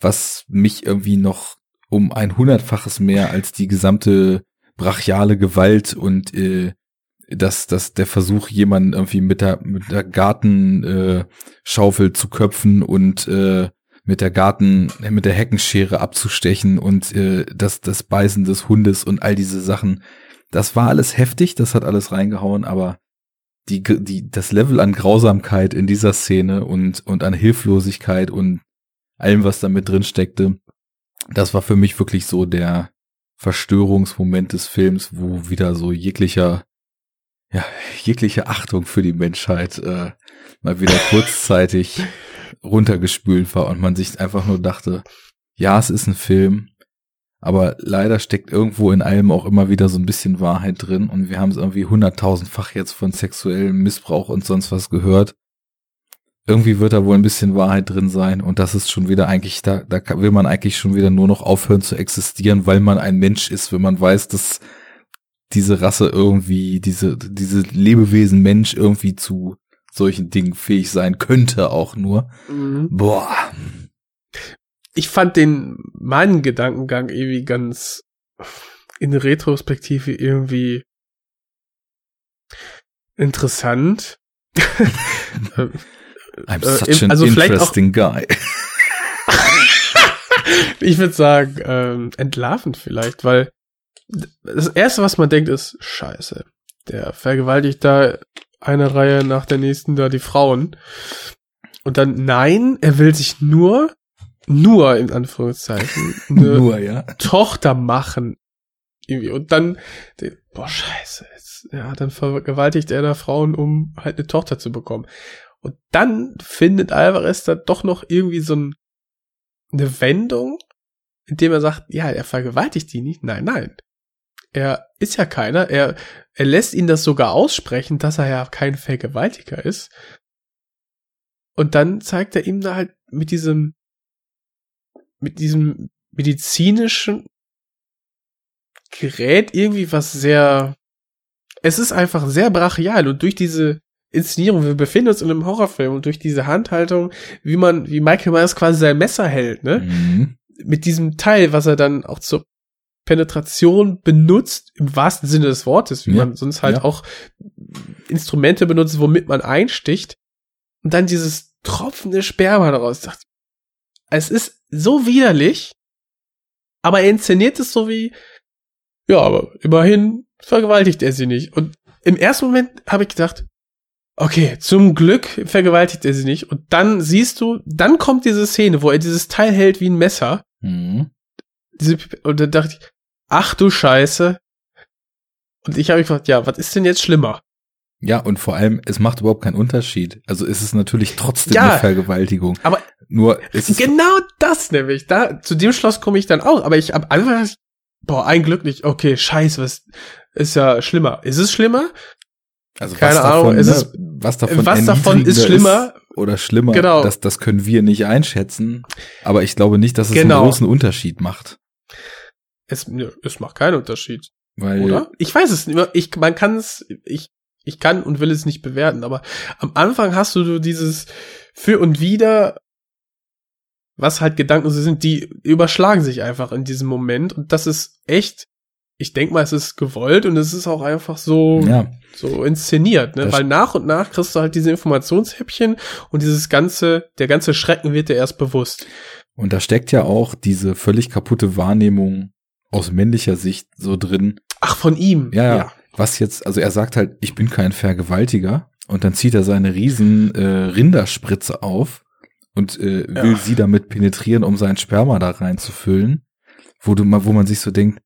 was mich irgendwie noch um ein hundertfaches mehr als die gesamte brachiale Gewalt und äh, dass dass der Versuch, jemanden irgendwie mit der mit der Gartenschaufel äh, zu köpfen und äh, mit der Garten mit der Heckenschere abzustechen und äh, das das Beißen des Hundes und all diese Sachen, das war alles heftig, das hat alles reingehauen, aber die die das Level an Grausamkeit in dieser Szene und und an Hilflosigkeit und allem, was da mit drin steckte, das war für mich wirklich so der Verstörungsmoment des Films, wo wieder so jeglicher, ja, jegliche Achtung für die Menschheit äh, mal wieder kurzzeitig runtergespült war und man sich einfach nur dachte, ja, es ist ein Film, aber leider steckt irgendwo in allem auch immer wieder so ein bisschen Wahrheit drin und wir haben es irgendwie hunderttausendfach jetzt von sexuellem Missbrauch und sonst was gehört. Irgendwie wird da wohl ein bisschen Wahrheit drin sein und das ist schon wieder eigentlich, da, da will man eigentlich schon wieder nur noch aufhören zu existieren, weil man ein Mensch ist, wenn man weiß, dass diese Rasse irgendwie, diese, diese Lebewesen Mensch irgendwie zu solchen Dingen fähig sein könnte auch nur. Mhm. Boah. Ich fand den, meinen Gedankengang irgendwie ganz in Retrospektive irgendwie interessant. I'm Äh, such im- an also interesting guy. ich würde sagen, ähm, entlarvend vielleicht, weil das erste, was man denkt, ist Scheiße. Der vergewaltigt da eine Reihe nach der nächsten da die Frauen. Und dann, nein, er will sich nur, nur in Anführungszeichen, eine Nur, ja. Tochter machen. Irgendwie. Und dann, boah, scheiße. Jetzt, ja, dann vergewaltigt er da Frauen, um halt eine Tochter zu bekommen. Und dann findet Alvarez da doch noch irgendwie so ein, eine Wendung, indem er sagt, ja, er vergewaltigt die nicht. Nein, nein. Er ist ja keiner. Er, er lässt ihn das sogar aussprechen, dass er ja kein Vergewaltiger ist. Und dann zeigt er ihm da halt mit diesem, mit diesem medizinischen Gerät irgendwie was sehr, es ist einfach sehr brachial und durch diese Inszenierung, wir befinden uns in einem Horrorfilm und durch diese Handhaltung, wie man, wie Michael Myers quasi sein Messer hält, ne? Mhm. Mit diesem Teil, was er dann auch zur Penetration benutzt, im wahrsten Sinne des Wortes, wie Ja, man sonst halt ja. auch Instrumente benutzt, womit man einsticht. Und dann dieses tropfende Sperma daraus. Es ist so widerlich, aber er inszeniert es so wie, ja, aber immerhin vergewaltigt er sie nicht. Und im ersten Moment habe ich gedacht, okay, zum Glück vergewaltigt er sie nicht. Und dann siehst du, dann kommt diese Szene, wo er dieses Teil hält wie ein Messer. Mhm. Diese, und dann dachte ich, ach du Scheiße. Und ich habe mich gefragt, ja, was ist denn jetzt schlimmer? Ja, und vor allem, es macht überhaupt keinen Unterschied. Also es ist natürlich trotzdem Ja. eine Vergewaltigung. Aber Nur es ist genau das nämlich. Da, zu dem Schloss komme ich dann auch. Aber ich habe einfach, boah, ein Glück nicht. Okay, scheiße, was ist ja schlimmer. Ist es schlimmer? Also Keine was Ahnung, davon, es ne, ist- was davon, was davon ist schlimmer. oder schlimmer, Genau. das, das können wir nicht einschätzen. Aber ich glaube nicht, dass es Genau. einen großen Unterschied macht. Es, es macht keinen Unterschied, Weil, oder? Ich weiß es nicht. Ich, man kann es, ich, ich kann und will es nicht bewerten, aber am Anfang hast du dieses für und wider, was halt Gedanken so sind, die überschlagen sich einfach in diesem Moment und das ist echt, ich denk mal, es ist gewollt und es ist auch einfach so, ja, so inszeniert, ne? Das- Weil nach und nach kriegst du halt diese Informationshäppchen und dieses ganze, der ganze Schrecken wird dir erst bewusst. und da steckt ja auch diese völlig kaputte Wahrnehmung aus männlicher Sicht so drin. Ach, von ihm. Ja, ja. Was jetzt, also er sagt halt, ich bin kein Vergewaltiger und dann zieht er seine riesen äh, Rinderspritze auf und äh, will Ja. sie damit penetrieren, um sein Sperma da reinzufüllen, wo du mal, wo man sich so denkt,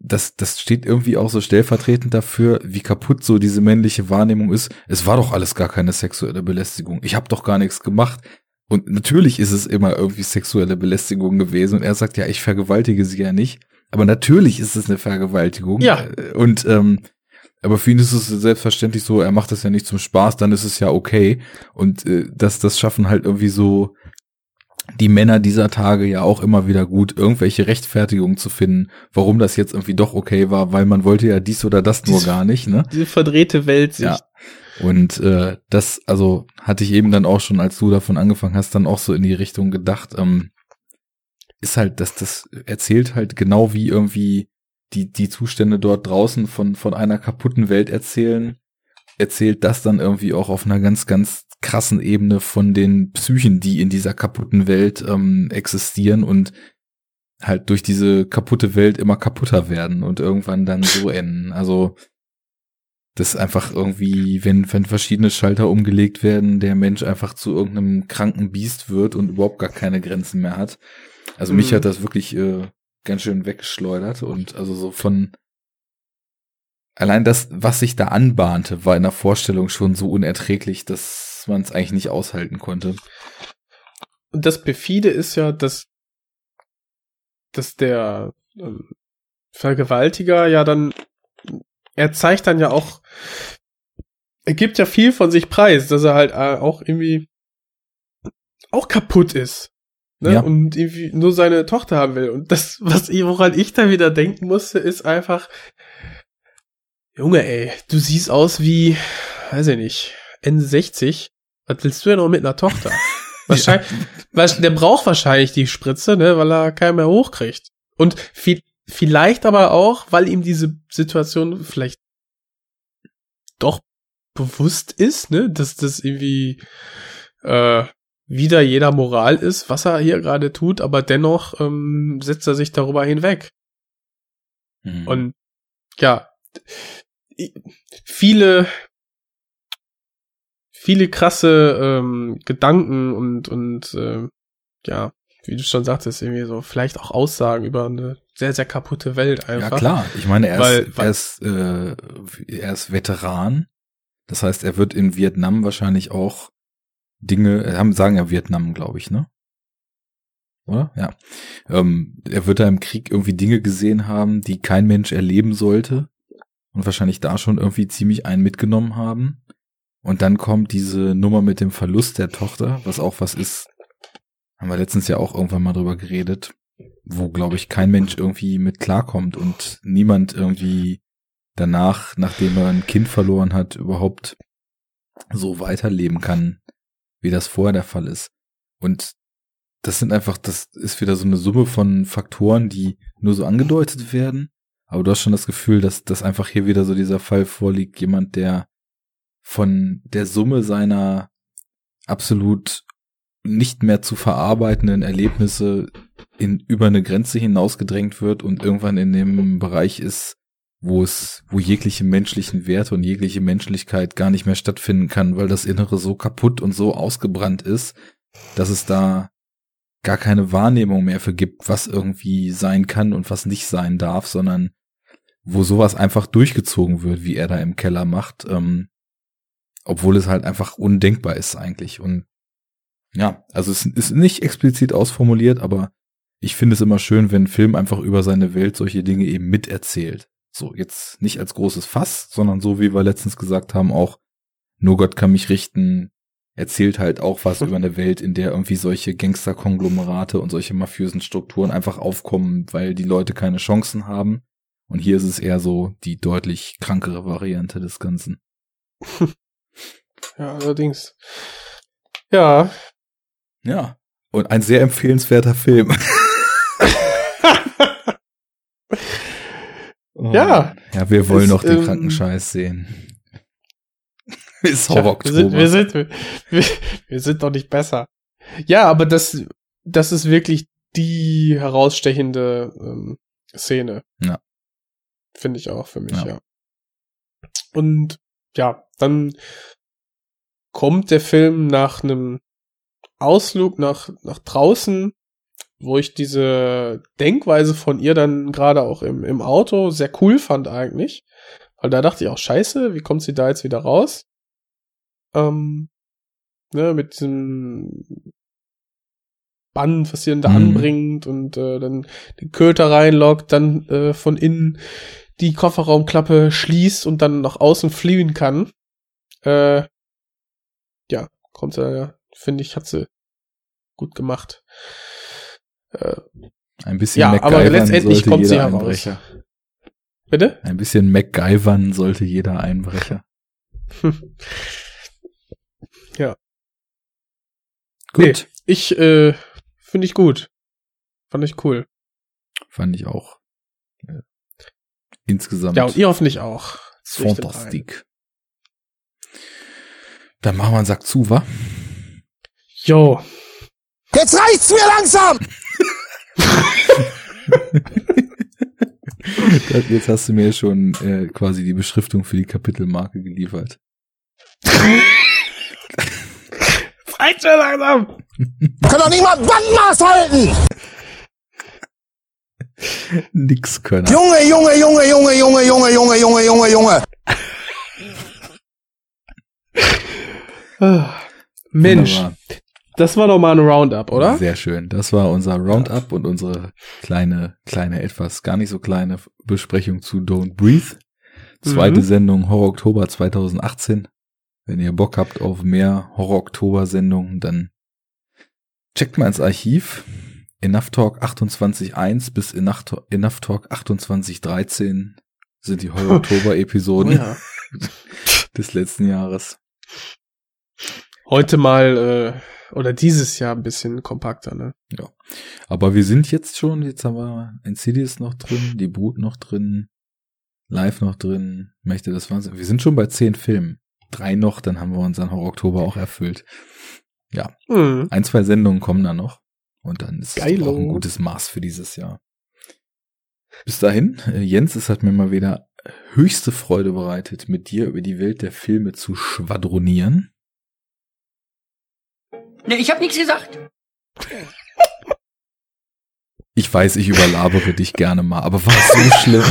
das, das steht irgendwie auch so stellvertretend dafür, wie kaputt so diese männliche Wahrnehmung ist. Es war doch alles gar keine sexuelle Belästigung. Ich habe doch gar nichts gemacht. Und natürlich ist es immer irgendwie sexuelle Belästigung gewesen. Und er sagt, ja, ich vergewaltige sie ja nicht. Aber natürlich ist es eine Vergewaltigung. Ja. Und ähm, aber für ihn ist es selbstverständlich so, er macht das ja nicht zum Spaß, dann ist es ja okay. Und äh, das, das schaffen halt irgendwie so die Männer dieser Tage ja auch immer wieder gut, irgendwelche Rechtfertigungen zu finden, warum das jetzt irgendwie doch okay war, weil man wollte ja dies oder das nur gar nicht, ne? Diese verdrehte Weltsicht. Ja. Und äh, das, also hatte ich eben dann auch schon, als du davon angefangen hast, dann auch so in die Richtung gedacht, ähm, ist halt, dass das erzählt halt genau wie irgendwie die, die Zustände dort draußen von, von einer kaputten Welt erzählen, erzählt das dann irgendwie auch auf einer ganz, ganz krassen Ebene von den Psychen, die in dieser kaputten Welt ähm, existieren und halt durch diese kaputte Welt immer kaputter werden und irgendwann dann so enden. Also das einfach irgendwie, wenn, wenn verschiedene Schalter umgelegt werden, der Mensch einfach zu irgendeinem kranken Biest wird und überhaupt gar keine Grenzen mehr hat. Also mich Mhm. hat das wirklich äh, ganz schön weggeschleudert und also so von allein das, was sich da anbahnte, war in der Vorstellung schon so unerträglich, dass man es eigentlich nicht aushalten konnte. Und das Perfide ist ja, dass, dass der ähm, Vergewaltiger ja dann, er zeigt dann ja auch, er gibt ja viel von sich preis, dass er halt äh, auch irgendwie auch kaputt ist. Ne? Ja. Und irgendwie nur seine Tochter haben will. Und das, was ich, woran ich da wieder denken musste, ist einfach, Junge, ey, du siehst aus wie, weiß ich nicht, Ende 60. Was willst du denn noch mit einer Tochter? Wahrscheinlich, der braucht wahrscheinlich die Spritze, ne, weil er keinen mehr hochkriegt. Und viel, vielleicht aber auch, weil ihm diese Situation vielleicht doch bewusst ist, ne, dass das irgendwie äh, wieder jeder Moral ist, was er hier gerade tut, aber dennoch ähm, setzt er sich darüber hinweg. Mhm. Und ja, viele, viele krasse ähm, Gedanken und, und äh, ja, wie du schon sagtest, irgendwie so vielleicht auch Aussagen über eine sehr, sehr kaputte Welt einfach. Ja klar, ich meine, er Weil- ist, weil- er ist, äh, er ist Veteran. Das heißt, er wird in Vietnam wahrscheinlich auch Dinge, haben sagen ja Vietnam, glaube ich, ne? Oder? Ja. Ähm, er wird da im Krieg irgendwie Dinge gesehen haben, die kein Mensch erleben sollte und wahrscheinlich da schon irgendwie ziemlich einen mitgenommen haben. Und dann kommt diese Nummer mit dem Verlust der Tochter, was auch was ist, haben wir letztens ja auch irgendwann mal drüber geredet, wo, glaube ich, kein Mensch irgendwie mit klarkommt und niemand irgendwie danach, nachdem er ein Kind verloren hat, überhaupt so weiterleben kann, wie das vorher der Fall ist. Und das sind einfach, das ist wieder so eine Summe von Faktoren, die nur so angedeutet werden. Aber du hast schon das Gefühl, dass, dass einfach hier wieder so dieser Fall vorliegt, jemand, der von der Summe seiner absolut nicht mehr zu verarbeitenden Erlebnisse in, über eine Grenze hinausgedrängt wird und irgendwann in dem Bereich ist, wo es, wo jegliche menschlichen Werte und jegliche Menschlichkeit gar nicht mehr stattfinden kann, weil das Innere so kaputt und so ausgebrannt ist, dass es da gar keine Wahrnehmung mehr für gibt, was irgendwie sein kann und was nicht sein darf, sondern wo sowas einfach durchgezogen wird, wie er da im Keller macht, ähm, obwohl es halt einfach undenkbar ist eigentlich. Und ja, also es ist nicht explizit ausformuliert, aber ich finde es immer schön, wenn ein Film einfach über seine Welt solche Dinge eben miterzählt. So, jetzt nicht als großes Fass, sondern so, wie wir letztens gesagt haben, auch nur Gott kann mich richten, erzählt halt auch was über eine Welt, in der irgendwie solche Gangsterkonglomerate und solche mafiösen Strukturen einfach aufkommen, weil die Leute keine Chancen haben. Und hier ist es eher so die deutlich krankere Variante des Ganzen. Ja, allerdings. Ja. Ja. Und ein sehr empfehlenswerter Film. Ja. Ja, wir wollen noch den ähm, kranken Scheiß sehen. Ist Tja, Horror wir sind, wir sind, wir, wir sind doch nicht besser. Ja, aber das, das ist wirklich die herausstechende ähm, Szene. Ja. Finde ich auch für mich, Ja. ja. Und ja, dann kommt der Film nach einem Ausflug nach, nach draußen, wo ich diese Denkweise von ihr dann gerade auch im, im Auto sehr cool fand eigentlich. Weil da dachte ich auch, scheiße, wie kommt sie da jetzt wieder raus? Ähm, ne, mit diesem Band, was sie dann da Mhm. anbringt und äh, dann den Köter reinlockt, dann äh, von innen die Kofferraumklappe schließt und dann nach außen fliehen kann. Äh, ja, kommt ja, finde ich, hat sie gut gemacht. Äh, Ein bisschen Ja, aber MacGyvern letztendlich sollte kommt sie jeder heraus. Einbrecher. bitte? Ein bisschen MacGyvern sollte jeder Einbrecher. Ja. Gut, Ich, äh, finde ich gut. Fand ich cool. fand ich auch. Äh, Insgesamt Ja, und ihr hoffentlich auch. Fantastik. Dann machen wir einen Sack zu, wa? Jo, Jetzt reicht's mir langsam! Das- Jetzt hast du mir schon äh, quasi die Beschriftung für die Kapitelmarke geliefert. reicht schon langsam! Kann doch niemand Bandmaß halten! Nix können. Junge, Junge, Junge, Junge, Junge, Junge, Junge, Junge, Junge, Junge. Ah, Mensch, das war doch mal ein Roundup, oder? Sehr schön. Das war unser Roundup und unsere kleine, kleine, etwas gar nicht so kleine Besprechung zu Don't Breathe. Zweite Mhm. Sendung Horror Oktober 2018. Wenn ihr Bock habt auf mehr Horror Oktober Sendungen, dann checkt mal ins Archiv. Enough Talk 28.1 bis Enough Talk, Enough Talk 28.13 sind die Horror Oktober Oh, Episoden ja. des letzten Jahres. Heute mal, äh, oder dieses Jahr ein bisschen kompakter, ne? Aber wir sind jetzt schon, jetzt haben wir Insidious noch drin, die Brut noch drin, Live noch drin, Mächte des Wahnsinns. Wir sind schon bei zehn Filmen. Drei noch, dann haben wir unseren Horror Oktober auch erfüllt. Hm. Ein, zwei Sendungen kommen da noch. Und dann ist es Geilo. auch ein gutes Maß für dieses Jahr. Bis dahin, äh, Jens, es hat mir mal wieder höchste Freude bereitet, mit dir über die Welt der Filme zu schwadronieren. Nee, ich habe nichts gesagt. Ich weiß, ich überlabere dich gerne mal, aber war es so schlimm?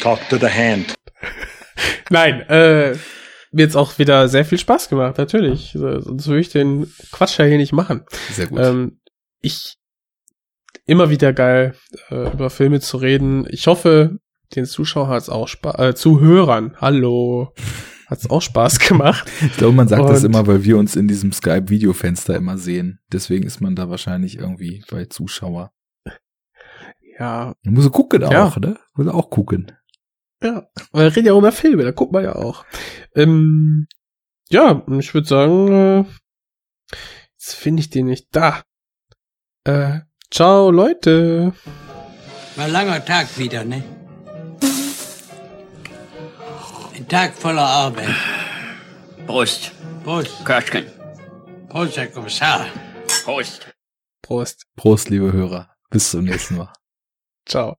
Talk to the hand. Nein, äh, mir jetzt auch wieder sehr viel Spaß gemacht, natürlich. So- Sonst würde ich den Quatsch ja hier nicht machen. Sehr gut. Ähm, ich immer wieder geil, äh, über Filme zu reden. Ich hoffe, den Zuschauern hat's auch Spaß, äh, Zuhörern, hallo, hat's auch Spaß gemacht. Ich glaube, man sagt das Und- immer, weil wir uns in diesem Skype-Videofenster immer sehen. Deswegen ist man da wahrscheinlich irgendwie bei Zuschauer. Ja, Man muss gucken Ja. auch, ne? Muss auch gucken. ja. Wir reden ja auch über Filme, da guckt man ja auch. Ähm, ja, ich würde sagen, äh, jetzt finde ich den nicht da. Äh, ciao, Leute. War ein langer Tag wieder, ne? Tag voller Arbeit. Prost, Prost, Köschken. Prost, Herr Kommissar. Prost. Prost. Prost, liebe Hörer. Bis zum nächsten Mal. Ciao.